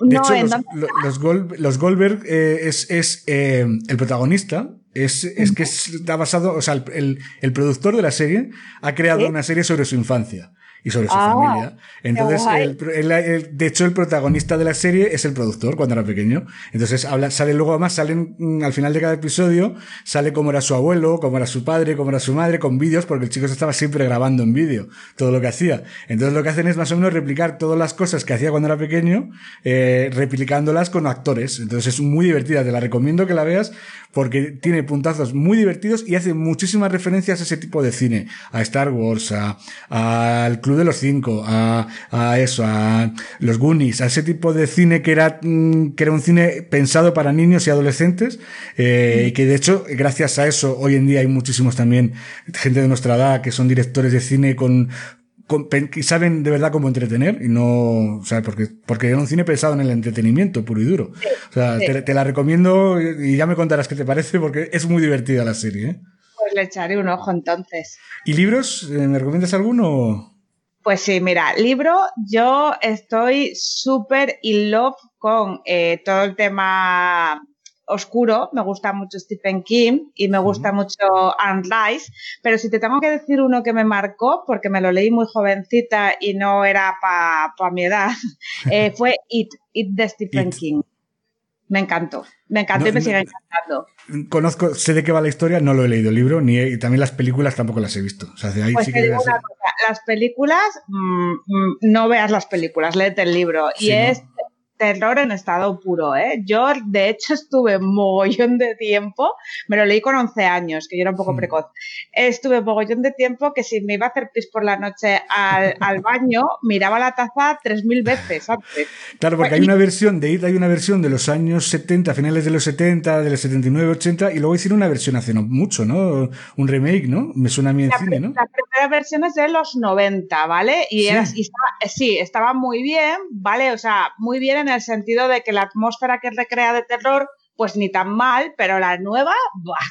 De hecho, los, los, Goldberg eh, es, es eh, el protagonista, es, es que está basado, o sea, el, el, productor de la serie ha creado una serie sobre su infancia y sobre su ah, familia. Entonces, de hecho, el protagonista de la serie es el productor cuando era pequeño. Entonces, habla, sale luego, además, salen mm, al final de cada episodio, sale cómo era su abuelo, cómo era su padre, cómo era su madre, con vídeos, porque el chico se estaba siempre grabando en vídeo todo lo que hacía. Entonces, lo que hacen es más o menos replicar todas las cosas que hacía cuando era pequeño, eh, replicándolas con actores. Entonces, es muy divertida. Te la recomiendo que la veas porque tiene puntazos muy divertidos y hace muchísimas referencias a ese tipo de cine, a Star Wars, al Club de los Cinco, a, a, eso, a los Goonies, a ese tipo de cine que era, mm, que era un cine pensado para niños y adolescentes, eh, y que de hecho, gracias a eso, hoy en día hay muchísimos también gente de nuestra edad que son directores de cine con, y saben de verdad cómo entretener y no, o sea, porque, porque es un cine pensado en el entretenimiento puro y duro. o sea, te, la recomiendo y ya me contarás qué te parece porque es muy divertida la serie. ¿eh? Pues le echaré un ojo entonces. ¿Y libros? Eh, ¿Me recomiendas alguno? Pues sí, mira, libro, yo estoy súper in love con eh, todo el tema oscuro, me gusta mucho Stephen King y me gusta mucho Anne Rice, pero si te tengo que decir uno que me marcó, porque me lo leí muy jovencita y no era para pa mi edad, eh, fue It, It de Stephen King. Me encantó, me encantó y me sigue encantando. Conozco, sé de qué va la historia, no lo he leído el libro, ni y también las películas tampoco las he visto. O sea, ahí pues sí que las películas, mm, mm, no veas las películas, léete el libro. y es terror en estado puro, ¿eh? Yo, de hecho, estuve mogollón de tiempo, me lo leí con 11 años, que yo era un poco precoz, estuve mogollón de tiempo que si me iba a hacer pis por la noche al, al baño, miraba la taza 3.000 veces Claro, porque hay una versión de IT, hay una versión de los años 70, finales de los 70, de los 79, 80, y luego hicieron una versión hace no mucho, ¿no? Un remake, ¿no? Me suena a mí en cine, ¿no? La primera versión es de los 90, ¿vale? Y, sí. Era, y estaba, sí, estaba muy bien, ¿vale? O sea, muy bien en en el sentido de que la atmósfera que recrea de terror, pues ni tan mal, pero la nueva,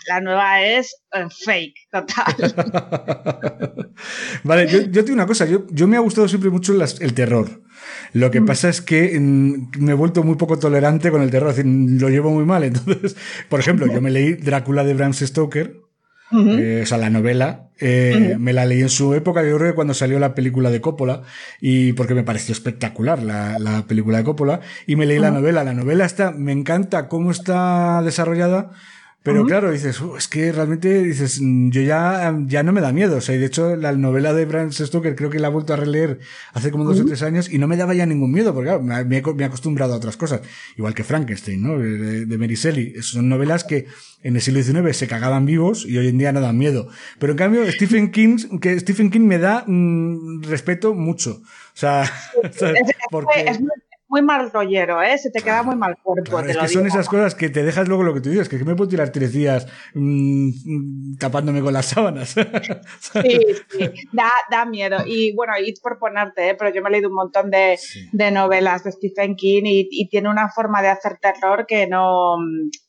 la nueva es eh, fake, total. vale, yo, yo, tengo una cosa, yo, yo me ha gustado siempre mucho el terror. Lo que mm. pasa es que mm, me he vuelto muy poco tolerante con el terror, es decir, lo llevo muy mal. Entonces, por ejemplo, yo me leí Drácula de Bram Stoker, eh, o sea, la novela, eh, me la leí en su época, yo creo que cuando salió la película de Coppola, y porque me pareció espectacular la, la película de Coppola, y me leí la novela. La novela está, me encanta cómo está desarrollada, pero claro, dices, uh, es que realmente dices, mm, yo ya, ya no me da miedo. O sea, y de hecho, la novela de Bram Stoker creo que la he vuelto a releer hace como dos o tres años y no me daba ya ningún miedo, porque claro, me, he, acostumbrado a otras cosas. Igual que Frankenstein, ¿no? De, de Mary Shelley. Son novelas que en el siglo XIX se cagaban vivos y hoy en día no dan miedo. Pero en cambio, Stephen King, que Stephen King me da mm, respeto mucho. O sea, porque muy mal rollero, ¿eh? Se te queda muy mal cuerpo. es que son esas cosas que te dejas luego lo que tú dices, que me puedo tirar tres días mm, tapándome con las sábanas. sí, sí, da, da, miedo. Y bueno, y por ponerte, ¿eh? pero yo me he leído un montón de, de novelas de Stephen King y, y, tiene una forma de hacer terror que no,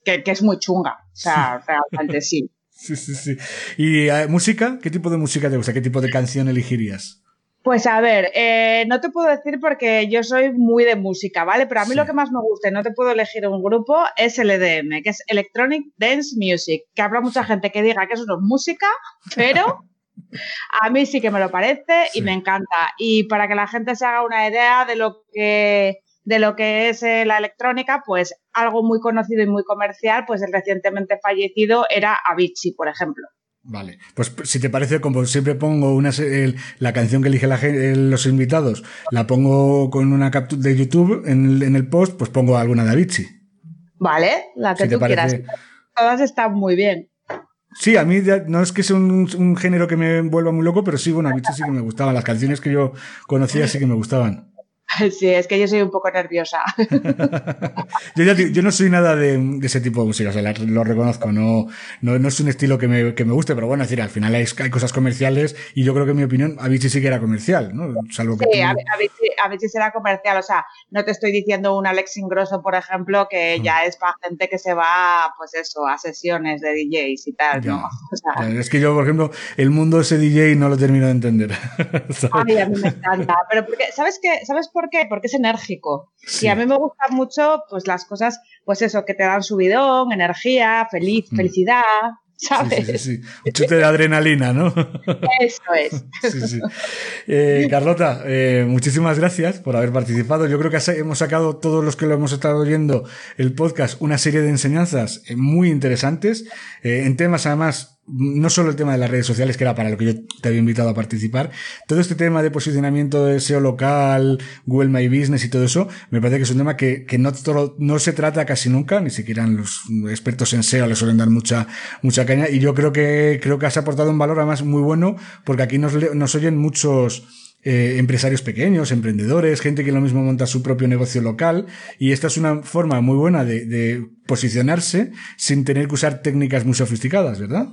que, que es muy chunga. O sea, realmente sí. Sí, sí, sí. ¿Y eh, música? ¿Qué tipo de música te gusta? ¿Qué tipo de canción elegirías? Pues a ver, eh, no te puedo decir porque yo soy muy de música, ¿vale? Pero a mí lo que más me gusta, y no te puedo elegir un grupo, es el EDM, que es Electronic Dance Music, que habrá mucha gente que diga que eso no es música, pero a mí sí que me lo parece y me encanta. Y para que la gente se haga una idea de lo que de lo que es eh, la electrónica, pues algo muy conocido y muy comercial, pues el recientemente fallecido era Avicii, por ejemplo. Vale, pues si te parece, como siempre pongo una, la canción que elige la, los invitados, la pongo con una captura de YouTube en el, post, pues pongo alguna de Avicii. Vale, la que tú quieras. Todas están muy bien. Sí, a mí no es que sea un, género que me vuelva muy loco, pero sí, bueno, Avicii sí que me gustaban. Las canciones que yo conocía sí que me gustaban. Sí, es que yo soy un poco nerviosa. yo, no soy nada de, ese tipo de música, o sea, lo reconozco, no, no, no, es un estilo que me, que me guste, pero bueno, es decir, al final hay, hay, cosas comerciales y yo creo que en mi opinión Avicii sí que era comercial, ¿no? Salvo que sí, Avicii, será comercial, o sea, no te estoy diciendo un Alex Ingrosso, por ejemplo, que ya es para gente que se va, pues eso, a sesiones de DJs y tal, ¿no? es que yo, por ejemplo, el mundo ese DJ no lo termino de entender. Ay, a mí me encanta, pero porque, ¿sabes qué? ¿Sabes por qué? Porque es enérgico. Y a mí me gustan mucho, pues las cosas, pues eso, que te dan subidón, energía, feliz, mm. felicidad. ¿Sabes? Sí, sí, Un chute de adrenalina, ¿no? Eso es. Eh, Carlota, eh, muchísimas gracias por haber participado. Yo creo que hemos sacado, todos los que lo hemos estado oyendo, el podcast, una serie de enseñanzas eh, muy interesantes, en temas además no solo el tema de las redes sociales, que era para lo que yo te había invitado a participar, todo este tema de posicionamiento de SEO local, Google My Business y todo eso, me parece que es un tema que, que no, no se trata casi nunca, ni siquiera los expertos en SEO le suelen dar mucha, mucha caña, y yo creo que, creo que has aportado un valor además muy bueno, porque aquí nos, nos oyen muchos, eh, empresarios pequeños, emprendedores, gente que lo mismo monta su propio negocio local y esta es una forma muy buena de, de posicionarse sin tener que usar técnicas muy sofisticadas, ¿verdad?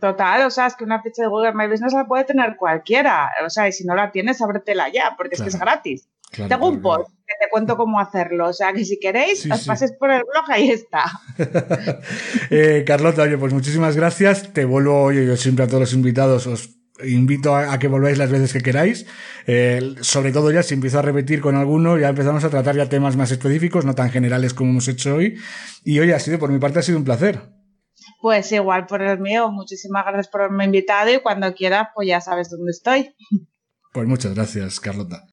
Total, o sea, es que una ficha de Google My Business la puede tener cualquiera. O sea, y si no la tienes, ábretela ya, porque es que es gratis. Tengo un post que te cuento cómo hacerlo. O sea, que si queréis, os pases por el blog, ahí está. eh, Carlota, oye, pues muchísimas gracias. Te vuelvo, oye, yo siempre a todos los invitados os invito a, que volváis las veces que queráis. Eh, sobre todo ya, si empiezo a repetir con alguno, ya empezamos a tratar ya temas más específicos, no tan generales como hemos hecho hoy. Y oye, ha sido, por mi parte, ha sido un placer. Pues igual por el mío, muchísimas gracias por haberme invitado y cuando quieras, pues ya sabes dónde estoy. Pues muchas gracias, Carlota.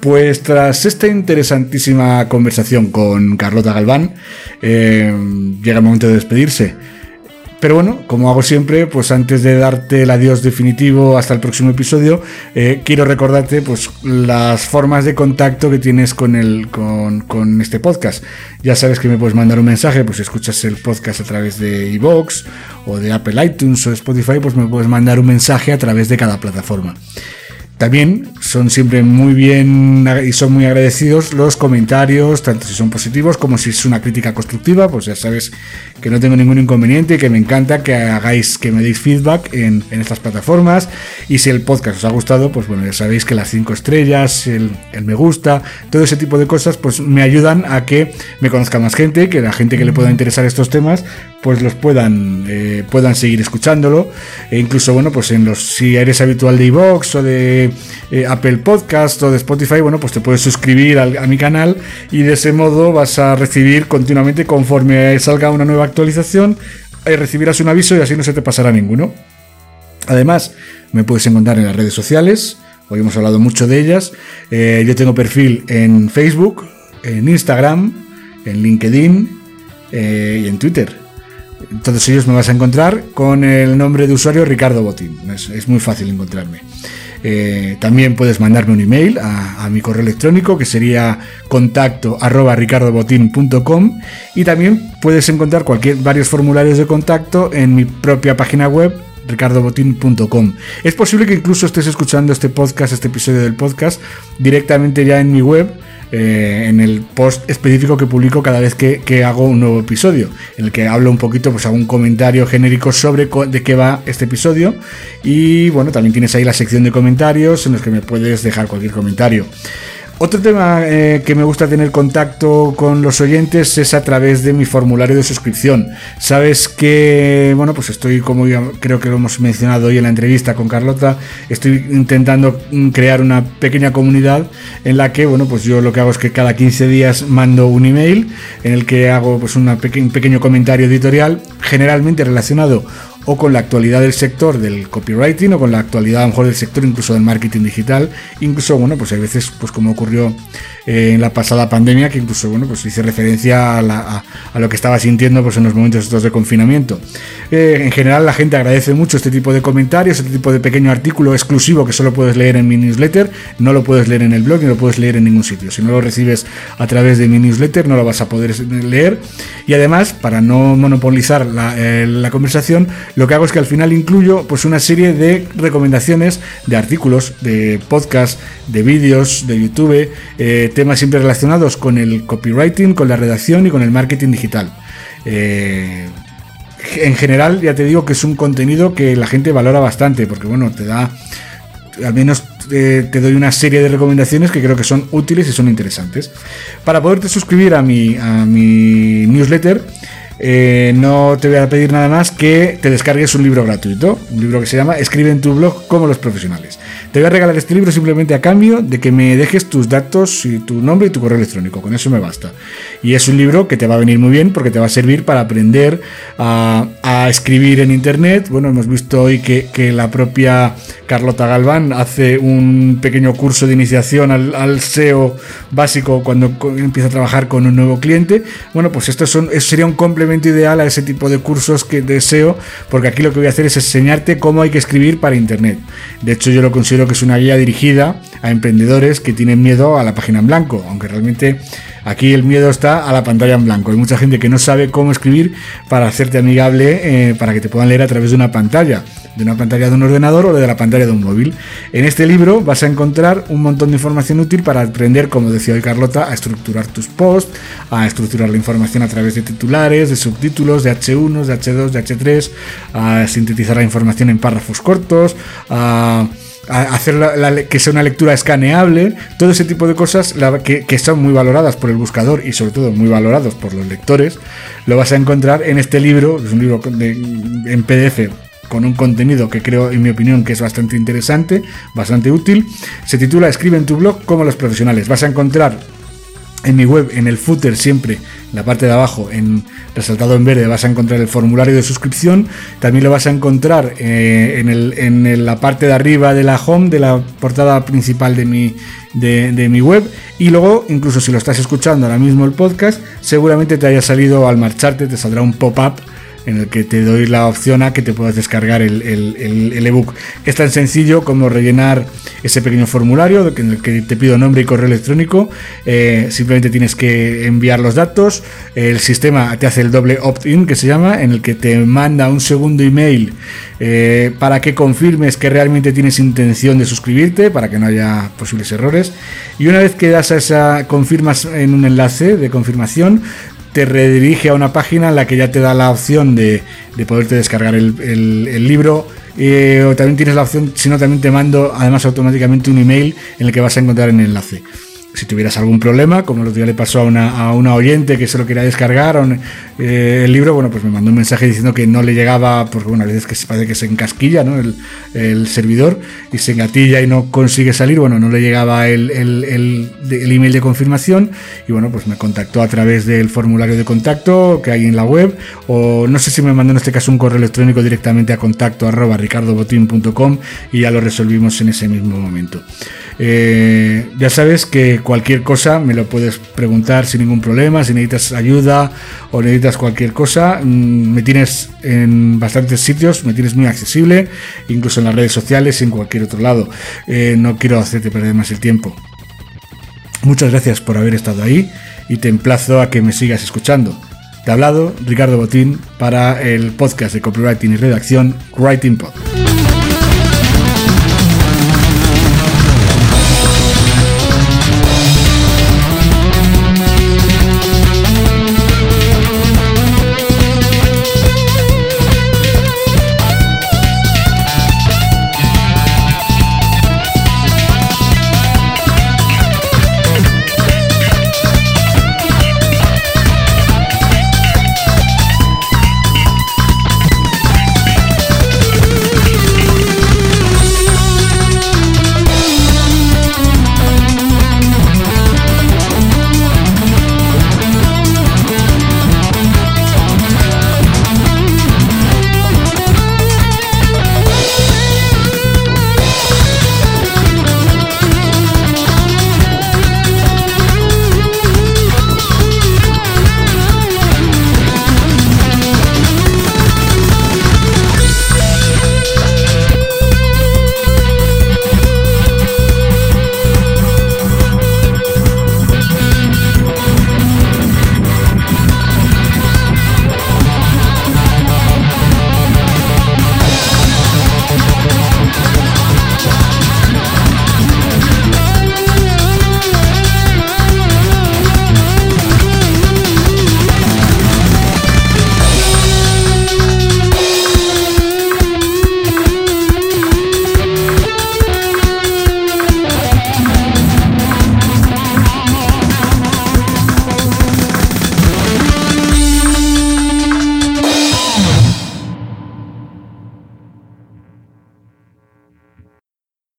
Pues tras esta interesantísima conversación con Carlota Galván, eh, llega el momento de despedirse. Pero bueno, como hago siempre, pues antes de darte el adiós definitivo hasta el próximo episodio, eh, quiero recordarte pues las formas de contacto que tienes con, el, con, este podcast. Ya sabes que me puedes mandar un mensaje, pues si escuchas el podcast a través de iVoox o de Apple iTunes o Spotify, pues me puedes mandar un mensaje a través de cada plataforma. También son siempre muy bien y son muy agradecidos los comentarios, tanto si son positivos como si es una crítica constructiva, pues ya sabes que no tengo ningún inconveniente y que me encanta que hagáis, que me deis feedback en, estas plataformas. Y si el podcast os ha gustado, pues bueno, ya sabéis que las cinco estrellas, el, me gusta, todo ese tipo de cosas, pues me ayudan a que me conozca más gente, que la gente que le pueda interesar estos temas, pues los puedan, eh, puedan seguir escuchándolo. E incluso, bueno, pues en los, si eres habitual de iVoox o de eh, Apple Podcast o de Spotify, bueno, pues te puedes suscribir a mi canal y de ese modo vas a recibir continuamente conforme salga una nueva actualización, eh, recibirás un aviso y así no se te pasará ninguno. Además, me puedes encontrar en las redes sociales, hoy hemos hablado mucho de ellas. yo tengo perfil en Facebook, en Instagram, en LinkedIn y en Twitter. Entonces ellos me vas a encontrar con el nombre de usuario Ricardo Botín. Es, muy fácil encontrarme. Eh, también puedes mandarme un email a, mi correo electrónico que sería contacto arroba y también puedes encontrar varios formularios de contacto en mi propia página web ricardobotín.com. Es posible que incluso estés escuchando este podcast, este episodio del podcast, directamente ya en mi web eh, en el post específico que publico cada vez que, hago un nuevo episodio, en el que hablo un poquito, pues hago un comentario genérico sobre de qué va este episodio. Y bueno, también tienes ahí la sección de comentarios en los que me puedes dejar cualquier comentario. Otro tema eh, que me gusta tener contacto con los oyentes es a través de mi formulario de suscripción. Sabes que, bueno, pues estoy, como creo que lo hemos mencionado hoy en la entrevista con Carlota, estoy intentando mm, crear una pequeña comunidad en la que, bueno, pues yo lo que hago es que cada 15 días mando un email en el que hago pues un pequeño comentario editorial, generalmente relacionado o con la actualidad del sector del copywriting o con la actualidad a lo mejor del sector incluso del marketing digital. Incluso, bueno, pues hay veces, pues como ocurrió eh, en la pasada pandemia, que incluso, bueno, pues hice referencia a, lo que estaba sintiendo pues en los momentos estos de confinamiento. Eh, en general la gente agradece mucho este tipo de comentarios, este tipo de pequeño artículo exclusivo que solo puedes leer en mi newsletter, no lo puedes leer en el blog ni lo puedes leer en ningún sitio. Si no lo recibes a través de mi newsletter no lo vas a poder leer y además para no monopolizar la, eh, la conversación lo que hago es que al final incluyo pues una serie de recomendaciones de artículos, de podcast, de vídeos, de YouTube, eh, temas siempre relacionados con el copywriting, con la redacción y con el marketing digital. Eh, en general, ya te digo que es un contenido que la gente valora bastante, porque bueno, te da, al menos eh, te doy una serie de recomendaciones que creo que son útiles y son interesantes. Para poderte suscribir a mi, a mi newsletter, eh, no te voy a pedir nada más que te descargues un libro gratuito, un libro que se llama Escribe en tu blog como los profesionales. Te voy a regalar este libro simplemente a cambio de que me dejes tus datos y tu nombre y tu correo electrónico, con eso me basta. Y es un libro que te va a venir muy bien porque te va a servir para aprender a, escribir en Internet. Bueno, hemos visto hoy que, la propia Carlota Galván hace un pequeño curso de iniciación al, SEO básico cuando empieza a trabajar con un nuevo cliente. Bueno, pues esto son, sería un complemento ideal a ese tipo de cursos que deseo, porque aquí lo que voy a hacer es enseñarte cómo hay que escribir para Internet. De hecho, yo lo considero que es una guía dirigida a emprendedores que tienen miedo a la página en blanco, aunque realmente aquí el miedo está a la pantalla en blanco. Hay mucha gente que no sabe cómo escribir para hacerte amigable, eh, para que te puedan leer a través de una pantalla de una pantalla de un ordenador o de la pantalla de un móvil. En este libro vas a encontrar un montón de información útil para aprender, como decía hoy Carlota, a estructurar tus posts, a estructurar la información a través de titulares, de subtítulos, de H1, de H2, de H3, a sintetizar la información en párrafos cortos, a hacer que sea una lectura escaneable, todo ese tipo de cosas que, son muy valoradas por el buscador y sobre todo muy valorados por los lectores, lo vas a encontrar en este libro, es un libro en PDF con un contenido que creo, en mi opinión, que es bastante interesante, bastante útil. Se titula Escribe en tu blog como los profesionales. Vas a encontrar en mi web, en el footer siempre, en la parte de abajo, en resaltado en verde, vas a encontrar el formulario de suscripción. También lo vas a encontrar eh, en, la parte de arriba de la home, de la portada principal de mi, de, mi web. Y luego, incluso si lo estás escuchando ahora mismo el podcast, seguramente te haya salido al marcharte, te saldrá un pop-up en el que te doy la opción a que te puedas descargar el, el, ebook. Es tan sencillo como rellenar ese pequeño formulario en el que te pido nombre y correo electrónico. Eh, simplemente tienes que enviar los datos. El sistema te hace el doble opt-in que se llama, en el que te manda un segundo email eh, para que confirmes que realmente tienes intención de suscribirte, para que no haya posibles errores. Y una vez que das a esa, confirmas en un enlace de confirmación, te redirige a una página en la que ya te da la opción de, de poderte descargar el, libro. Eh, o también tienes la opción, si no, también te mando además automáticamente un email en el que vas a encontrar el enlace si tuvieras algún problema, como lo que le pasó a una, a una oyente que se lo quería descargar eh, el libro, bueno, pues me mandó un mensaje diciendo que no le llegaba, porque bueno, a veces que se parece que se encasquilla ¿no? el, el, servidor y se engatilla y no consigue salir, bueno, no le llegaba el, el, el, email de confirmación y bueno, pues me contactó a través del formulario de contacto que hay en la web o no sé si me mandó en este caso un correo electrónico directamente a contacto arroba ricardobotín.com y ya lo resolvimos en ese mismo momento. Eh, ya sabes que cualquier cosa me lo puedes preguntar sin ningún problema, si necesitas ayuda o necesitas cualquier cosa, mm, me tienes en bastantes sitios, me tienes muy accesible, incluso en las redes sociales y en cualquier otro lado. Eh, no quiero hacerte perder más el tiempo. Muchas gracias por haber estado ahí y te emplazo a que me sigas escuchando. Te ha hablado Ricardo Botín para el podcast de copywriting y redacción Writing Pod.